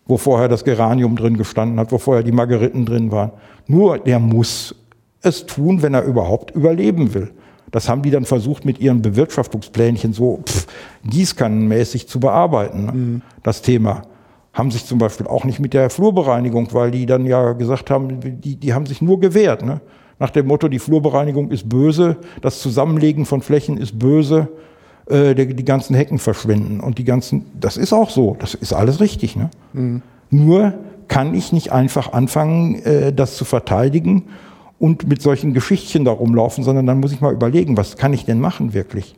wo vorher das Geranium drin gestanden hat, wo vorher die Margeriten drin waren. Nur der muss es tun, wenn er überhaupt überleben will. Das haben die dann versucht, mit ihren Bewirtschaftungsplänchen so pff, gießkannenmäßig zu bearbeiten, ne? mhm. das Thema haben sich zum Beispiel auch nicht mit der Flurbereinigung, weil die dann ja gesagt haben, die, die haben sich nur gewehrt. Ne? Nach dem Motto, die Flurbereinigung ist böse, das Zusammenlegen von Flächen ist böse, äh, die, die ganzen Hecken verschwinden und die ganzen, das ist auch so, das ist alles richtig. Ne? Mhm. Nur kann ich nicht einfach anfangen, äh, das zu verteidigen und mit solchen Geschichtchen da rumlaufen, sondern dann muss ich mal überlegen, was kann ich denn machen wirklich?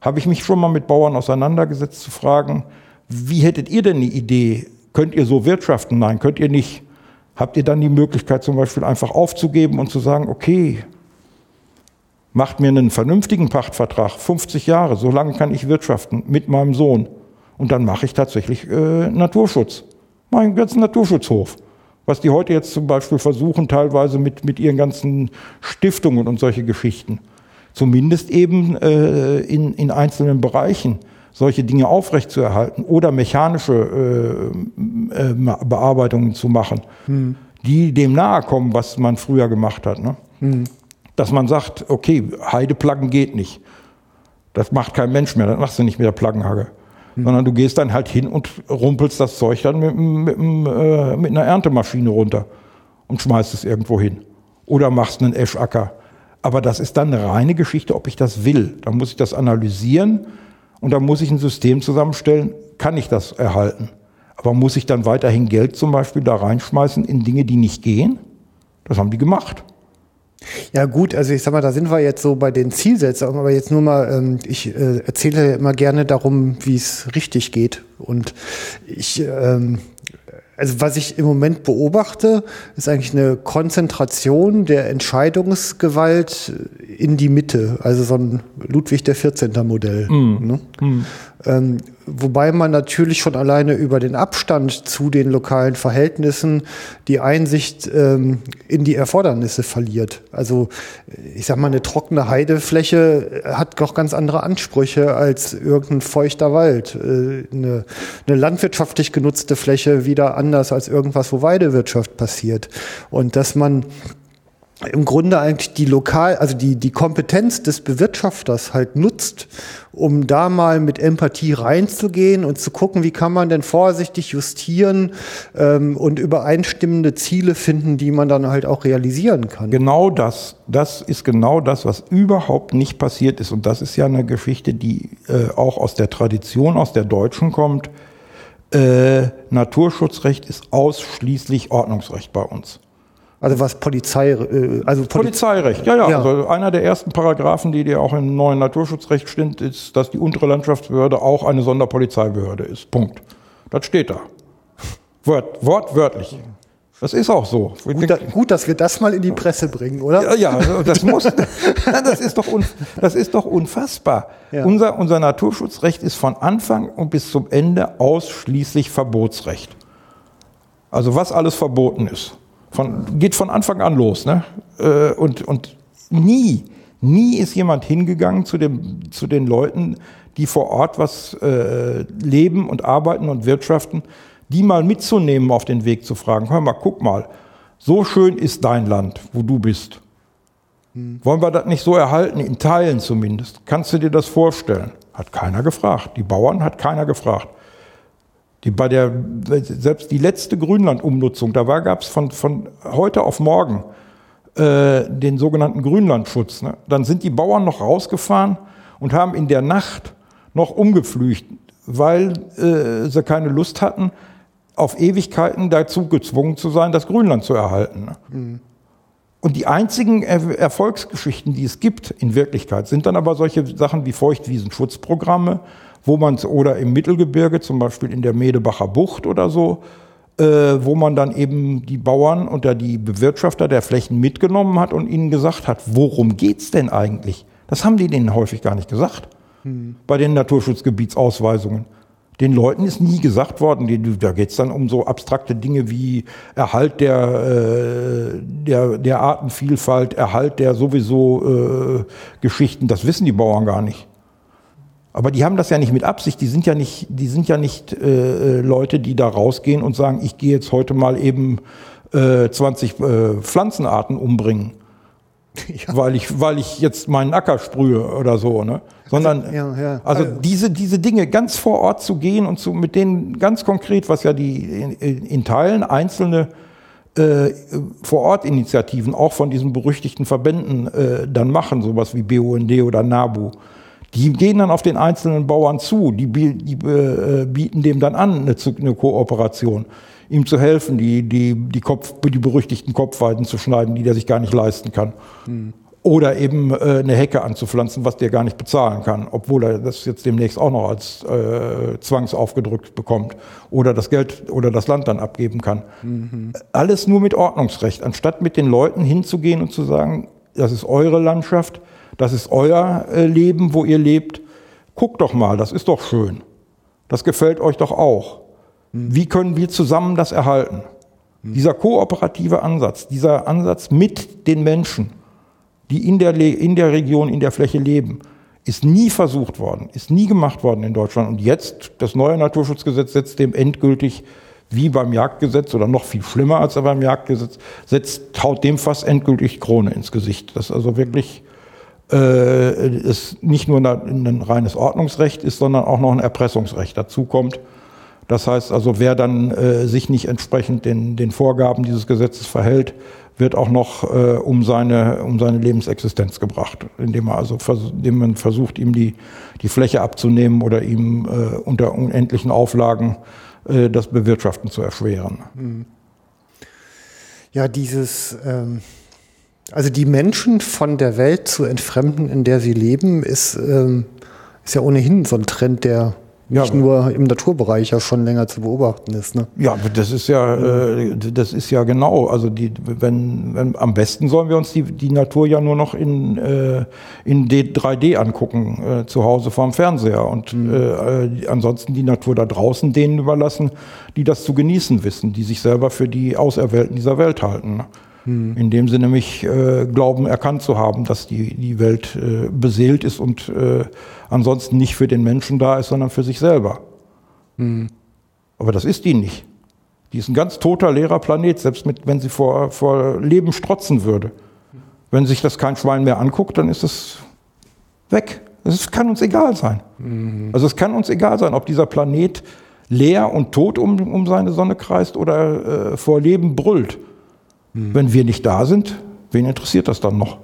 Habe ich mich schon mal mit Bauern auseinandergesetzt zu fragen, wie hättet ihr denn eine Idee? Könnt ihr so wirtschaften? Nein, könnt ihr nicht. Habt ihr dann die Möglichkeit zum Beispiel einfach aufzugeben und zu sagen, okay, macht mir einen vernünftigen Pachtvertrag, 50 Jahre, so lange kann ich wirtschaften mit meinem Sohn. Und dann mache ich tatsächlich äh, Naturschutz, meinen ganzen Naturschutzhof. Was die heute jetzt zum Beispiel versuchen, teilweise mit, mit ihren ganzen Stiftungen und solche Geschichten. Zumindest eben äh, in, in einzelnen Bereichen solche Dinge aufrechtzuerhalten oder mechanische äh, äh, Bearbeitungen zu machen, hm. die dem nahe kommen, was man früher gemacht hat. Ne? Hm. Dass man sagt, okay, Heideplaggen geht nicht. Das macht kein Mensch mehr, das machst du nicht mit der Plaggenhagge. Hm. Sondern du gehst dann halt hin und rumpelst das Zeug dann mit, mit, äh, mit einer Erntemaschine runter und schmeißt es irgendwo hin. Oder machst einen Eschecker. Aber das ist dann eine reine Geschichte, ob ich das will. Da muss ich das analysieren und dann muss ich ein System zusammenstellen, kann ich das erhalten. Aber muss ich dann weiterhin Geld zum Beispiel da reinschmeißen in Dinge, die nicht gehen? Das haben die gemacht. Ja gut, also ich sag mal, da sind wir jetzt so bei den Zielsetzungen, aber jetzt nur mal, ähm, ich äh, erzähle immer gerne darum, wie es richtig geht. Und ich ähm, also was ich im Moment beobachte, ist eigentlich eine Konzentration der Entscheidungsgewalt in die Mitte, also so ein Ludwig der 14. Modell. Mm. Ne? Mm. Ähm, wobei man natürlich schon alleine über den Abstand zu den lokalen Verhältnissen die Einsicht ähm, in die Erfordernisse verliert. Also ich sag mal, eine trockene Heidefläche hat doch ganz andere Ansprüche als irgendein feuchter Wald. Äh, eine, eine landwirtschaftlich genutzte Fläche wieder anders als irgendwas, wo Weidewirtschaft passiert. Und dass man im Grunde eigentlich die lokal, also die, die Kompetenz des Bewirtschafters halt nutzt, um da mal mit Empathie reinzugehen und zu gucken, wie kann man denn vorsichtig justieren ähm, und übereinstimmende Ziele finden, die man dann halt auch realisieren kann. Genau das, das ist genau das, was überhaupt nicht passiert ist. Und das ist ja eine Geschichte, die äh, auch aus der Tradition, aus der Deutschen kommt. Äh, Naturschutzrecht ist ausschließlich Ordnungsrecht bei uns. Also was Polizei, äh, also Poli Polizeirecht, ja, ja, ja, Also einer der ersten Paragraphen, die dir auch im neuen Naturschutzrecht steht, ist, dass die untere Landschaftsbehörde auch eine Sonderpolizeibehörde ist. Punkt. Das steht da. Wort, wortwörtlich. Das ist auch so. Gut, da, gut, dass wir das mal in die Presse bringen, oder? Ja, ja also das [laughs] muss. das, ist doch un, das ist doch unfassbar. Ja. Unser, unser Naturschutzrecht ist von Anfang und bis zum Ende ausschließlich Verbotsrecht. Also was alles verboten ist. Von, geht von Anfang an los. Ne? Äh, und, und nie, nie ist jemand hingegangen zu, dem, zu den Leuten, die vor Ort was äh, leben und arbeiten und wirtschaften, die mal mitzunehmen auf den Weg zu fragen, hör mal, guck mal, so schön ist dein Land, wo du bist. Hm. Wollen wir das nicht so erhalten, in Teilen zumindest? Kannst du dir das vorstellen? Hat keiner gefragt. Die Bauern hat keiner gefragt. Die bei der, selbst die letzte Grünlandumnutzung, da gab es von, von heute auf morgen äh, den sogenannten Grünlandschutz. Ne? Dann sind die Bauern noch rausgefahren und haben in der Nacht noch umgepflügt, weil äh, sie keine Lust hatten, auf Ewigkeiten dazu gezwungen zu sein, das Grünland zu erhalten. Ne? Mhm. Und die einzigen er Erfolgsgeschichten, die es gibt in Wirklichkeit, sind dann aber solche Sachen wie Feuchtwiesenschutzprogramme, wo man oder im Mittelgebirge, zum Beispiel in der Medebacher Bucht oder so, äh, wo man dann eben die Bauern oder die Bewirtschafter der Flächen mitgenommen hat und ihnen gesagt hat, worum geht's denn eigentlich? Das haben die denen häufig gar nicht gesagt hm. bei den Naturschutzgebietsausweisungen. Den Leuten ist nie gesagt worden, die, da geht es dann um so abstrakte Dinge wie Erhalt der, äh, der, der Artenvielfalt, Erhalt der sowieso äh, Geschichten. Das wissen die Bauern gar nicht. Aber die haben das ja nicht mit Absicht. Die sind ja nicht, die sind ja nicht äh, Leute, die da rausgehen und sagen, ich gehe jetzt heute mal eben äh, 20 äh, Pflanzenarten umbringen, [laughs] ja. weil ich, weil ich jetzt meinen Acker sprühe oder so, ne? Sondern ja, ja. also diese diese Dinge ganz vor Ort zu gehen und zu mit denen ganz konkret, was ja die in, in Teilen einzelne äh, vor Ort Initiativen auch von diesen berüchtigten Verbänden äh, dann machen, sowas wie BUND oder NABU die gehen dann auf den einzelnen Bauern zu, die, die äh, bieten dem dann an, eine, eine, Kooperation, ihm zu helfen, die, die, die, Kopf, die berüchtigten Kopfweiden zu schneiden, die der sich gar nicht leisten kann. Mhm. Oder eben äh, eine Hecke anzupflanzen, was der gar nicht bezahlen kann, obwohl er das jetzt demnächst auch noch als äh, zwangsaufgedrückt bekommt oder das Geld oder das Land dann abgeben kann. Mhm. Alles nur mit Ordnungsrecht, anstatt mit den Leuten hinzugehen und zu sagen, das ist eure Landschaft, das ist euer äh, Leben, wo ihr lebt. Guckt doch mal, das ist doch schön. Das gefällt euch doch auch. Wie können wir zusammen das erhalten? Dieser kooperative Ansatz, dieser Ansatz mit den Menschen, die in der, in der Region, in der Fläche leben, ist nie versucht worden, ist nie gemacht worden in Deutschland. Und jetzt, das neue Naturschutzgesetz setzt dem endgültig, wie beim Jagdgesetz oder noch viel schlimmer als beim Jagdgesetz, setzt, haut dem fast endgültig Krone ins Gesicht. Das ist also wirklich es nicht nur ein reines Ordnungsrecht ist, sondern auch noch ein Erpressungsrecht dazu kommt. Das heißt also, wer dann äh, sich nicht entsprechend den, den Vorgaben dieses Gesetzes verhält, wird auch noch äh, um, seine, um seine Lebensexistenz gebracht, indem, er also indem man versucht, ihm die, die Fläche abzunehmen oder ihm äh, unter unendlichen Auflagen äh, das Bewirtschaften zu erschweren. Hm. Ja, dieses ähm also die Menschen von der Welt zu entfremden, in der sie leben, ist, ähm, ist ja ohnehin so ein Trend, der nicht nur im Naturbereich ja schon länger zu beobachten ist. Ne? Ja, das ist ja, äh, das ist ja genau. Also die, wenn, wenn am besten sollen wir uns die, die Natur ja nur noch in, äh, in D, 3D angucken, äh, zu Hause vorm Fernseher und mhm. äh, ansonsten die Natur da draußen denen überlassen, die das zu genießen wissen, die sich selber für die Auserwählten dieser Welt halten. Ne? Mhm. Indem sie nämlich äh, glauben, erkannt zu haben, dass die, die Welt äh, beseelt ist und äh, ansonsten nicht für den Menschen da ist, sondern für sich selber. Mhm. Aber das ist die nicht. Die ist ein ganz toter, leerer Planet, selbst mit, wenn sie vor, vor Leben strotzen würde. Wenn sich das kein Schwein mehr anguckt, dann ist es weg. Es kann uns egal sein. Mhm. Also es kann uns egal sein, ob dieser Planet leer und tot um, um seine Sonne kreist oder äh, vor Leben brüllt. Mhm. Wenn wir nicht da sind, wen interessiert das dann noch?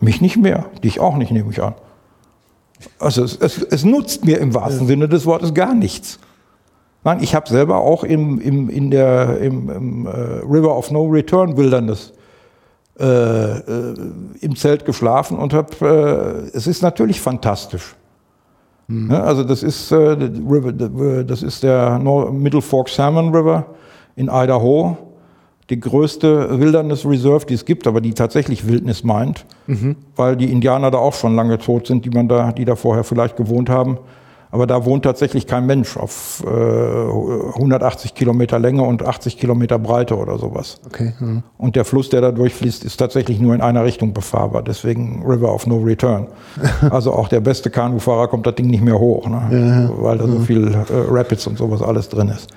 Mich nicht mehr, dich auch nicht, nehme ich an. Also es, es, es nutzt mir im wahrsten. Sinne des Wortes gar nichts. Nein, ich habe selber auch im, im, in der, im, im äh, River of No Return Wilderness äh, äh, im Zelt geschlafen und habe, äh, es ist natürlich fantastisch. Mhm. Ja, also das ist, äh, das ist der Middle Fork Salmon River in Idaho die größte Wilderness Reserve, die es gibt, aber die tatsächlich Wildnis meint, mhm. weil die Indianer da auch schon lange tot sind, die man da, die da vorher vielleicht gewohnt haben. Aber da wohnt tatsächlich kein Mensch auf äh, 180 Kilometer Länge und 80 Kilometer Breite oder sowas. Okay. Mhm. Und der Fluss, der da durchfließt, ist tatsächlich nur in einer Richtung befahrbar. Deswegen River of No Return. [laughs] also auch der beste Kanufahrer kommt das Ding nicht mehr hoch, ne? ja, weil da so viel äh, Rapids und sowas alles drin ist.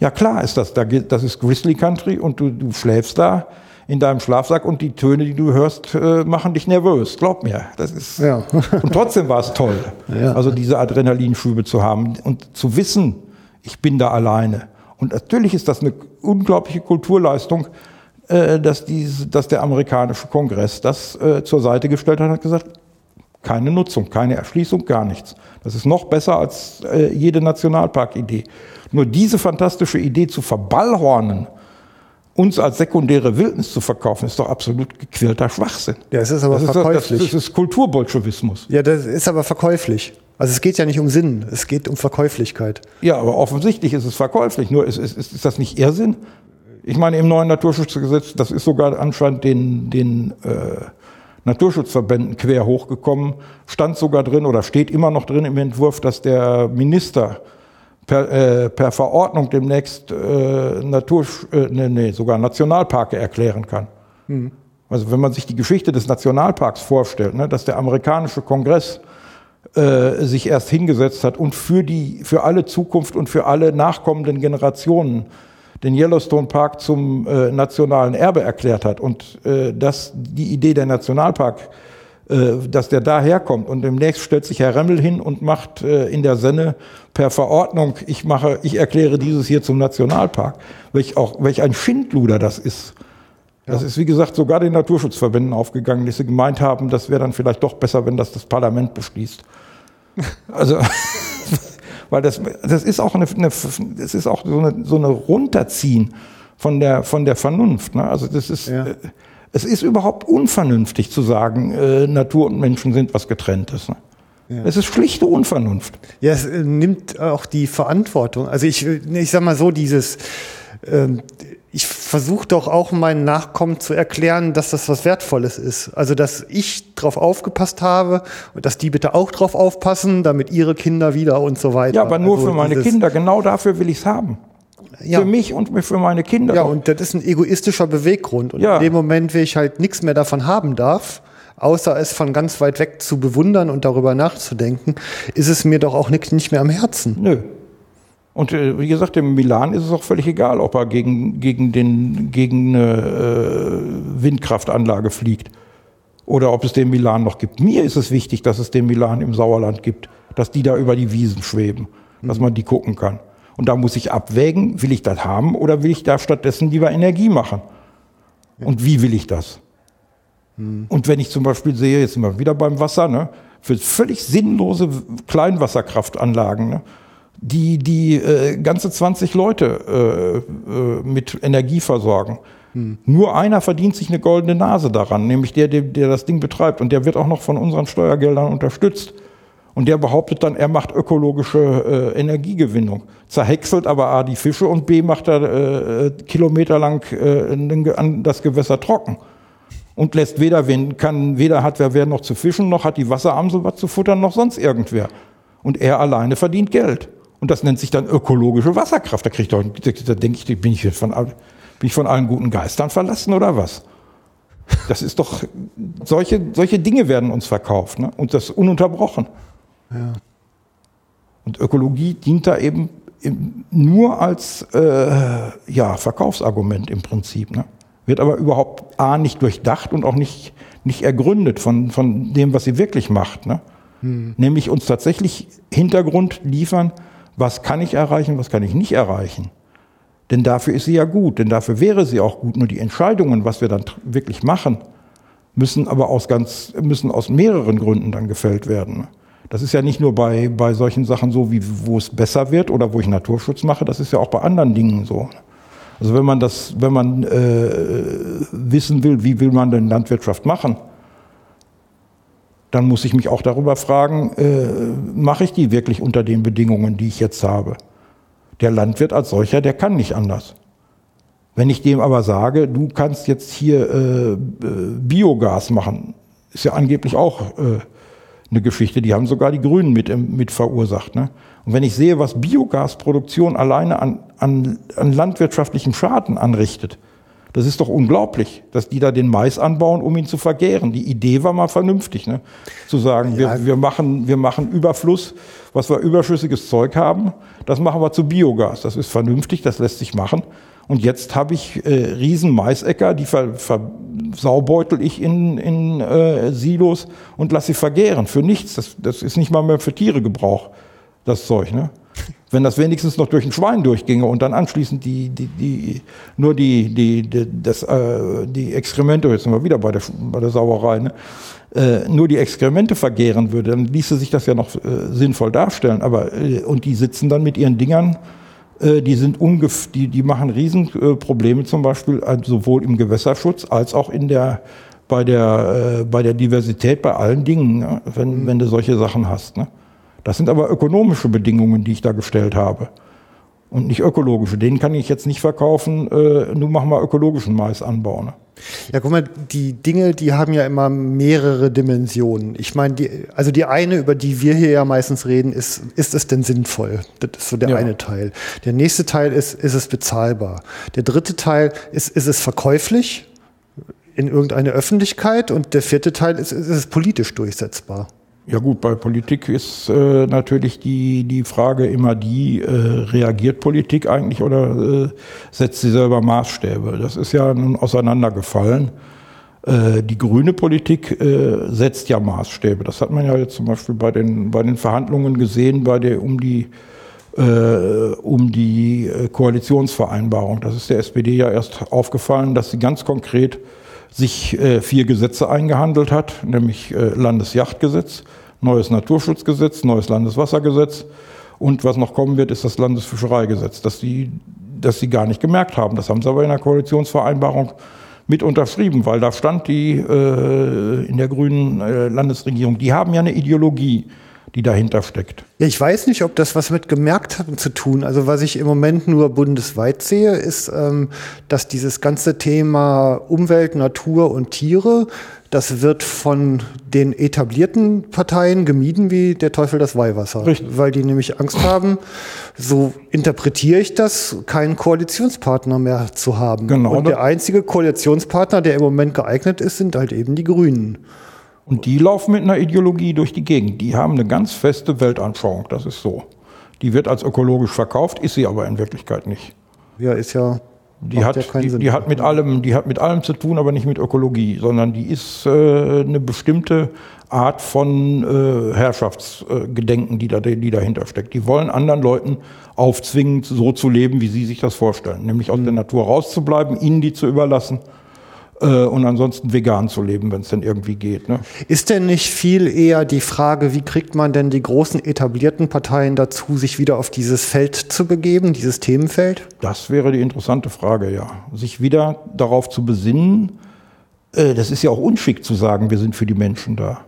Ja klar ist das, das ist Grizzly Country und du, du schläfst da in deinem Schlafsack und die Töne, die du hörst, äh, machen dich nervös. Glaub mir, das ist. Ja. [laughs] und trotzdem war es toll, ja. also diese Adrenalinschübe zu haben und zu wissen, ich bin da alleine. Und natürlich ist das eine unglaubliche Kulturleistung, äh, dass, diese, dass der amerikanische Kongress das äh, zur Seite gestellt hat und hat gesagt, keine Nutzung, keine Erschließung, gar nichts. Das ist noch besser als äh, jede Nationalparkidee. Nur diese fantastische Idee zu verballhornen, uns als sekundäre Wildnis zu verkaufen, ist doch absolut gequälter Schwachsinn. Ja, es ist aber das verkäuflich. Ist, das, das ist Kulturbolschewismus. Ja, das ist aber verkäuflich. Also es geht ja nicht um Sinn, es geht um Verkäuflichkeit. Ja, aber offensichtlich ist es verkäuflich. Nur ist, ist, ist das nicht Irrsinn? Ich meine, im neuen Naturschutzgesetz, das ist sogar anscheinend den, den äh, Naturschutzverbänden quer hochgekommen, stand sogar drin oder steht immer noch drin im Entwurf, dass der Minister per, äh, per Verordnung demnächst äh, Natur, äh, nee, nee, sogar Nationalparke erklären kann. Mhm. Also wenn man sich die Geschichte des Nationalparks vorstellt, ne, dass der amerikanische Kongress äh, sich erst hingesetzt hat und für die, für alle Zukunft und für alle nachkommenden Generationen den Yellowstone Park zum äh, nationalen Erbe erklärt hat und äh, dass die Idee der Nationalpark, äh, dass der daherkommt und demnächst stellt sich Herr Remmel hin und macht äh, in der Senne per Verordnung, ich mache, ich erkläre dieses hier zum Nationalpark, welch auch, welch ein Schindluder das ist. Das ist, wie gesagt, sogar den Naturschutzverbänden aufgegangen, die sie gemeint haben, das wäre dann vielleicht doch besser, wenn das das Parlament beschließt. [laughs] Also, [laughs] weil das, das ist auch eine, eine das ist auch so eine, so eine Runterziehen von der, von der Vernunft. Ne? Also das ist, ja. Äh, es ist überhaupt unvernünftig zu sagen, äh, Natur und Menschen sind was getrenntes. Ne? Ja. Es ist schlichte Unvernunft. Ja, es äh, nimmt auch die Verantwortung. Also ich, ich sag mal so, dieses, ähm, ich versuche doch auch meinen Nachkommen zu erklären, dass das was Wertvolles ist. Also, dass ich drauf aufgepasst habe und dass die bitte auch drauf aufpassen, damit ihre Kinder wieder und so weiter. Ja, aber nur also für meine Kinder. Genau dafür will ich es haben. Ja. Für mich und für meine Kinder. Ja, und das ist ein egoistischer Beweggrund. Und ja. in dem Moment, wo ich halt nichts mehr davon haben darf, außer es von ganz weit weg zu bewundern und darüber nachzudenken, ist es mir doch auch nicht, nicht mehr am Herzen. Nö. Und äh, wie gesagt, dem Milan ist es auch völlig egal, ob er gegen, gegen, den, gegen eine äh, Windkraftanlage fliegt oder ob es den Milan noch gibt. Mir ist es wichtig, dass es den Milan im Sauerland gibt, dass die da über die Wiesen schweben, mhm. dass man die gucken kann. Und da muss ich abwägen, will ich das haben oder will ich da stattdessen lieber Energie machen? Ja. Und wie will ich das? Mhm. Und wenn ich zum Beispiel sehe, jetzt sind wir wieder beim Wasser, ne, für völlig sinnlose Kleinwasserkraftanlagen, ne, die die äh, ganze 20 Leute äh, äh, mit Energie versorgen. Hm. Nur einer verdient sich eine goldene Nase daran, nämlich der, der, der das Ding betreibt. Und der wird auch noch von unseren Steuergeldern unterstützt. Und der behauptet dann, er macht ökologische äh, Energiegewinnung. Zerhäckselt aber A die Fische und B macht er äh, kilometerlang äh, das Gewässer trocken. Und lässt weder, wen, kann, weder hat wer, wer noch zu fischen, noch hat die Wasseramsel was zu futtern, noch sonst irgendwer. Und er alleine verdient Geld. Und das nennt sich dann ökologische Wasserkraft. Da, ich doch, da denke ich, bin ich, von, bin ich von allen guten Geistern verlassen oder was? Das ist doch, solche, solche Dinge werden uns verkauft ne? und das ununterbrochen. Ja. Und Ökologie dient da eben nur als äh, ja, Verkaufsargument im Prinzip. Ne? Wird aber überhaupt A nicht durchdacht und auch nicht, nicht ergründet von, von dem, was sie wirklich macht. Ne? Hm. Nämlich uns tatsächlich Hintergrund liefern, was kann ich erreichen, was kann ich nicht erreichen. Denn dafür ist sie ja gut, denn dafür wäre sie auch gut. Nur die Entscheidungen, was wir dann wirklich machen, müssen aber aus ganz, müssen aus mehreren Gründen dann gefällt werden. Das ist ja nicht nur bei, bei solchen Sachen so, wie, wo es besser wird oder wo ich Naturschutz mache, das ist ja auch bei anderen Dingen so. Also wenn man das, wenn man äh, wissen will, wie will man denn Landwirtschaft machen, dann muss ich mich auch darüber fragen, äh, mache ich die wirklich unter den Bedingungen, die ich jetzt habe? Der Landwirt als solcher, der kann nicht anders. Wenn ich dem aber sage, du kannst jetzt hier äh, äh Biogas machen, ist ja angeblich auch äh, eine Geschichte, die haben sogar die Grünen mit, mit verursacht. Ne? Und wenn ich sehe, was Biogasproduktion alleine an, an, an landwirtschaftlichen Schaden anrichtet, das ist doch unglaublich, dass die da den Mais anbauen, um ihn zu vergären. Die Idee war mal vernünftig, ne? zu sagen, ja. wir, wir, machen, wir machen Überfluss, was wir überschüssiges Zeug haben, das machen wir zu Biogas. Das ist vernünftig, das lässt sich machen. Und jetzt habe ich äh, riesen Maisäcker, die ver, versaubeutel ich in, in äh, Silos und lasse sie vergären. Für nichts. Das, das ist nicht mal mehr für Tiere Gebrauch, das Zeug. Ne? Wenn das wenigstens noch durch ein Schwein durchginge und dann anschließend die, die, die, nur die, die, die, das, äh, die Exkremente, jetzt sind wir wieder bei der, bei der Sauerei, ne? äh, nur die Exkremente vergehren würde, dann ließe sich das ja noch äh, sinnvoll darstellen. Aber, äh, und die sitzen dann mit ihren Dingern, äh, die sind ungef die, die machen Riesenprobleme äh, zum Beispiel äh, sowohl im Gewässerschutz als auch in der, bei der, äh, bei der Diversität, bei allen Dingen, ne? wenn, wenn du solche Sachen hast. Ne? Das sind aber ökonomische Bedingungen, die ich da gestellt habe. Und nicht ökologische. Den kann ich jetzt nicht verkaufen, äh, nur mach mal ökologischen Mais anbauen. Ne? Ja, guck mal, die Dinge, die haben ja immer mehrere Dimensionen. Ich meine, die, also die eine, über die wir hier ja meistens reden, ist, ist es denn sinnvoll? Das ist so der ja. eine Teil. Der nächste Teil ist, ist es bezahlbar? Der dritte Teil ist, ist es verkäuflich in irgendeine Öffentlichkeit? Und der vierte Teil ist, ist es politisch durchsetzbar? Ja gut, bei Politik ist äh, natürlich die, die Frage immer die, äh, reagiert Politik eigentlich oder äh, setzt sie selber Maßstäbe? Das ist ja nun auseinandergefallen. Äh, die grüne Politik äh, setzt ja Maßstäbe. Das hat man ja jetzt zum Beispiel bei den, bei den Verhandlungen gesehen, bei der um die äh, um die äh, Koalitionsvereinbarung. Das ist der SPD ja erst aufgefallen, dass sie ganz konkret sich äh, vier Gesetze eingehandelt hat, nämlich äh, Landesjachtgesetz, neues Naturschutzgesetz, neues Landeswassergesetz und was noch kommen wird, ist das Landesfischereigesetz, das sie, das sie gar nicht gemerkt haben. Das haben sie aber in der Koalitionsvereinbarung mit unterschrieben, weil da stand die äh, in der grünen äh, Landesregierung, die haben ja eine Ideologie die dahinter steckt. Ja, ich weiß nicht, ob das was mit gemerkt haben zu tun. Also was ich im Moment nur bundesweit sehe, ist, ähm, dass dieses ganze Thema Umwelt, Natur und Tiere, das wird von den etablierten Parteien gemieden wie der Teufel das Weihwasser. Richtig. Weil die nämlich Angst haben, so interpretiere ich das, keinen Koalitionspartner mehr zu haben. Genau. Und der einzige Koalitionspartner, der im Moment geeignet ist, sind halt eben die Grünen. Und die laufen mit einer Ideologie durch die Gegend. Die haben eine ganz feste Weltanschauung, das ist so. Die wird als ökologisch verkauft, ist sie aber in Wirklichkeit nicht. Ja, ist ja. Die hat, ja die, die, hat mit allem, die hat mit allem zu tun, aber nicht mit Ökologie, sondern die ist äh, eine bestimmte Art von äh, Herrschaftsgedenken, die, da, die dahinter steckt. Die wollen anderen Leuten aufzwingen, so zu leben, wie sie sich das vorstellen, nämlich aus mhm. der Natur rauszubleiben, ihnen die zu überlassen und ansonsten vegan zu leben, wenn es denn irgendwie geht. Ne? Ist denn nicht viel eher die Frage, wie kriegt man denn die großen etablierten Parteien dazu, sich wieder auf dieses Feld zu begeben, dieses Themenfeld? Das wäre die interessante Frage, ja. Sich wieder darauf zu besinnen, äh, das ist ja auch unschick zu sagen, wir sind für die Menschen da.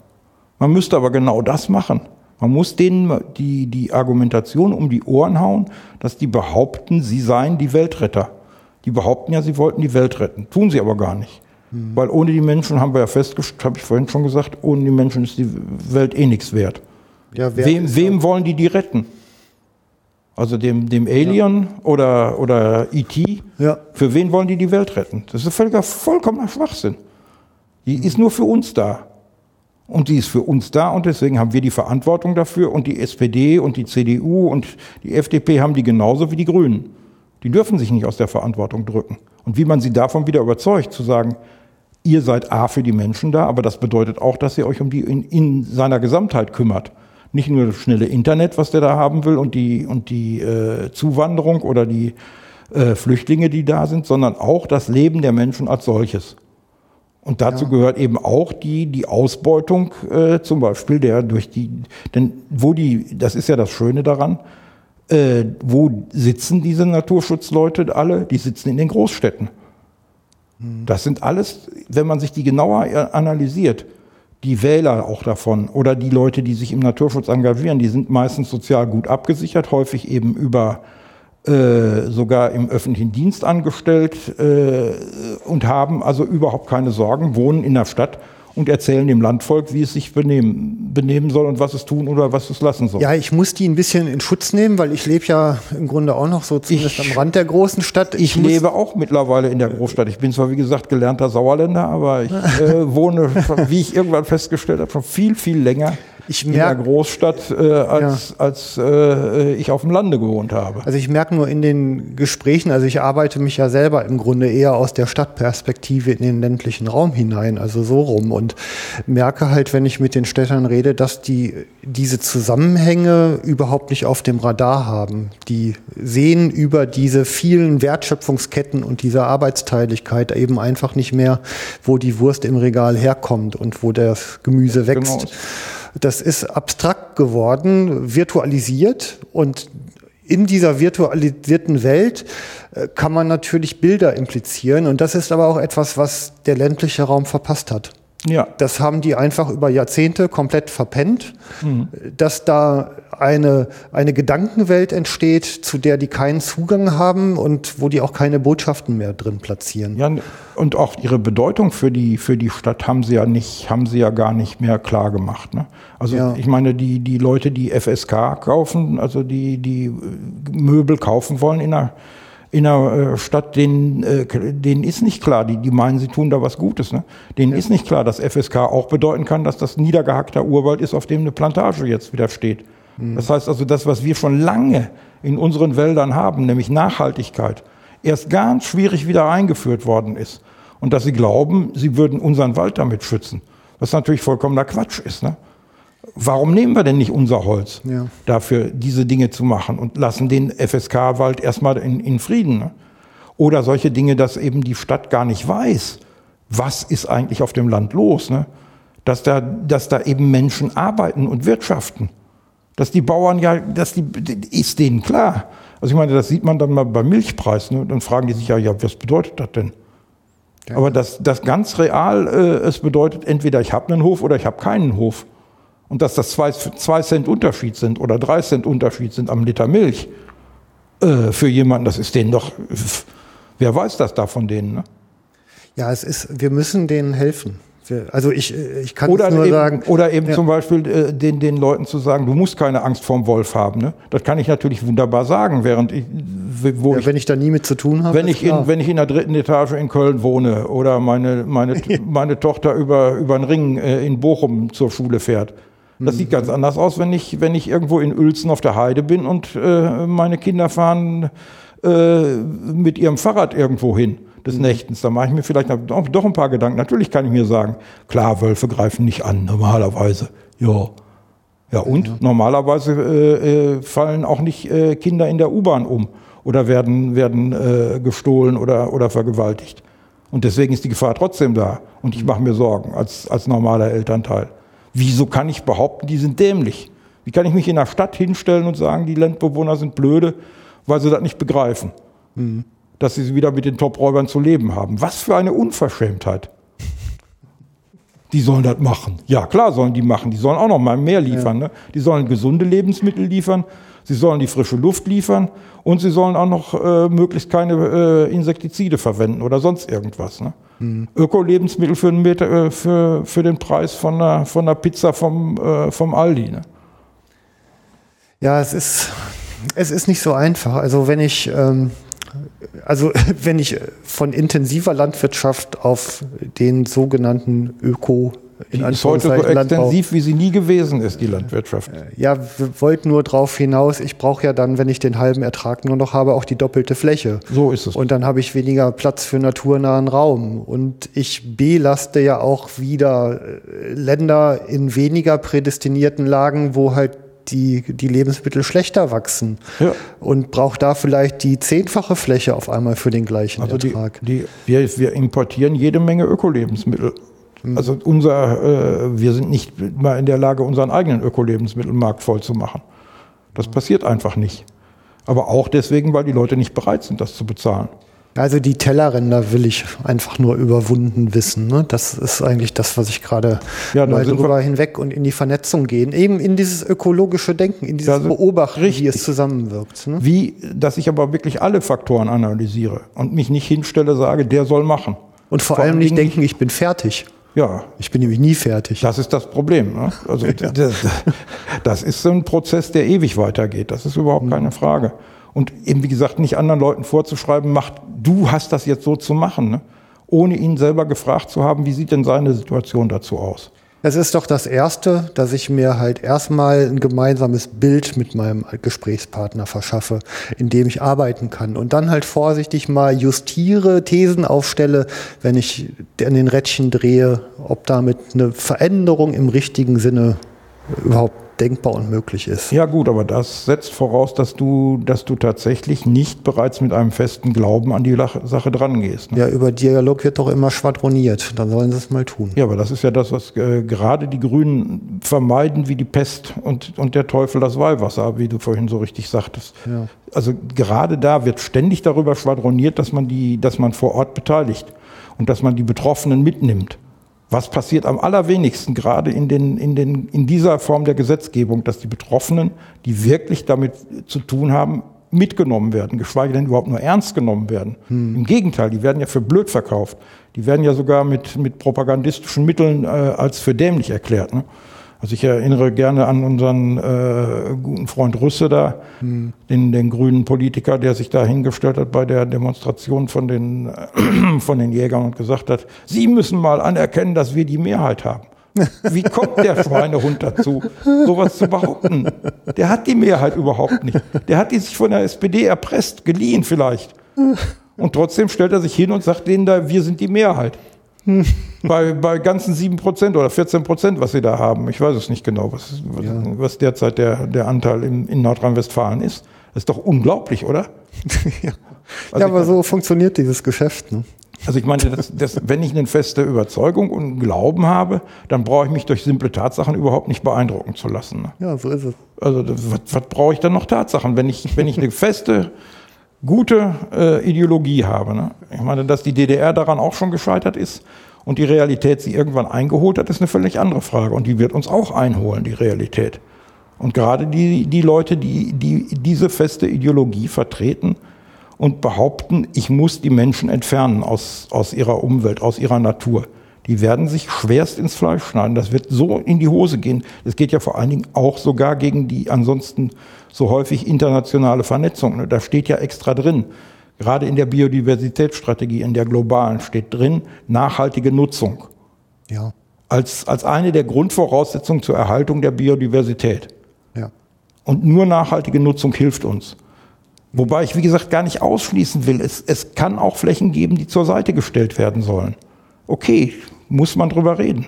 Man müsste aber genau das machen. Man muss denen die, die Argumentation um die Ohren hauen, dass die behaupten, sie seien die Weltretter. Die behaupten ja, sie wollten die Welt retten. Tun sie aber gar nicht. Mhm. Weil ohne die Menschen, haben wir ja festgestellt, habe ich vorhin schon gesagt, ohne die Menschen ist die Welt eh nichts wert. Ja, wem, wem wollen die die retten? Also dem, dem Alien ja. oder, oder E.T.? Ja. Für wen wollen die die Welt retten? Das ist völliger, vollkommener Schwachsinn. Die ist nur für uns da. Und die ist für uns da und deswegen haben wir die Verantwortung dafür und die SPD und die CDU und die FDP haben die genauso wie die Grünen. Die dürfen sich nicht aus der Verantwortung drücken. Und wie man sie davon wieder überzeugt, zu sagen, ihr seid A für die Menschen da, aber das bedeutet auch, dass ihr euch um die in, in seiner Gesamtheit kümmert. Nicht nur das schnelle Internet, was der da haben will und die, und die äh, Zuwanderung oder die äh, Flüchtlinge, die da sind, sondern auch das Leben der Menschen als solches. Und dazu ja. gehört eben auch die, die Ausbeutung äh, zum Beispiel der durch die, denn wo die, das ist ja das Schöne daran, äh, wo sitzen diese Naturschutzleute alle? Die sitzen in den Großstädten. Das sind alles, wenn man sich die genauer analysiert, die Wähler auch davon oder die Leute, die sich im Naturschutz engagieren, die sind meistens sozial gut abgesichert, häufig eben über äh, sogar im öffentlichen Dienst angestellt äh, und haben also überhaupt keine Sorgen, wohnen in der Stadt und erzählen dem Landvolk, wie es sich benehmen, benehmen soll und was es tun oder was es lassen soll. Ja, ich muss die ein bisschen in Schutz nehmen, weil ich lebe ja im Grunde auch noch so zumindest ich, am Rand der großen Stadt. Ich, ich lebe auch mittlerweile in der Großstadt. Ich bin zwar, wie gesagt, gelernter Sauerländer, aber ich [laughs] äh, wohne, wie ich irgendwann festgestellt habe, schon viel, viel länger ich merk, in der Großstadt, äh, als, ja. als äh, ich auf dem Lande gewohnt habe. Also ich merke nur in den Gesprächen, also ich arbeite mich ja selber im Grunde eher aus der Stadtperspektive in den ländlichen Raum hinein, also so rum und merke halt, wenn ich mit den Städtern rede, dass die diese Zusammenhänge überhaupt nicht auf dem Radar haben. Die sehen über diese vielen Wertschöpfungsketten und diese Arbeitsteiligkeit eben einfach nicht mehr, wo die Wurst im Regal herkommt und wo das Gemüse wächst. Genau. Das ist abstrakt geworden, virtualisiert und in dieser virtualisierten Welt äh, kann man natürlich Bilder implizieren und das ist aber auch etwas, was der ländliche Raum verpasst hat. Ja. Das haben die einfach über Jahrzehnte komplett verpennt, mhm. dass da eine, eine Gedankenwelt entsteht, zu der die keinen Zugang haben und wo die auch keine Botschaften mehr drin platzieren. Ja, und auch ihre Bedeutung für die, für die Stadt haben sie ja nicht, haben sie ja gar nicht mehr klar gemacht. Ne? Also ja. ich meine, die, die Leute, die FSK kaufen, also die, die Möbel kaufen wollen in einer in einer äh, Stadt, denen, äh, denen ist nicht klar, die, die meinen, sie tun da was Gutes. Ne? Denen ja. ist nicht klar, dass FSK auch bedeuten kann, dass das niedergehackter Urwald ist, auf dem eine Plantage jetzt wieder steht. Mhm. Das heißt also, das, was wir schon lange in unseren Wäldern haben, nämlich Nachhaltigkeit, erst ganz schwierig wieder eingeführt worden ist. Und dass sie glauben, sie würden unseren Wald damit schützen. Was natürlich vollkommener Quatsch ist. Ne? Warum nehmen wir denn nicht unser Holz ja. dafür, diese Dinge zu machen und lassen den FSK-Wald erstmal in, in Frieden? Ne? Oder solche Dinge, dass eben die Stadt gar nicht weiß, was ist eigentlich auf dem Land los? Ne? Dass, da, dass da eben Menschen arbeiten und wirtschaften. Dass die Bauern ja, dass die, ist denen klar. Also ich meine, das sieht man dann mal beim Milchpreis. Ne? Dann fragen die sich ja, ja, was bedeutet das denn? Ja. Aber das, das ganz real, äh, es bedeutet entweder ich habe einen Hof oder ich habe keinen Hof. Und dass das zwei, zwei Cent Unterschied sind oder drei Cent Unterschied sind am Liter Milch äh, für jemanden, das ist denen doch, wer weiß das da von denen? Ne? Ja, es ist, wir müssen denen helfen. Also ich, ich kann oder nur eben, sagen. Oder eben ja. zum Beispiel äh, den, den Leuten zu sagen, du musst keine Angst vorm Wolf haben. Ne? Das kann ich natürlich wunderbar sagen, während ich, wo ja, ich, wenn ich da nie mit zu tun habe. Wenn ich in, wenn ich in der dritten Etage in Köln wohne oder meine meine [laughs] meine Tochter über über den Ring äh, in Bochum zur Schule fährt, das mhm. sieht ganz anders aus, wenn ich, wenn ich irgendwo in Uelzen auf der Heide bin und äh, meine Kinder fahren äh, mit ihrem Fahrrad irgendwo hin des mhm. Nächtens. Da mache ich mir vielleicht noch, doch ein paar Gedanken. Natürlich kann ich mir sagen, klar, Wölfe greifen nicht an, normalerweise. Ja. Ja, und ja. normalerweise äh, äh, fallen auch nicht äh, Kinder in der U-Bahn um oder werden, werden äh, gestohlen oder, oder vergewaltigt. Und deswegen ist die Gefahr trotzdem da. Und ich mache mir Sorgen als, als normaler Elternteil. Wieso kann ich behaupten, die sind dämlich? Wie kann ich mich in der Stadt hinstellen und sagen, die Landbewohner sind blöde, weil sie das nicht begreifen? Mhm. Dass sie wieder mit den Top-Räubern zu leben haben. Was für eine Unverschämtheit. Die sollen das machen. Ja, klar sollen die machen. Die sollen auch noch mal mehr liefern. Ja. Ne? Die sollen gesunde Lebensmittel liefern. Sie sollen die frische Luft liefern. Und sie sollen auch noch äh, möglichst keine äh, Insektizide verwenden oder sonst irgendwas. Ne? Mhm. Öko-Lebensmittel für, äh, für, für den Preis von einer, von einer Pizza vom, äh, vom Aldi. Ne? Ja, es ist, es ist nicht so einfach. Also wenn ich, ähm, also [laughs] wenn ich von intensiver Landwirtschaft auf den sogenannten Öko die ist heute so extensiv, wie sie nie gewesen ist, die Landwirtschaft. Äh, ja, wir wollten nur darauf hinaus, ich brauche ja dann, wenn ich den halben Ertrag nur noch habe, auch die doppelte Fläche. So ist es. Und dann habe ich weniger Platz für naturnahen Raum. Und ich belaste ja auch wieder äh, Länder in weniger prädestinierten Lagen, wo halt die, die Lebensmittel schlechter wachsen ja. und braucht da vielleicht die zehnfache Fläche auf einmal für den gleichen also Ertrag. Die, die, wir, wir importieren jede Menge Ökolebensmittel Mhm. Also unser, äh, wir sind nicht mal in der Lage, unseren eigenen Ökolebensmittelmarkt voll zu machen. Das passiert einfach nicht. Aber auch deswegen, weil die Leute nicht bereit sind, das zu bezahlen. Also die Tellerränder will ich einfach nur überwunden wissen. Ne? Das ist eigentlich das, was ich gerade ja, mal drüber hinweg und in die Vernetzung gehen. Eben in dieses ökologische Denken, in dieses Beobachten, richtig. wie es zusammenwirkt. Ne? Wie, dass ich aber wirklich alle Faktoren analysiere und mich nicht hinstelle, sage, der soll machen. Und vor, vor allem nicht denken, ich bin fertig. Ja. Ich bin nämlich nie fertig. Das ist das Problem. Ne? Also [laughs] ja. das, das, ist so ein Prozess, der ewig weitergeht. Das ist überhaupt keine Frage. Und eben, wie gesagt, nicht anderen Leuten vorzuschreiben, macht, du hast das jetzt so zu machen, ne? ohne ihn selber gefragt zu haben, wie sieht denn seine Situation dazu aus. Es ist doch das Erste, dass ich mir halt erstmal ein gemeinsames Bild mit meinem Gesprächspartner verschaffe, in dem ich arbeiten kann. Und dann halt vorsichtig mal justiere, Thesen aufstelle, wenn ich an den Rädchen drehe, ob damit eine Veränderung im richtigen Sinne überhaupt denkbar und möglich ist. Ja gut, aber das setzt voraus, dass du, dass du tatsächlich nicht bereits mit einem festen Glauben an die Sache dran gehst. Ne? Ja, über Dialog wird doch immer schwadroniert. Dann sollen sie es mal tun. Ja, aber das ist ja das, was äh, gerade die Grünen vermeiden wie die Pest und, und der Teufel das Weihwasser, wie du vorhin so richtig sagtest. Ja. Also gerade da wird ständig darüber schwadroniert, dass man die, dass man vor Ort beteiligt und dass man die Betroffenen mitnimmt. Was passiert am allerwenigsten gerade in, den, in, den, in dieser Form der Gesetzgebung, dass die Betroffenen, die wirklich damit zu tun haben, mitgenommen werden, geschweige denn überhaupt nur ernst genommen werden. Hm. Im Gegenteil, die werden ja für blöd verkauft. Die werden ja sogar mit, mit propagandistischen Mitteln äh, als für dämlich erklärt. Ne? Also ich erinnere gerne an unseren äh, guten Freund Rüsse da, hm. den, den grünen Politiker, der sich da hingestellt hat bei der Demonstration von den, [clears throat] von den Jägern und gesagt hat, Sie müssen mal anerkennen, dass wir die Mehrheit haben. Wie kommt der Schweinehund dazu, sowas zu behaupten? Der hat die Mehrheit überhaupt nicht. Der hat die sich von der SPD erpresst, geliehen vielleicht. Und trotzdem stellt er sich hin und sagt denen da, wir sind die Mehrheit. Bei, bei ganzen 7 Prozent oder 14 Prozent, was sie da haben. Ich weiß es nicht genau, was, ja. was derzeit der, der Anteil in, in Nordrhein-Westfalen ist. Das ist doch unglaublich, oder? [laughs] ja, also ja aber so funktioniert dieses Geschäft. Ne? Also ich meine, das, das, wenn ich eine feste Überzeugung und Glauben habe, dann brauche ich mich durch simple Tatsachen überhaupt nicht beeindrucken zu lassen. Ne? Ja, so ist es. Also was, was brauche ich dann noch Tatsachen, wenn ich, wenn ich eine [laughs] feste, gute äh, Ideologie habe? Ne? Ich meine, dass die DDR daran auch schon gescheitert ist und die Realität sie irgendwann eingeholt hat, ist eine völlig andere Frage. Und die wird uns auch einholen, die Realität. Und gerade die, die Leute, die, die diese feste Ideologie vertreten, und behaupten, ich muss die Menschen entfernen aus, aus ihrer Umwelt, aus ihrer Natur. Die werden sich schwerst ins Fleisch schneiden. Das wird so in die Hose gehen. Das geht ja vor allen Dingen auch sogar gegen die ansonsten so häufig internationale Vernetzung. Da steht ja extra drin, gerade in der Biodiversitätsstrategie, in der globalen, steht drin, nachhaltige Nutzung. Ja. Als, als eine der Grundvoraussetzungen zur Erhaltung der Biodiversität. Ja. Und nur nachhaltige Nutzung hilft uns. Wobei ich, wie gesagt, gar nicht ausschließen will, es, es kann auch Flächen geben, die zur Seite gestellt werden sollen. Okay, muss man drüber reden.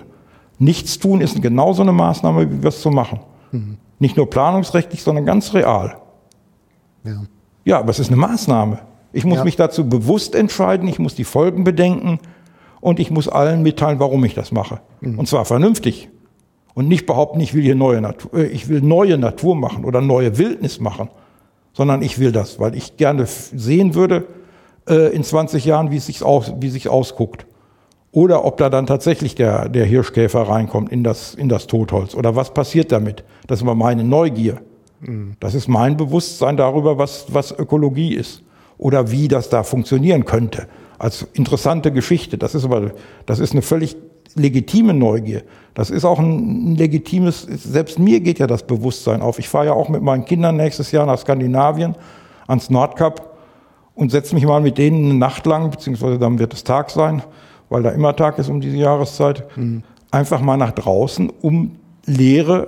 Nichts tun ist genauso eine Maßnahme, wie wir es zu machen. Mhm. Nicht nur planungsrechtlich, sondern ganz real. Ja, ja aber es ist eine Maßnahme. Ich muss ja. mich dazu bewusst entscheiden, ich muss die Folgen bedenken und ich muss allen mitteilen, warum ich das mache. Mhm. Und zwar vernünftig. Und nicht behaupten, ich will hier neue Natur, äh, ich will neue Natur machen oder neue Wildnis machen sondern ich will das, weil ich gerne sehen würde äh, in 20 Jahren, wie es sich aus, wie sich ausguckt. Oder ob da dann tatsächlich der, der Hirschkäfer reinkommt in das, in das Totholz. Oder was passiert damit? Das ist immer meine Neugier. Mhm. Das ist mein Bewusstsein darüber, was, was Ökologie ist. Oder wie das da funktionieren könnte. Als interessante Geschichte. Das ist aber, das ist eine völlig legitime Neugier. Das ist auch ein, legitimes, selbst mir geht ja das Bewusstsein auf. Ich fahre ja auch mit meinen Kindern nächstes Jahr nach Skandinavien, ans Nordkap und setze mich mal mit denen eine Nacht lang, beziehungsweise dann wird es Tag sein, weil da immer Tag ist um diese Jahreszeit, mhm. einfach mal nach draußen, um Leere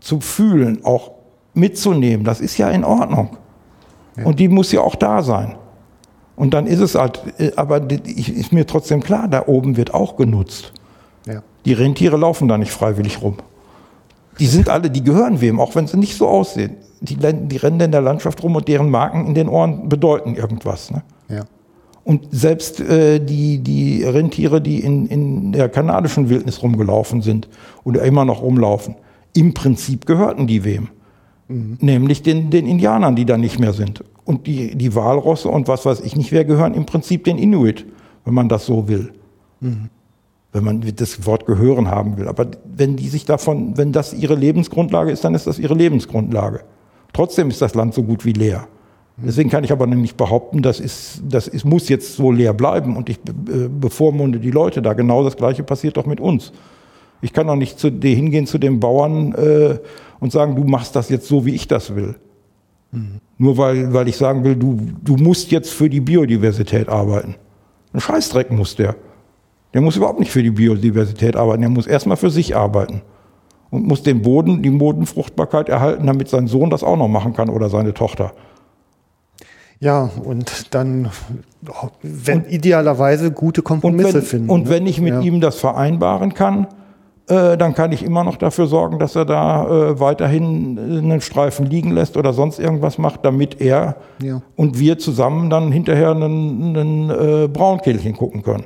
zu fühlen, auch mitzunehmen. Das ist ja in Ordnung. Ja. Und die muss ja auch da sein. Und dann ist es halt, äh, aber ist mir trotzdem klar, da oben wird auch genutzt. Die Rentiere laufen da nicht freiwillig rum. Die sind alle, die gehören wem, auch wenn sie nicht so aussehen. Die, die rennen in der Landschaft rum und deren Marken in den Ohren bedeuten irgendwas. Ne? Ja. Und selbst äh, die, die Rentiere, die in, in der kanadischen Wildnis rumgelaufen sind oder immer noch rumlaufen, im Prinzip gehörten die wem. Mhm. Nämlich den, den Indianern, die da nicht mehr sind. Und die, die Walrosse und was weiß ich nicht wer gehören im Prinzip den Inuit, wenn man das so will. Mhm wenn man das Wort gehören haben will. Aber wenn die sich davon, wenn das ihre Lebensgrundlage ist, dann ist das ihre Lebensgrundlage. Trotzdem ist das Land so gut wie leer. Deswegen kann ich aber nicht behaupten, das, ist, das ist, muss jetzt so leer bleiben und ich bevormunde die Leute da. Genau das Gleiche passiert doch mit uns. Ich kann doch nicht zu, hingehen zu den Bauern äh, und sagen, du machst das jetzt so, wie ich das will. Mhm. Nur weil, weil ich sagen will, du, du musst jetzt für die Biodiversität arbeiten. Ein Scheißdreck muss der. Der muss überhaupt nicht für die Biodiversität arbeiten, der muss erstmal für sich arbeiten und muss den Boden, die Bodenfruchtbarkeit erhalten, damit sein Sohn das auch noch machen kann oder seine Tochter. Ja, und dann, wenn und, idealerweise gute Kompromisse und wenn, finden. Und ne? wenn ich mit ja. ihm das vereinbaren kann, äh, dann kann ich immer noch dafür sorgen, dass er da äh, weiterhin einen Streifen liegen lässt oder sonst irgendwas macht, damit er ja. und wir zusammen dann hinterher einen, einen äh, Braunkehlchen gucken können.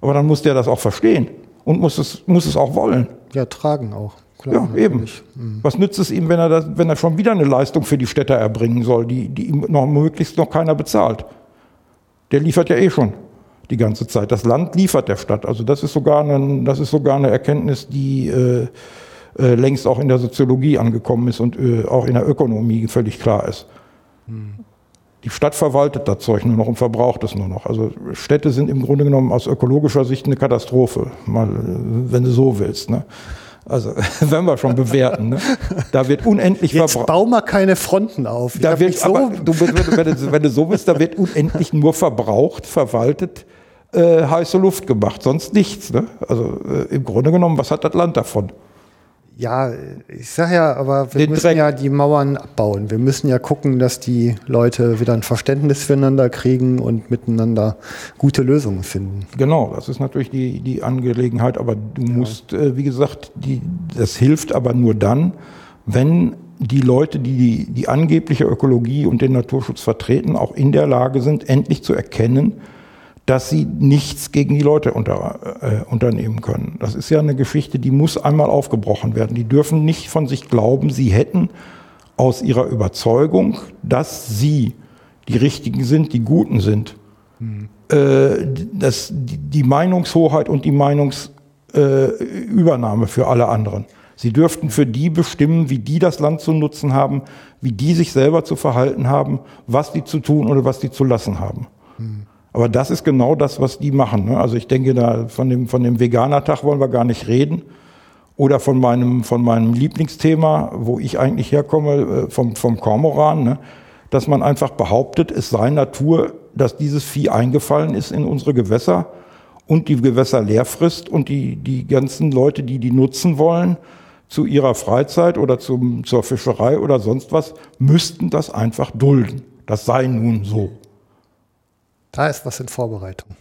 Aber dann muss der das auch verstehen und muss es, muss es auch wollen. Ja, tragen auch. Klar, ja, eben. Mhm. Was nützt es ihm, wenn er, das, wenn er schon wieder eine Leistung für die Städter erbringen soll, die, die ihm noch möglichst noch keiner bezahlt? Der liefert ja eh schon die ganze Zeit. Das Land liefert der Stadt. Also das ist sogar eine, das ist sogar eine Erkenntnis, die äh, äh, längst auch in der Soziologie angekommen ist und äh, auch in der Ökonomie völlig klar ist. Hm. Die Stadt verwaltet das Zeug nur noch und verbraucht es nur noch. Also Städte sind im Grunde genommen aus ökologischer Sicht eine Katastrophe, mal, wenn du so willst. Ne? Also, [laughs] wenn wir schon bewerten, ne? da wird unendlich verbraucht. Jetzt bau mal keine Fronten auf. Da wird, so aber, du, wenn, du, wenn, du, so bist, da wird unendlich nur verbraucht, verwaltet, äh, heiße Luft gemacht, sonst nichts. Ne? Also äh, im Grunde genommen, was hat das Land davon? Ja, ich sag ja, aber wir Den müssen Dreck. ja die Mauern abbauen. Wir müssen ja gucken, dass die Leute wieder ein Verständnis füreinander kriegen und miteinander gute Lösungen finden. Genau, das ist natürlich die, die Angelegenheit, aber du ja. musst, äh, wie gesagt, die, das hilft aber nur dann, wenn die Leute, die, die die angebliche Ökologie und den Naturschutz vertreten, auch in der Lage sind, endlich zu erkennen, dass sie nichts gegen die Leute unter, äh, unternehmen können. Das ist ja eine Geschichte, die muss einmal aufgebrochen werden. Die dürfen nicht von sich glauben, sie hätten aus ihrer Überzeugung, dass sie die Richtigen sind, die Guten sind, mhm. äh, dass die, die Meinungshoheit und die Meinungsübernahme äh, für alle anderen. Sie dürften für die bestimmen, wie die das Land zu nutzen haben, wie die sich selber zu verhalten haben, was die zu tun oder was die zu lassen haben. Mhm. Aber das ist genau das, was die machen. Ne? Also ich denke, da von dem, von dem Veganer-Tag wollen wir gar nicht reden. Oder von meinem, von meinem Lieblingsthema, wo ich eigentlich herkomme, äh, vom, vom Kormoran, ne? dass man einfach behauptet, es sei Natur, dass dieses Vieh eingefallen ist in unsere Gewässer und die Gewässer leer frisst und die, die ganzen Leute, die die nutzen wollen, zu ihrer Freizeit oder zum, zur Fischerei oder sonst was, müssten das einfach dulden. Das sei nun so. Da ist was in Vorbereitung.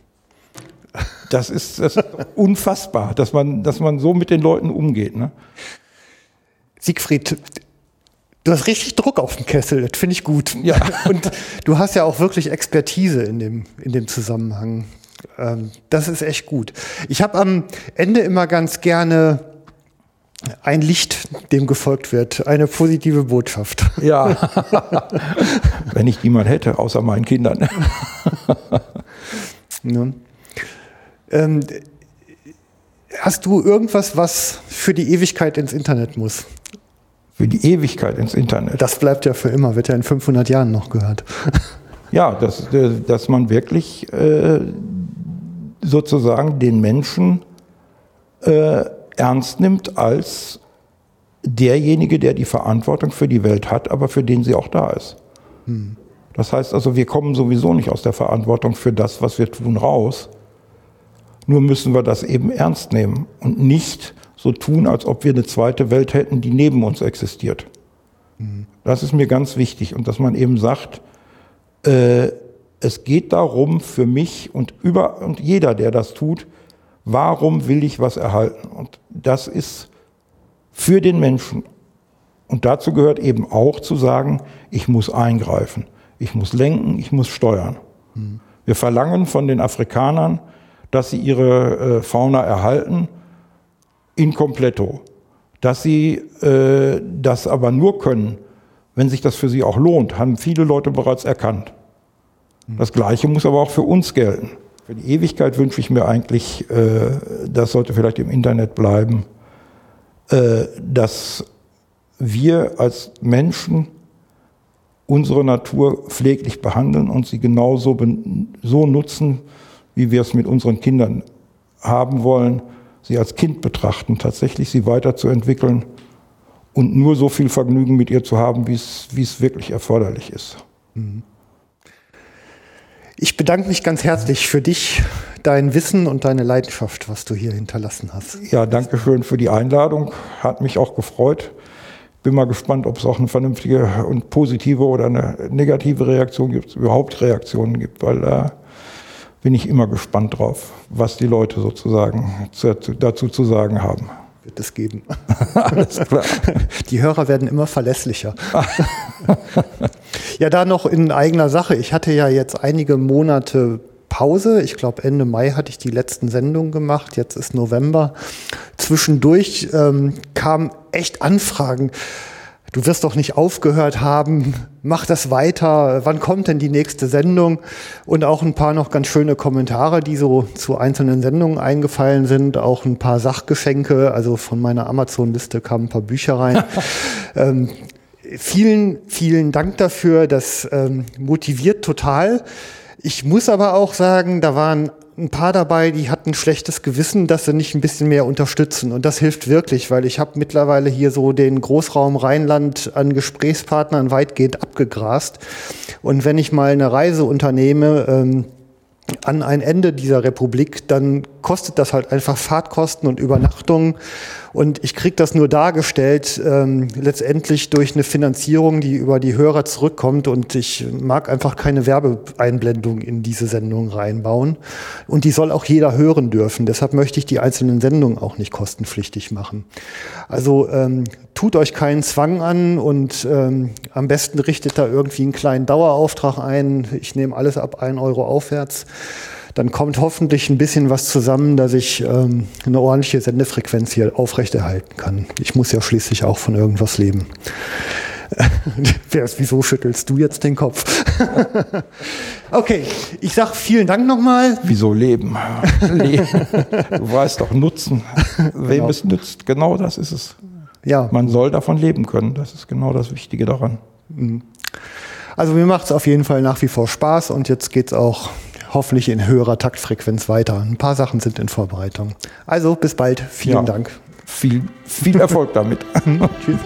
Das ist, das ist unfassbar, dass man, dass man so mit den Leuten umgeht. Ne? Siegfried, du hast richtig Druck auf dem Kessel, das finde ich gut. Ja. [laughs] Und du hast ja auch wirklich Expertise in dem, in dem Zusammenhang. Ähm, das ist echt gut. Ich habe am Ende immer ganz gerne ein Licht, dem gefolgt wird, eine positive Botschaft. Ja, [laughs] wenn ich die mal hätte, außer meinen Kindern. [laughs] ja. ähm, hast du irgendwas, was für die Ewigkeit ins Internet muss? Für die Ewigkeit ins Internet? Das bleibt ja für immer, wird ja in 500 Jahren noch gehört. ja, dass, dass man wirklich äh, sozusagen den Menschen äh, ernst nimmt als derjenige, der die Verantwortung für die Welt hat, aber für den sie auch da ist. Hm. Das heißt also, wir kommen sowieso nicht aus der Verantwortung für das, was wir tun, raus. Nur müssen wir das eben ernst nehmen und nicht so tun, als ob wir eine zweite Welt hätten, die neben uns existiert. Das ist mir ganz wichtig und dass man eben sagt, äh, es geht darum für mich und über und jeder, der das tut, Warum will ich was erhalten? Und das ist für den Menschen. Und dazu gehört eben auch zu sagen, ich muss eingreifen, ich muss lenken, ich muss steuern. Wir verlangen von den Afrikanern, dass sie ihre äh, Fauna erhalten, in completo. Dass sie äh, das aber nur können, wenn sich das für sie auch lohnt, haben viele Leute bereits erkannt. Das Gleiche muss aber auch für uns gelten. Für die Ewigkeit wünsche ich mir eigentlich, äh, das sollte vielleicht im Internet bleiben, äh, dass wir als Menschen unsere Natur pfleglich behandeln und sie genauso so nutzen, wie wir es mit unseren Kindern haben wollen, sie als Kind betrachten, tatsächlich sie weiterzuentwickeln und nur so viel Vergnügen mit ihr zu haben, wie es, wie es wirklich erforderlich ist. Mhm. Ich bedanke mich ganz herzlich für dich, dein Wissen und deine Leidenschaft, was du hier hinterlassen hast. Ja, danke schön für die Einladung. Hat mich auch gefreut. Bin mal gespannt, ob es auch eine vernünftige und positive oder eine negative Reaktion gibt, überhaupt Reaktionen gibt, weil da bin ich immer gespannt drauf, was die Leute sozusagen dazu zu sagen haben wird es geben. [laughs] Alles klar. Die Hörer werden immer verlässlicher. ja, da noch in eigener Sache. Ich hatte ja jetzt einige Monate Pause. Ich glaube, Ende Mai hatte ich die letzten Sendungen gemacht. Jetzt ist November. Zwischendurch ähm, kamen echt Anfragen du wirst doch nicht aufgehört haben, mach das weiter, wann kommt denn die nächste Sendung? Und auch ein paar noch ganz schöne Kommentare, die so zu einzelnen Sendungen eingefallen sind, auch ein paar Sachgeschenke, also von meiner Amazon-Liste kamen ein paar Bücher rein. [laughs] ähm, vielen, vielen Dank dafür, das ähm, motiviert total. Ich muss aber auch sagen, da waren ein paar dabei, die hatten schlechtes Gewissen, dass sie nicht ein bisschen mehr unterstützen. Und das hilft wirklich, weil ich habe mittlerweile hier so den Großraum Rheinland an Gesprächspartnern weitgehend abgegrast. Und wenn ich mal eine Reise unternehme, ähm, an ein Ende dieser Republik, dann kostet das halt einfach Fahrtkosten und Übernachtungen. Und ich kriege das nur dargestellt, ähm, letztendlich durch eine Finanzierung, die über die Hörer zurückkommt. Und ich mag einfach keine Werbeeinblendung in diese Sendung reinbauen. Und die soll auch jeder hören dürfen. Deshalb möchte ich die einzelnen Sendungen auch nicht kostenpflichtig machen. Also ähm, tut euch keinen Zwang an und ähm, am besten richtet da irgendwie einen kleinen Dauerauftrag ein. Ich nehme alles ab 1 Euro aufwärts dann kommt hoffentlich ein bisschen was zusammen, dass ich ähm, eine ordentliche Sendefrequenz hier aufrechterhalten kann. Ich muss ja schließlich auch von irgendwas leben. [laughs] Wieso schüttelst du jetzt den Kopf? [laughs] okay, ich sage vielen Dank nochmal. Wieso leben? [laughs] du weißt doch, nutzen. Wem genau. es nützt, genau das ist es. Ja. Man soll davon leben können. Das ist genau das Wichtige daran. Mhm. Also mir macht es auf jeden Fall nach wie vor Spaß und jetzt geht es auch hoffentlich in höherer Taktfrequenz weiter. Ein paar Sachen sind in Vorbereitung. Also bis bald. Vielen ja. Dank. Viel, viel Erfolg damit. [laughs] Tschüss.